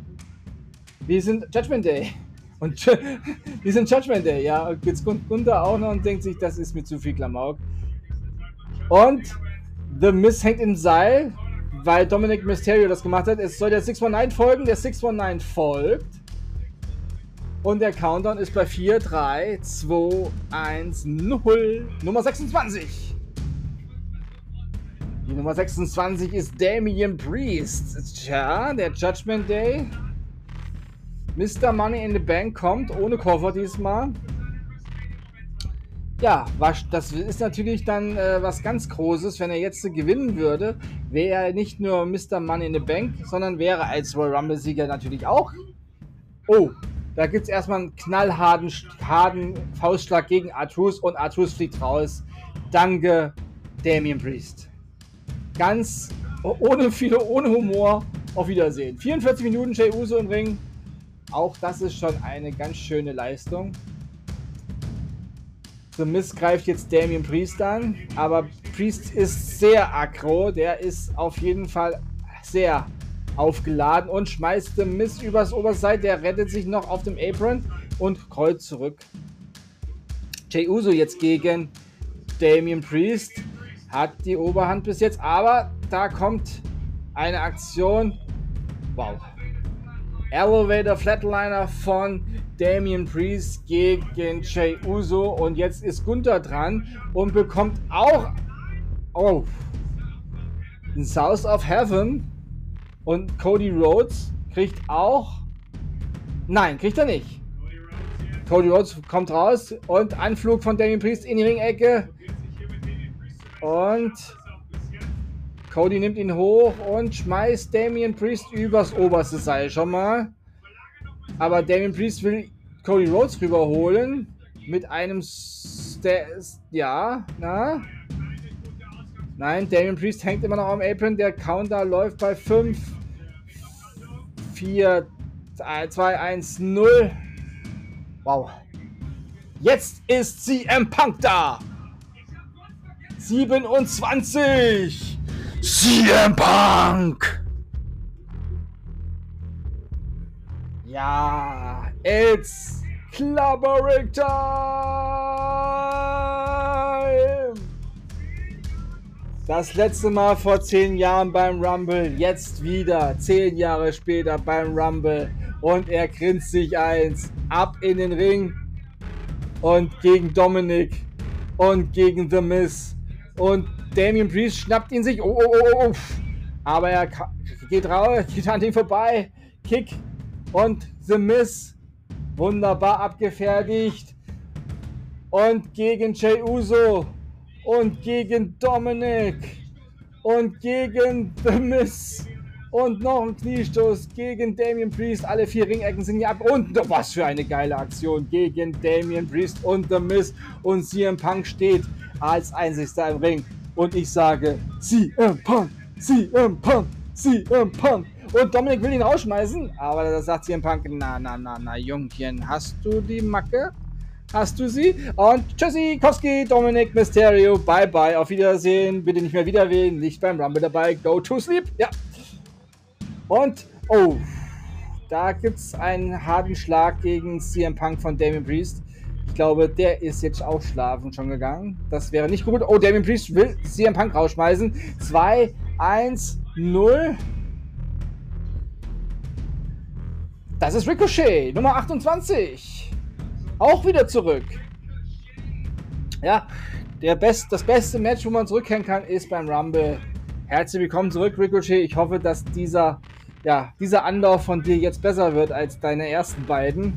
Wir sind Judgment Day. Und wir sind Judgment Day, ja. Und jetzt kommt Gunther auch noch und denkt sich, das ist mir zu viel Klamauk. Und The Miss hängt im Seil, weil Dominic Mysterio das gemacht hat. Es soll der 619 folgen, der 619 folgt. Und der Countdown ist bei 4, 3, 2, 1, 0. Nummer 26. Die Nummer 26 ist Damien Priest. Tja, der Judgment Day. Mr. Money in the Bank kommt, ohne Koffer diesmal. Ja, was, das ist natürlich dann äh, was ganz Großes. Wenn er jetzt gewinnen würde, wäre er nicht nur Mr. Money in the Bank, sondern wäre als Royal Rumble-Sieger natürlich auch. Oh, da gibt es erstmal einen knallharten harten Faustschlag gegen Artus und Artus fliegt raus. Danke, Damien Priest ganz ohne viel, ohne Humor auf Wiedersehen. 44 Minuten Jay Uso im Ring. Auch das ist schon eine ganz schöne Leistung. The Miss greift jetzt Damien Priest an, aber Priest ist sehr aggro. Der ist auf jeden Fall sehr aufgeladen und schmeißt The Miss übers Oberseite. Der rettet sich noch auf dem Apron und kreuzt zurück. Jay Uso jetzt gegen Damien Priest hat die Oberhand bis jetzt, aber da kommt eine Aktion. Wow. Elevator Flatliner von Damien Priest gegen Jay Uso und jetzt ist Gunther dran und bekommt auch oh, South of Heaven und Cody Rhodes kriegt auch nein, kriegt er nicht. Cody Rhodes kommt raus und Anflug von Damien Priest in die Ringecke und Cody nimmt ihn hoch und schmeißt Damien Priest übers oberste Seil schon mal. Aber Damien Priest will Cody Rhodes rüberholen mit einem St ja, na? Nein, Damien Priest hängt immer noch am Apron. Der Counter läuft bei 5, 4, 2, 1, 0. Wow. Jetzt ist CM Punk da. 27. CM Punk. Ja, it's Clubbering Time. Das letzte Mal vor zehn Jahren beim Rumble, jetzt wieder zehn Jahre später beim Rumble und er grinst sich eins ab in den Ring und gegen Dominik und gegen The Miz und Damien Priest schnappt ihn sich. Oh, oh, oh, oh. Aber er geht raus, geht an ihm vorbei. Kick und The Miss. Wunderbar abgefertigt. Und gegen Jay Uso. Und gegen Dominic. Und gegen The Miss. Und noch ein Kniestoß gegen Damien Priest. Alle vier Ringecken sind hier ab. Und was für eine geile Aktion gegen Damien Priest und The Miz. Und CM Punk steht als einzigster im Ring. Und ich sage, CM Punk, CM Punk, CM Punk. Und Dominik will ihn rausschmeißen, aber da sagt CM Punk, na, na, na, na, Jungchen, hast du die Macke? Hast du sie? Und tschüssi, Koski, Dominik, Mysterio, bye bye, auf Wiedersehen, bitte nicht mehr wieder wählen, nicht beim Rumble dabei, go to sleep, ja. Und, oh, da gibt es einen harten Schlag gegen CM Punk von Damien Priest. Ich glaube, der ist jetzt auch schlafen schon gegangen. Das wäre nicht gut. Oh, Damien Priest will CM Punk rausschmeißen. 2, 1, 0. Das ist Ricochet, Nummer 28. Auch wieder zurück. Ja, der Best, das beste Match, wo man zurückkehren kann, ist beim Rumble. Herzlich willkommen zurück, Ricochet. Ich hoffe, dass dieser, ja, dieser Anlauf von dir jetzt besser wird als deine ersten beiden.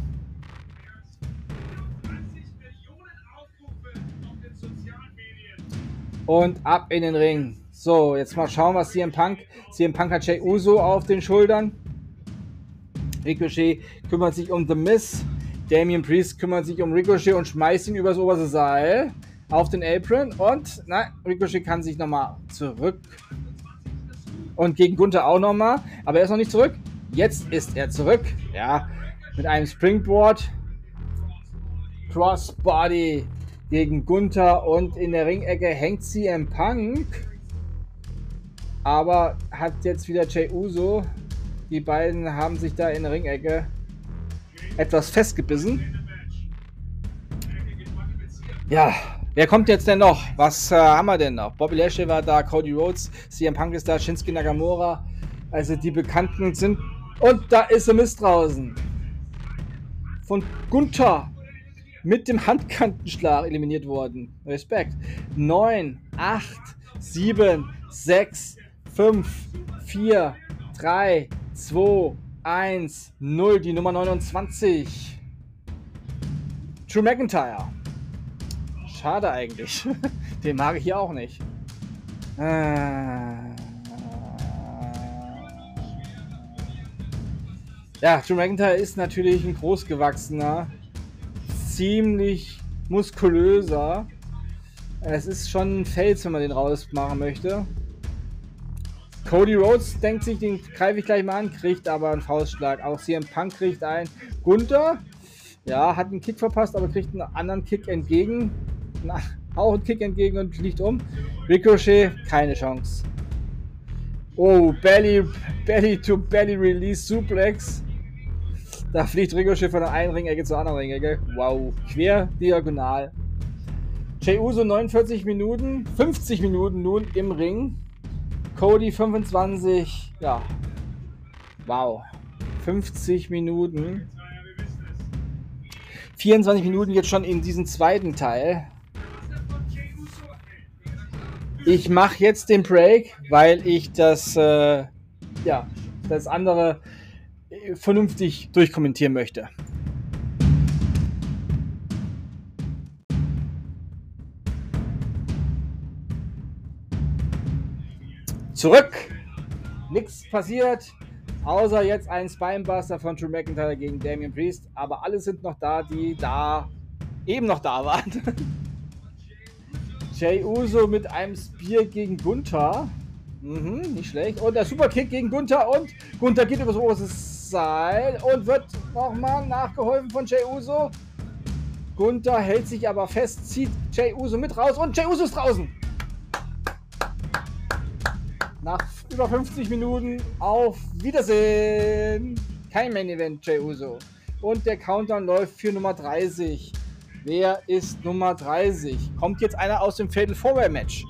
Und ab in den Ring. So, jetzt mal schauen, was CM Punk. CM Punk hat Jay Uso auf den Schultern. Ricochet kümmert sich um The Miss. Damien Priest kümmert sich um Ricochet und schmeißt ihn übers oberste Seil auf den Apron. Und nein, Ricochet kann sich nochmal zurück. Und gegen Gunther auch nochmal. Aber er ist noch nicht zurück. Jetzt ist er zurück. Ja, mit einem Springboard. Crossbody gegen Gunther und in der Ringecke hängt CM Punk. Aber hat jetzt wieder Jay Uso. Die beiden haben sich da in der Ringecke etwas festgebissen. Ja, wer kommt jetzt denn noch? Was äh, haben wir denn noch? Bobby Lashley war da, Cody Rhodes, CM Punk ist da, Shinsuke Nakamura. Also die Bekannten sind... Und da ist er Mist draußen. Von Gunther mit dem Handkantenschlag eliminiert worden. Respekt. 9, 8, 7, 6, 5, 4, 3, 2, 1, 0. Die Nummer 29. Drew McIntyre. Schade eigentlich. Den mag ich hier auch nicht. Äh. Ja, Drew McIntyre ist natürlich ein großgewachsener ziemlich muskulöser. Es ist schon ein Fels, wenn man den rausmachen möchte. Cody Rhodes denkt sich, den greife ich gleich mal an, kriegt aber einen Faustschlag. Auch CM Punk kriegt einen. Gunther, ja, hat einen Kick verpasst, aber kriegt einen anderen Kick entgegen. Na, auch einen Kick entgegen und fliegt um. Ricochet, keine Chance. Oh, Belly, Belly to Belly Release Suplex. Da fliegt Ricochet von der einen Ringecke zur anderen Ringecke. Wow, quer, diagonal. Jey Uso 49 Minuten, 50 Minuten nun im Ring. Cody 25, ja. Wow. 50 Minuten. 24 Minuten jetzt schon in diesem zweiten Teil. Ich mache jetzt den Break, weil ich das, äh, ja, das andere vernünftig durchkommentieren möchte. Zurück! Nichts passiert, außer jetzt ein Spinebuster von Drew McIntyre gegen Damian Priest. Aber alle sind noch da, die da eben noch da waren. Jay Uso mit einem Spear gegen Gunther. Mhm, nicht schlecht. Und der Superkick gegen Gunther und Gunther geht übers oberste Seil und wird nochmal nachgeholfen von Jay Uso. Gunther hält sich aber fest, zieht Jay Uso mit raus und Jay Uso ist draußen. Nach über 50 Minuten auf Wiedersehen. Kein Main Event, Jay Uso. Und der Countdown läuft für Nummer 30. Wer ist Nummer 30? Kommt jetzt einer aus dem Fatal Four Match?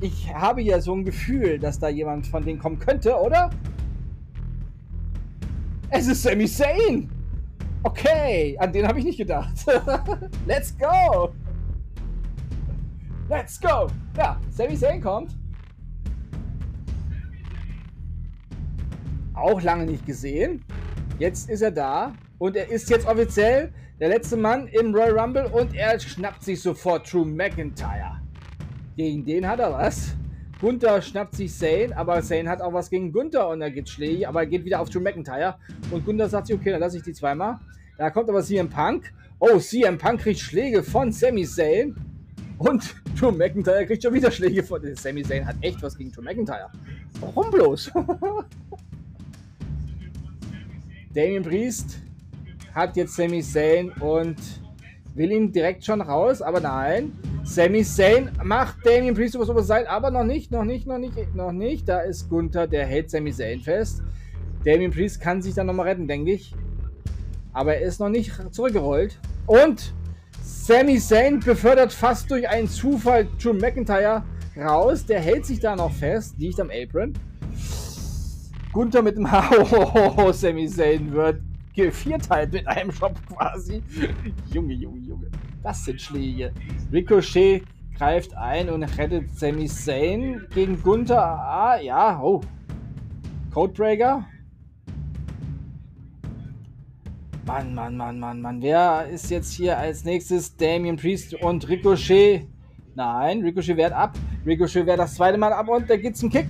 Ich habe ja so ein Gefühl, dass da jemand von denen kommen könnte, oder? Es ist Sami Zayn! Okay, an den habe ich nicht gedacht. Let's go! Let's go! Ja, Sami Zayn kommt. Auch lange nicht gesehen. Jetzt ist er da und er ist jetzt offiziell der letzte Mann im Royal Rumble und er schnappt sich sofort Drew McIntyre. Gegen den hat er was. Gunther schnappt sich Zane, aber Zane hat auch was gegen Gunther und er geht schlägig, aber er geht wieder auf Drew McIntyre. Und Gunther sagt sich, okay, dann lasse ich die zweimal. Da kommt aber CM Punk. Oh, CM Punk kriegt Schläge von Sami Zayn. Und Drew McIntyre kriegt schon wieder Schläge von. Sami Zayn hat echt was gegen Drew McIntyre. Warum bloß? Damien Priest hat jetzt Sami Zayn und will ihn direkt schon raus, aber nein. Sami Zayn macht Damien Priest übers Oberseil, aber noch nicht, noch nicht, noch nicht, noch nicht. Da ist Gunther, der hält Sami Zayn fest. Damien Priest kann sich dann nochmal retten, denke ich. Aber er ist noch nicht zurückgerollt. Und Sami Zayn befördert fast durch einen Zufall Drew McIntyre raus. Der hält sich da noch fest, liegt am Apron. Gunther mit dem Oh, Sami Zayn wird gevierteilt mit einem Shop quasi. Junge, Junge, Junge. Das sind Schläge. Ricochet greift ein und rettet Sami Zayn gegen Gunther. Ah, ja, oh. Codebreaker. Mann, Mann, Mann, Mann, Mann. Wer ist jetzt hier als nächstes? Damien Priest und Ricochet. Nein, Ricochet wehrt ab. Ricochet wehrt das zweite Mal ab und da gibt's einen Kick.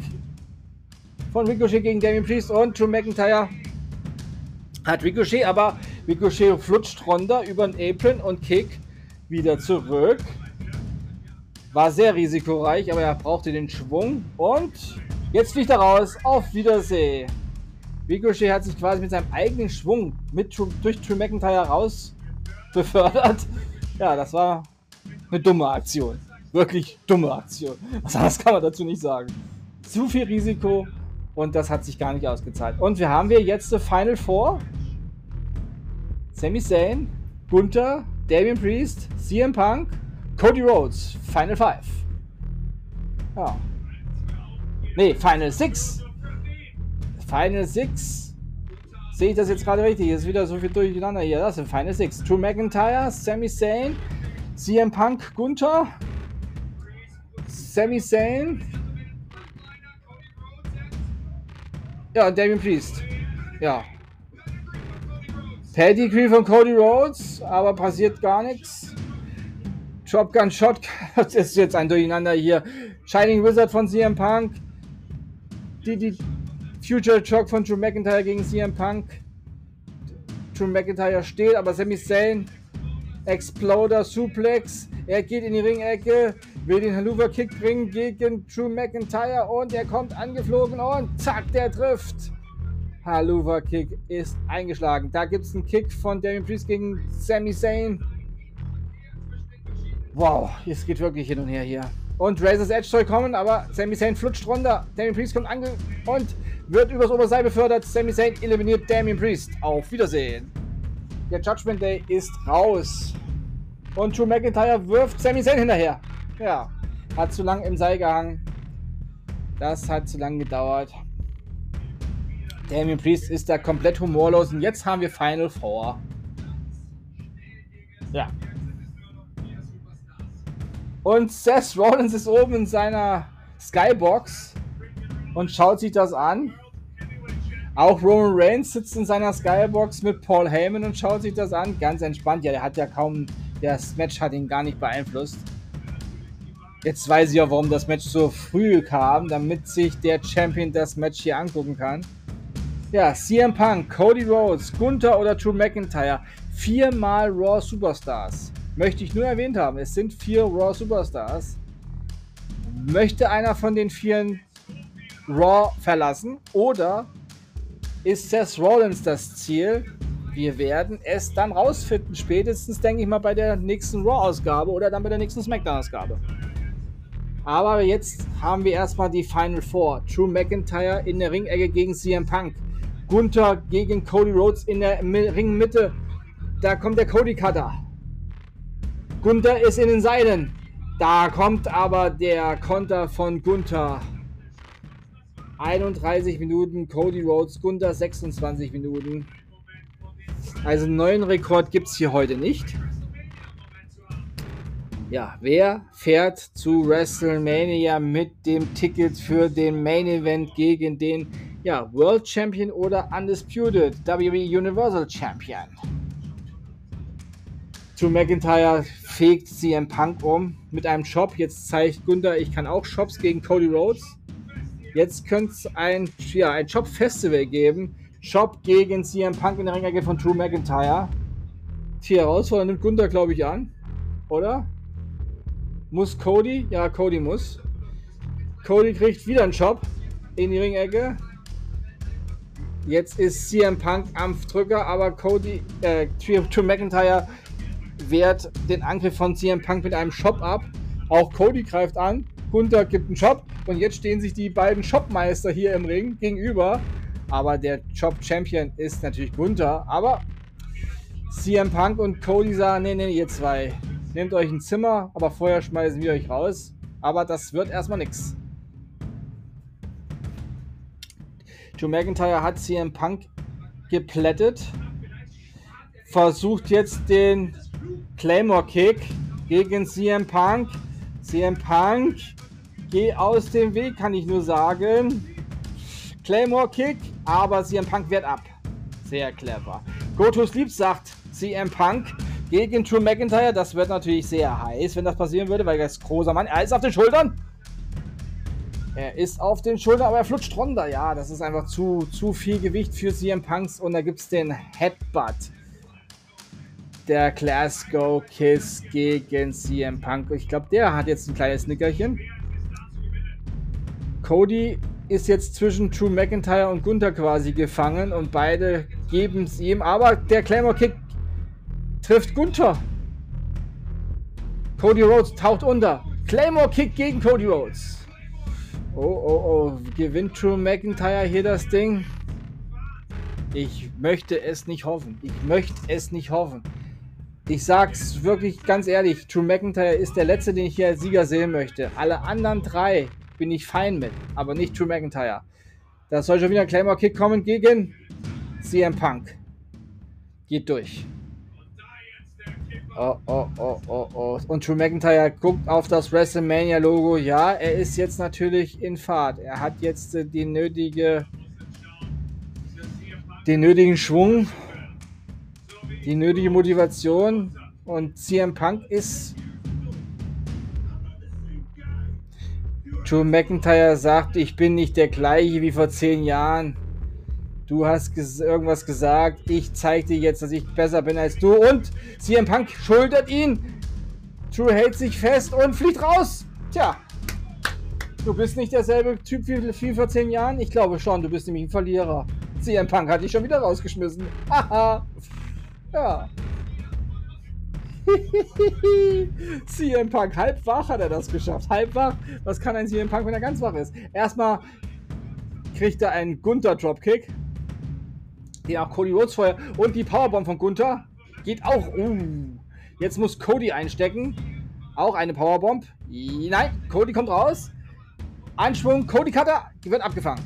Von Ricochet gegen Damien Priest und Drew McIntyre hat Ricochet, aber Ricochet flutscht runter über den Apron und Kick wieder zurück. War sehr risikoreich, aber er brauchte den Schwung. Und jetzt fliegt er raus. Auf Wiedersehen. Ricochet hat sich quasi mit seinem eigenen Schwung mit, durch Drew McIntyre raus befördert. Ja, das war eine dumme Aktion. Wirklich dumme Aktion. Was anderes kann man dazu nicht sagen. Zu viel Risiko und das hat sich gar nicht ausgezahlt. Und wir haben wir jetzt die Final Four. Sami Zayn, Gunther, Damien Priest, CM Punk, Cody Rhodes, Final 5. Ja. Ne, Final 6. Final 6. Sehe ich das jetzt gerade richtig? Ist wieder so viel durcheinander hier. Das sind Final 6. Drew McIntyre, Sami Zayn, CM Punk, Gunther, Sami Zayn. Ja, Damien Priest. Ja, Pedigree von Cody Rhodes, aber passiert gar nichts. Shotgun Shot, das ist jetzt ein Durcheinander hier. Shining Wizard von CM Punk. Die, die Future Shock von Drew McIntyre gegen CM Punk. Drew McIntyre steht, aber Sami Zayn. Exploder Suplex. Er geht in die Ringecke, will den Haluva Kick bringen gegen Drew McIntyre und er kommt angeflogen und zack, der trifft. Haluva Kick ist eingeschlagen. Da gibt es einen Kick von Damien Priest gegen Sami Zayn. Wow, es geht wirklich hin und her hier. Und Razor's Edge soll kommen, aber Sami Zayn flutscht runter. Damien Priest kommt ange und wird übers Oberseil befördert. Sami Zayn eliminiert Damien Priest. Auf Wiedersehen. Der Judgment Day ist raus. Und Drew McIntyre wirft Sami Zayn hinterher. Ja, hat zu lang im Seil gehangen. Das hat zu lang gedauert. Damien Priest ist da komplett humorlos und jetzt haben wir Final Four. Ja. Und Seth Rollins ist oben in seiner Skybox und schaut sich das an. Auch Roman Reigns sitzt in seiner Skybox mit Paul Heyman und schaut sich das an. Ganz entspannt. Ja, der hat ja kaum. Das Match hat ihn gar nicht beeinflusst. Jetzt weiß ich ja, warum das Match so früh kam, damit sich der Champion das Match hier angucken kann. Ja, CM Punk, Cody Rhodes, Gunther oder Drew McIntyre. Viermal Raw Superstars. Möchte ich nur erwähnt haben. Es sind vier Raw Superstars. Möchte einer von den vieren Raw verlassen? Oder ist Seth Rollins das Ziel? Wir werden es dann rausfinden. Spätestens, denke ich mal, bei der nächsten Raw-Ausgabe oder dann bei der nächsten SmackDown-Ausgabe. Aber jetzt haben wir erstmal die Final Four. Drew McIntyre in der Ringecke gegen CM Punk. Gunther gegen Cody Rhodes in der Ringmitte. Da kommt der Cody Cutter. Gunther ist in den Seilen. Da kommt aber der Konter von Gunther. 31 Minuten, Cody Rhodes, Gunther 26 Minuten. Also einen neuen Rekord gibt es hier heute nicht. Ja, wer fährt zu WrestleMania mit dem Ticket für den Main Event gegen den ja, World Champion oder Undisputed WWE Universal Champion. Drew McIntyre fegt CM Punk um mit einem Shop. Jetzt zeigt Gunther, ich kann auch Shops gegen Cody Rhodes. Jetzt könnte es ein, ja, ein Shop-Festival geben. Shop gegen CM Punk in der Ringecke von Drew McIntyre. Die Herausforderung nimmt Gunther, glaube ich, an. Oder? Muss Cody? Ja, Cody muss. Cody kriegt wieder einen Shop in die Ringecke. Jetzt ist CM Punk am Drücker, aber Cody, äh, Drew McIntyre wehrt den Angriff von CM Punk mit einem Shop ab. Auch Cody greift an. Gunther gibt einen Shop und jetzt stehen sich die beiden Shopmeister hier im Ring gegenüber. Aber der Shop-Champion ist natürlich Gunther. Aber CM Punk und Cody sagen: Nee, nee, ihr zwei, nehmt euch ein Zimmer, aber vorher schmeißen wir euch raus. Aber das wird erstmal nichts. Joe McIntyre hat CM Punk geplättet. Versucht jetzt den Claymore Kick gegen CM Punk. CM Punk, geh aus dem Weg, kann ich nur sagen. Claymore Kick, aber CM Punk wehrt ab. Sehr clever. Go to Sleep sagt CM Punk gegen Drew McIntyre. Das wird natürlich sehr heiß, wenn das passieren würde, weil er ist großer Mann. Er ist auf den Schultern. Er ist auf den Schultern, aber er flutscht runter. Ja, das ist einfach zu, zu viel Gewicht für CM Punks. Und da gibt es den Headbutt der Glasgow Kiss gegen CM Punk. Ich glaube, der hat jetzt ein kleines Nickerchen. Cody ist jetzt zwischen Drew McIntyre und Gunther quasi gefangen und beide geben es ihm. Aber der Claymore Kick trifft Gunther. Cody Rhodes taucht unter. Claymore Kick gegen Cody Rhodes. Oh, oh, oh. Gewinnt Drew McIntyre hier das Ding? Ich möchte es nicht hoffen. Ich möchte es nicht hoffen. Ich sag's wirklich ganz ehrlich, Drew McIntyre ist der letzte, den ich hier als Sieger sehen möchte. Alle anderen drei bin ich fein mit, aber nicht Drew McIntyre. Da soll schon wieder ein Claymore Kick kommen gegen CM Punk. Geht durch. Oh, oh, oh, oh, oh. Und Drew McIntyre guckt auf das WrestleMania-Logo. Ja, er ist jetzt natürlich in Fahrt. Er hat jetzt äh, die nötige, den nötigen Schwung die nötige Motivation und CM Punk ist. Drew McIntyre sagt, ich bin nicht der gleiche wie vor zehn Jahren. Du hast ges irgendwas gesagt. Ich zeige dir jetzt, dass ich besser bin als du. Und CM Punk schultert ihn. Drew hält sich fest und fliegt raus. Tja, du bist nicht derselbe Typ wie, wie vor zehn Jahren? Ich glaube schon, du bist nämlich ein Verlierer. CM Punk hat dich schon wieder rausgeschmissen. Haha. Ja. CM Punk, halb wach hat er das geschafft. Halb wach. Was kann ein CM Punk, wenn er ganz wach ist? Erstmal kriegt er einen Gunther Dropkick. Den auch Cody Rhodes vorher. Und die Powerbomb von Gunther geht auch. Uh. Jetzt muss Cody einstecken. Auch eine Powerbomb. Nein, Cody kommt raus. Anschwung, Cody Cutter wird abgefangen.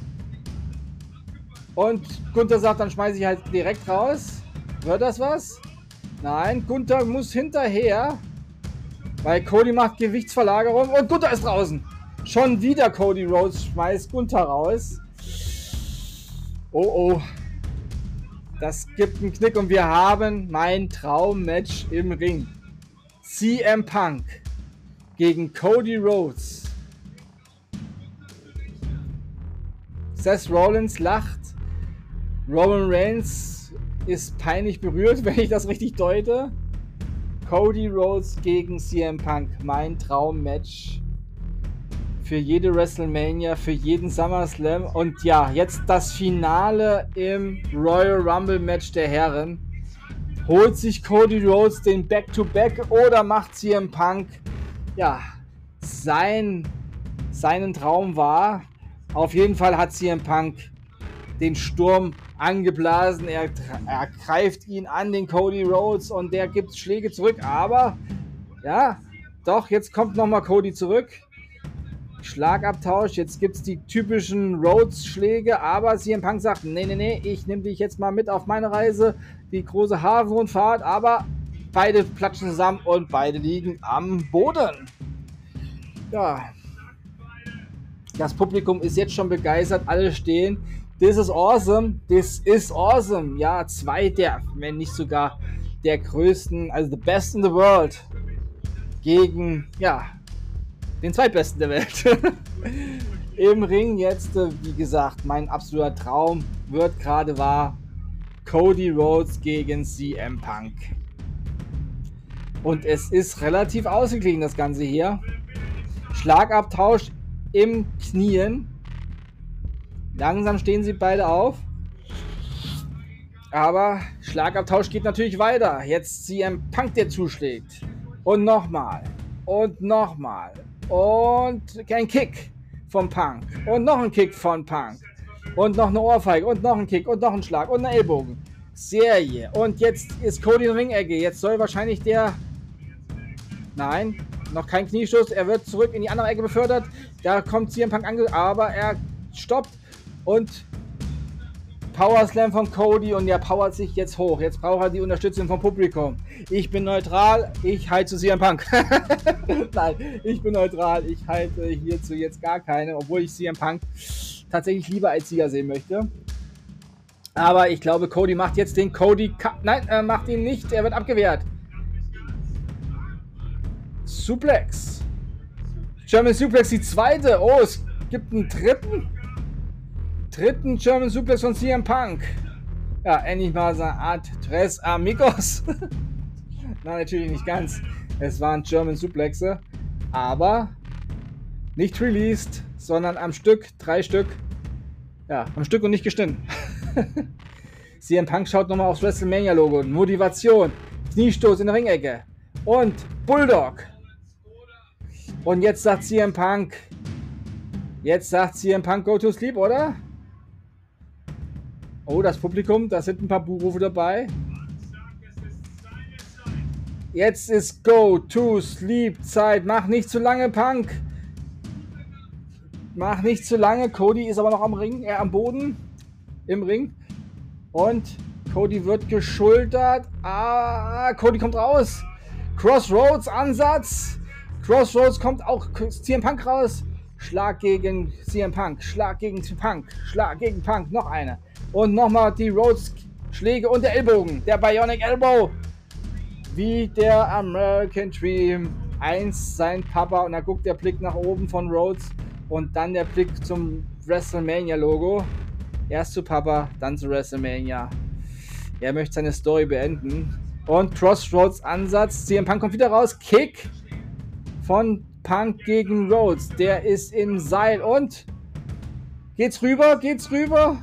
Und Gunther sagt, dann schmeiße ich halt direkt raus. Wird das was? Nein, Gunther muss hinterher. Weil Cody macht Gewichtsverlagerung und Gunther ist draußen. Schon wieder Cody Rhodes schmeißt Gunther raus. Oh oh. Das gibt einen Knick und wir haben mein Traummatch im Ring. CM Punk gegen Cody Rhodes. Seth Rollins lacht. Roman Reigns ist peinlich berührt, wenn ich das richtig deute. Cody Rhodes gegen CM Punk, mein Traummatch. Für jede WrestleMania, für jeden SummerSlam. Und ja, jetzt das Finale im Royal Rumble Match der Herren. Holt sich Cody Rhodes den Back-to-Back -Back oder macht CM Punk ja sein, seinen Traum wahr? Auf jeden Fall hat CM Punk den Sturm angeblasen. Er, er greift ihn an, den Cody Rhodes, und der gibt Schläge zurück. Aber, ja, doch, jetzt kommt nochmal Cody zurück. Schlagabtausch, jetzt gibt es die typischen Rhodes-Schläge, aber CM Punk sagt, nee, nee, nee, ich nehme dich jetzt mal mit auf meine Reise, die große Hafenrundfahrt, aber beide platschen zusammen und beide liegen am Boden. Ja, das Publikum ist jetzt schon begeistert, alle stehen. This is awesome. This is awesome. Ja, zwei der, wenn nicht sogar der größten, also the best in the world, gegen, ja, den zweitbesten der Welt. Im Ring jetzt, äh, wie gesagt, mein absoluter Traum wird gerade wahr. Cody Rhodes gegen CM Punk. Und es ist relativ ausgeglichen, das Ganze hier. Schlagabtausch im Knien. Langsam stehen sie beide auf. Aber Schlagabtausch geht natürlich weiter. Jetzt CM Punk, der zuschlägt. Und nochmal. Und nochmal. Und kein Kick vom Punk. Und noch ein Kick von Punk. Und noch eine Ohrfeige. Und noch ein Kick. Und noch ein Schlag. Und ein Ellbogen. Serie. Und jetzt ist Cody in Ringecke. Jetzt soll wahrscheinlich der... Nein, noch kein Kniestoß. Er wird zurück in die andere Ecke befördert. Da kommt CM Punk ange... Aber er stoppt. Und Power Slam von Cody und er powert sich jetzt hoch. Jetzt braucht er die Unterstützung vom Publikum. Ich bin neutral, ich zu CM Punk. Nein, ich bin neutral, ich halte hierzu jetzt gar keine, obwohl ich CM Punk tatsächlich lieber als Sieger sehen möchte. Aber ich glaube, Cody macht jetzt den Cody. Nein, er macht ihn nicht, er wird abgewehrt. Suplex. German Suplex, die zweite. Oh, es gibt einen dritten dritten German Suplex von CM Punk. Ja, endlich mal so eine Art Tres Amigos. Nein, natürlich nicht ganz. Es waren German Suplexe, aber nicht released, sondern am Stück, drei Stück. Ja, am Stück und nicht geschnitten. CM Punk schaut nochmal aufs WrestleMania-Logo. Motivation, Kniestoß in der Ringecke und Bulldog. Und jetzt sagt CM Punk, jetzt sagt CM Punk Go to Sleep, oder? Oh, das Publikum, da sind ein paar Buchrufe dabei. Jetzt ist Go to Sleep Zeit. Mach nicht zu lange, Punk. Mach nicht zu lange. Cody ist aber noch am Ring, äh, am Boden. Im Ring. Und Cody wird geschultert. Ah, Cody kommt raus. Crossroads Ansatz. Crossroads kommt auch CM Punk raus. Schlag gegen CM Punk. Schlag gegen Punk. Schlag gegen Punk. Noch eine. Und nochmal die Rhodes-Schläge und der Ellbogen. Der Bionic Elbow. Wie der American Dream. Eins sein Papa. Und da guckt der Blick nach oben von Rhodes. Und dann der Blick zum WrestleMania-Logo. Erst zu Papa, dann zu WrestleMania. Er möchte seine Story beenden. Und Crossroads Ansatz. CM Punk kommt wieder raus. Kick von Punk gegen Rhodes. Der ist im Seil und geht's rüber? Geht's rüber?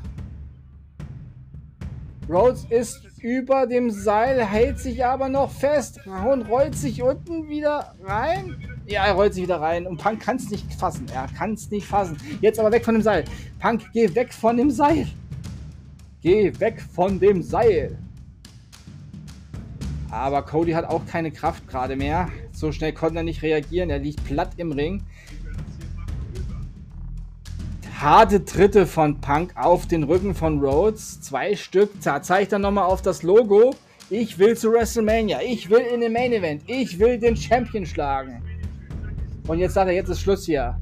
Rhodes ist über dem Seil, hält sich aber noch fest und rollt sich unten wieder rein. Ja, er rollt sich wieder rein und Punk kann es nicht fassen. Er kann es nicht fassen. Jetzt aber weg von dem Seil. Punk, geh weg von dem Seil. Geh weg von dem Seil. Aber Cody hat auch keine Kraft gerade mehr. So schnell konnte er nicht reagieren. Er liegt platt im Ring harte Tritte von Punk auf den Rücken von Rhodes. Zwei Stück. Da zeigt er nochmal auf das Logo. Ich will zu WrestleMania. Ich will in den Main Event. Ich will den Champion schlagen. Und jetzt sagt er, jetzt ist Schluss hier.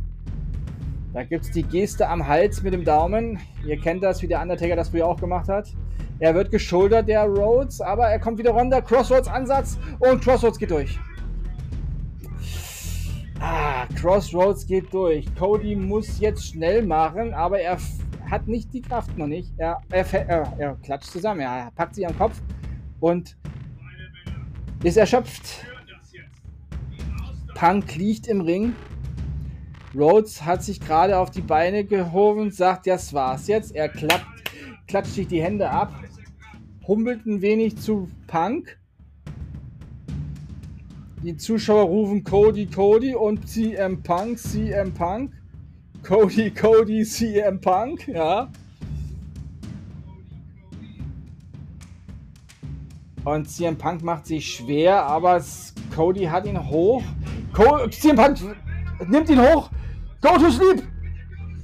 Da gibt es die Geste am Hals mit dem Daumen. Ihr kennt das, wie der Undertaker das früher auch gemacht hat. Er wird geschultert, der Rhodes, aber er kommt wieder runter. Crossroads Ansatz und Crossroads geht durch. Crossroads geht durch. Cody muss jetzt schnell machen, aber er hat nicht die Kraft noch nicht. Er, er, er, er klatscht zusammen, er packt sich am Kopf und ist erschöpft. Punk liegt im Ring. Rhodes hat sich gerade auf die Beine gehoben, sagt, das war's jetzt. Er klappt, klatscht sich die Hände ab, humpelt ein wenig zu Punk die Zuschauer rufen Cody, Cody und CM Punk, CM Punk. Cody, Cody, CM Punk, ja. Und CM Punk macht sich schwer, aber Cody hat ihn hoch. Co CM Punk nimmt ihn hoch. Go to sleep!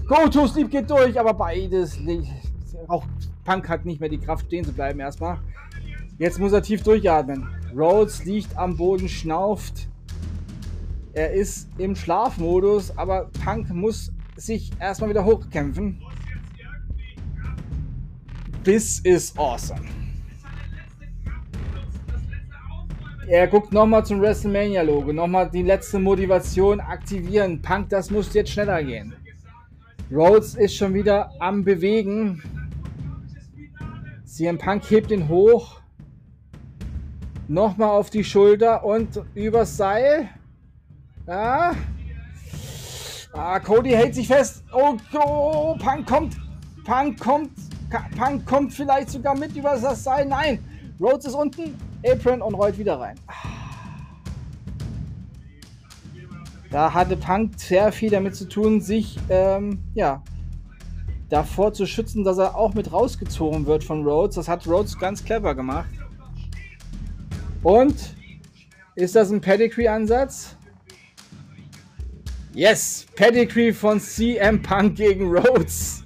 Go to sleep geht durch, aber beides. Auch Punk hat nicht mehr die Kraft, stehen zu bleiben erstmal. Jetzt muss er tief durchatmen. Rhodes liegt am Boden, schnauft. Er ist im Schlafmodus, aber Punk muss sich erstmal wieder hochkämpfen. This is awesome. Er guckt nochmal zum WrestleMania-Logo. Nochmal die letzte Motivation aktivieren. Punk, das muss jetzt schneller gehen. Rhodes ist schon wieder am Bewegen. CM Punk hebt ihn hoch. Nochmal auf die Schulter und übers Seil. Ja. Ah, Cody hält sich fest. Oh, oh, Punk kommt. Punk kommt. Punk kommt vielleicht sogar mit über das Seil. Nein. Rhodes ist unten. Apron und rollt wieder rein. Da hatte Punk sehr viel damit zu tun, sich ähm, ja, davor zu schützen, dass er auch mit rausgezogen wird von Rhodes. Das hat Rhodes ganz clever gemacht. Und ist das ein Pedigree-Ansatz? Yes, Pedigree von CM Punk gegen Rhodes.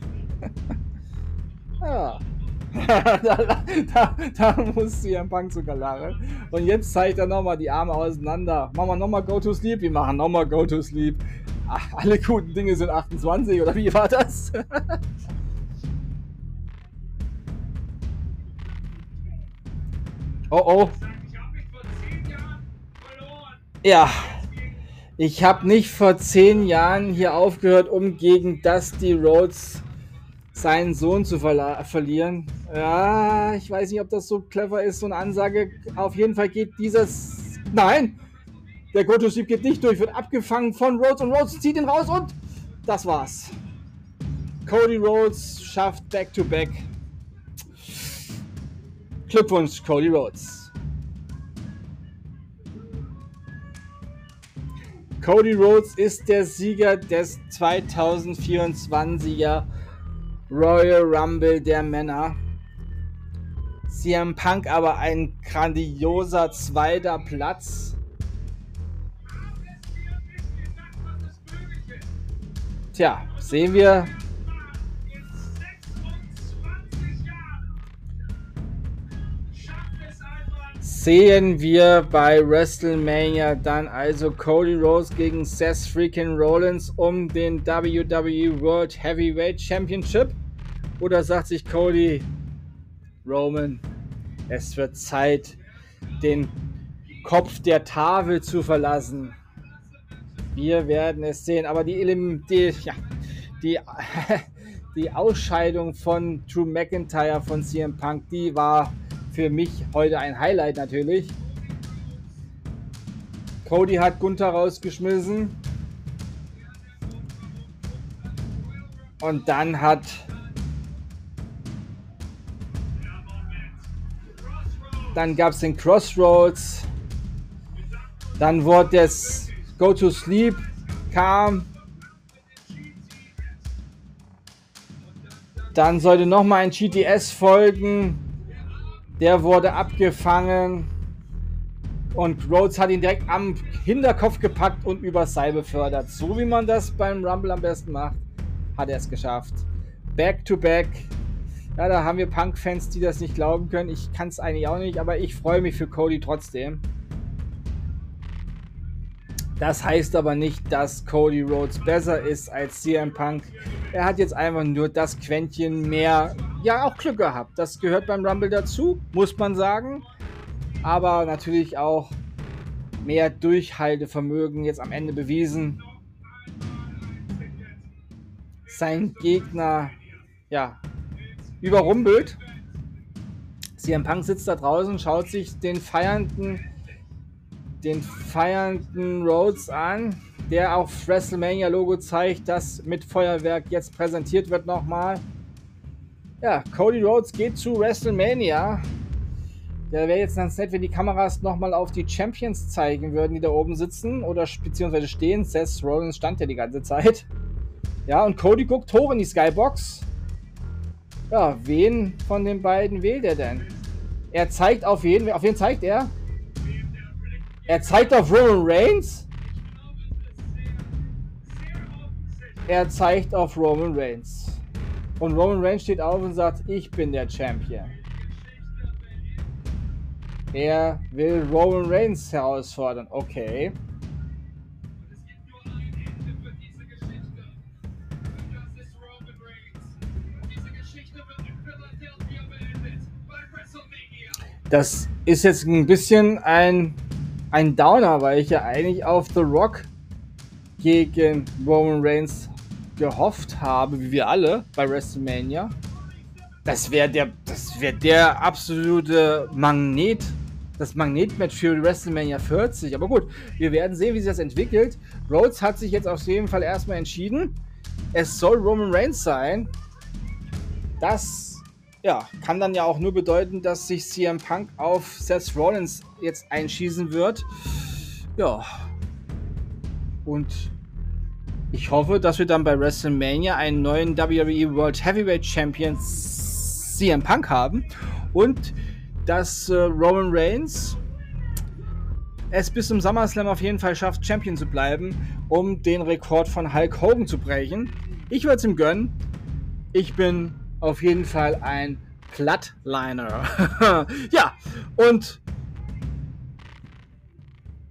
ja. da, da, da, muss CM Punk sogar lachen. Und jetzt zeigt er nochmal die Arme auseinander. Machen wir nochmal Go to Sleep. Wir machen nochmal Go to Sleep. Ach, alle guten Dinge sind 28, oder wie war das? oh oh. Ja. Ich habe nicht vor zehn Jahren hier aufgehört, um gegen Dusty Rhodes seinen Sohn zu verlieren. Ja, ich weiß nicht, ob das so clever ist, so eine Ansage. Auf jeden Fall geht dieses. Nein! Der Goto-Sieg geht nicht durch, wird abgefangen von Rhodes und Rhodes zieht ihn raus und das war's. Cody Rhodes schafft Back-to-Back. -back. Glückwunsch, Cody Rhodes. Cody Rhodes ist der Sieger des 2024er Royal Rumble der Männer. CM Punk aber ein grandioser zweiter Platz. Tja, sehen wir. Sehen wir bei WrestleMania dann also Cody Rose gegen Seth Freaking Rollins um den WWE World Heavyweight Championship? Oder sagt sich Cody, Roman, es wird Zeit, den Kopf der Tafel zu verlassen. Wir werden es sehen. Aber die, die, ja, die, die Ausscheidung von Drew McIntyre von CM Punk, die war für mich heute ein Highlight natürlich. Cody hat Gunther rausgeschmissen. Und dann hat Dann gab es den Crossroads. Dann wurde das Go to Sleep kam. Dann sollte noch mal ein GTS folgen. Der wurde abgefangen. Und Rhodes hat ihn direkt am Hinterkopf gepackt und übers Seil befördert. So wie man das beim Rumble am besten macht, hat er es geschafft. Back to back ja, da haben wir Punk-Fans, die das nicht glauben können. Ich kann es eigentlich auch nicht, aber ich freue mich für Cody trotzdem. Das heißt aber nicht, dass Cody Rhodes besser ist als CM Punk. Er hat jetzt einfach nur das Quäntchen mehr, ja, auch Glück gehabt. Das gehört beim Rumble dazu, muss man sagen. Aber natürlich auch mehr Durchhaltevermögen jetzt am Ende bewiesen. Sein Gegner, ja, überrumpelt. CM Punk sitzt da draußen, schaut sich den feiernden, den feiernden Rhodes an, der auf WrestleMania-Logo zeigt, das mit Feuerwerk jetzt präsentiert wird nochmal. Ja, Cody Rhodes geht zu WrestleMania. Der wäre jetzt ganz nett, wenn die Kameras nochmal auf die Champions zeigen würden, die da oben sitzen oder beziehungsweise stehen. Seth Rollins stand ja die ganze Zeit. Ja, und Cody guckt hoch in die Skybox. Ja, wen von den beiden wählt er denn? Er zeigt auf jeden, auf wen zeigt er? Er zeigt auf Roman Reigns? Er zeigt auf Roman Reigns. Und Roman Reigns steht auf und sagt, ich bin der Champion. Er will Roman Reigns herausfordern. Okay. Das ist jetzt ein bisschen ein ein Downer, weil ich ja eigentlich auf The Rock gegen Roman Reigns gehofft habe, wie wir alle bei WrestleMania. Das wäre der, das wäre der absolute Magnet, das Magnetmatch für WrestleMania 40. Aber gut, wir werden sehen, wie sich das entwickelt. Rhodes hat sich jetzt auf jeden Fall erstmal entschieden. Es soll Roman Reigns sein. Das ja, kann dann ja auch nur bedeuten, dass sich CM Punk auf Seth Rollins jetzt einschießen wird. Ja. Und ich hoffe, dass wir dann bei WrestleMania einen neuen WWE World Heavyweight Champion CM Punk haben und dass äh, Roman Reigns es bis zum SummerSlam auf jeden Fall schafft, Champion zu bleiben, um den Rekord von Hulk Hogan zu brechen. Ich würde es ihm gönnen. Ich bin auf jeden Fall ein Plattliner. ja, und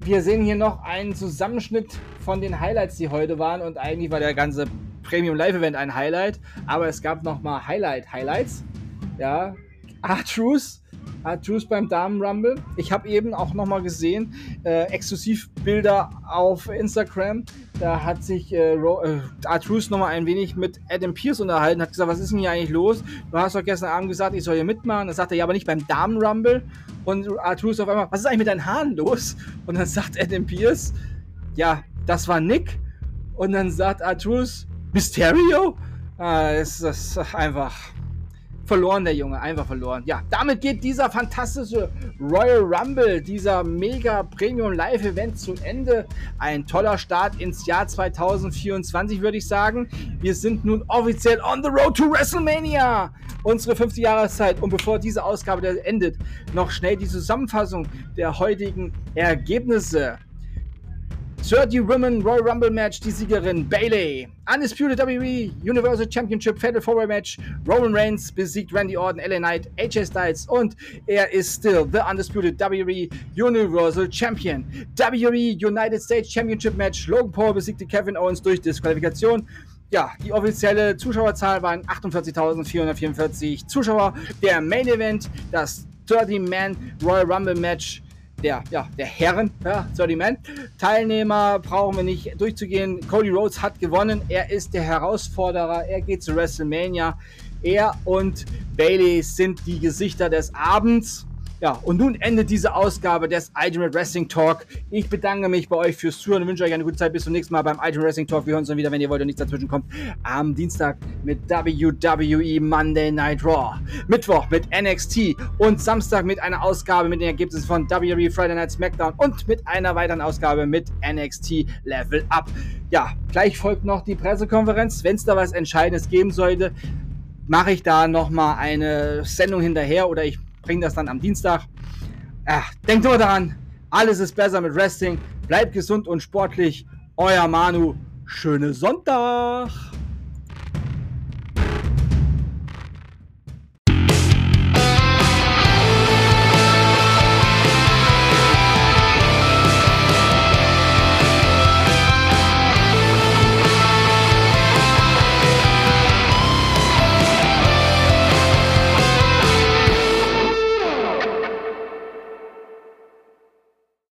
wir sehen hier noch einen Zusammenschnitt von den Highlights, die heute waren. Und eigentlich war der ganze Premium Live Event ein Highlight. Aber es gab noch mal Highlight Highlights. Ja, R-Truth Juice beim Damen Rumble. Ich habe eben auch nochmal gesehen, äh, Exklusivbilder auf Instagram. Da hat sich äh, äh, Artrus nochmal ein wenig mit Adam Pierce unterhalten, hat gesagt, was ist denn hier eigentlich los? Du hast doch gestern Abend gesagt, ich soll hier mitmachen. Dann sagt er, ja, aber nicht beim Damen Rumble. Und Artrus auf einmal, was ist eigentlich mit deinen Haaren los? Und dann sagt Adam Pierce, ja, das war Nick. Und dann sagt Artrus, Mysterio? Ah, ist das einfach verloren, der Junge, einfach verloren. Ja, damit geht dieser fantastische Royal Rumble, dieser mega Premium Live Event zu Ende. Ein toller Start ins Jahr 2024, würde ich sagen. Wir sind nun offiziell on the road to WrestleMania. Unsere fünfte Jahreszeit. Und bevor diese Ausgabe endet, noch schnell die Zusammenfassung der heutigen Ergebnisse. 30 Women Royal Rumble Match, die Siegerin Bailey. Undisputed WWE Universal Championship Fatal Four Match, Roman Reigns besiegt Randy Orton, LA Knight, AJ Styles und er ist still the Undisputed WWE Universal Champion. WWE United States Championship Match, Logan Paul besiegte Kevin Owens durch Disqualifikation. Ja, die offizielle Zuschauerzahl waren 48.444 Zuschauer. Der Main Event, das 30-Man Royal Rumble Match der, ja, der Herren, ja, sorry man. Teilnehmer brauchen wir nicht durchzugehen. Cody Rhodes hat gewonnen. Er ist der Herausforderer. Er geht zu WrestleMania. Er und Bailey sind die Gesichter des Abends. Ja, und nun endet diese Ausgabe des Ultimate Wrestling Talk. Ich bedanke mich bei euch fürs Zuhören und wünsche euch eine gute Zeit. Bis zum nächsten Mal beim Ultimate Wrestling Talk. Wir hören uns dann wieder, wenn ihr wollt und nichts dazwischen kommt. Am Dienstag mit WWE Monday Night Raw. Mittwoch mit NXT und Samstag mit einer Ausgabe mit den Ergebnissen von WWE Friday Night SmackDown und mit einer weiteren Ausgabe mit NXT Level Up. Ja, gleich folgt noch die Pressekonferenz. Wenn es da was Entscheidendes geben sollte, mache ich da nochmal eine Sendung hinterher oder ich bringe das dann am Dienstag. Ja, denkt nur daran, alles ist besser mit Wrestling. Bleibt gesund und sportlich. Euer Manu. Schöne Sonntag.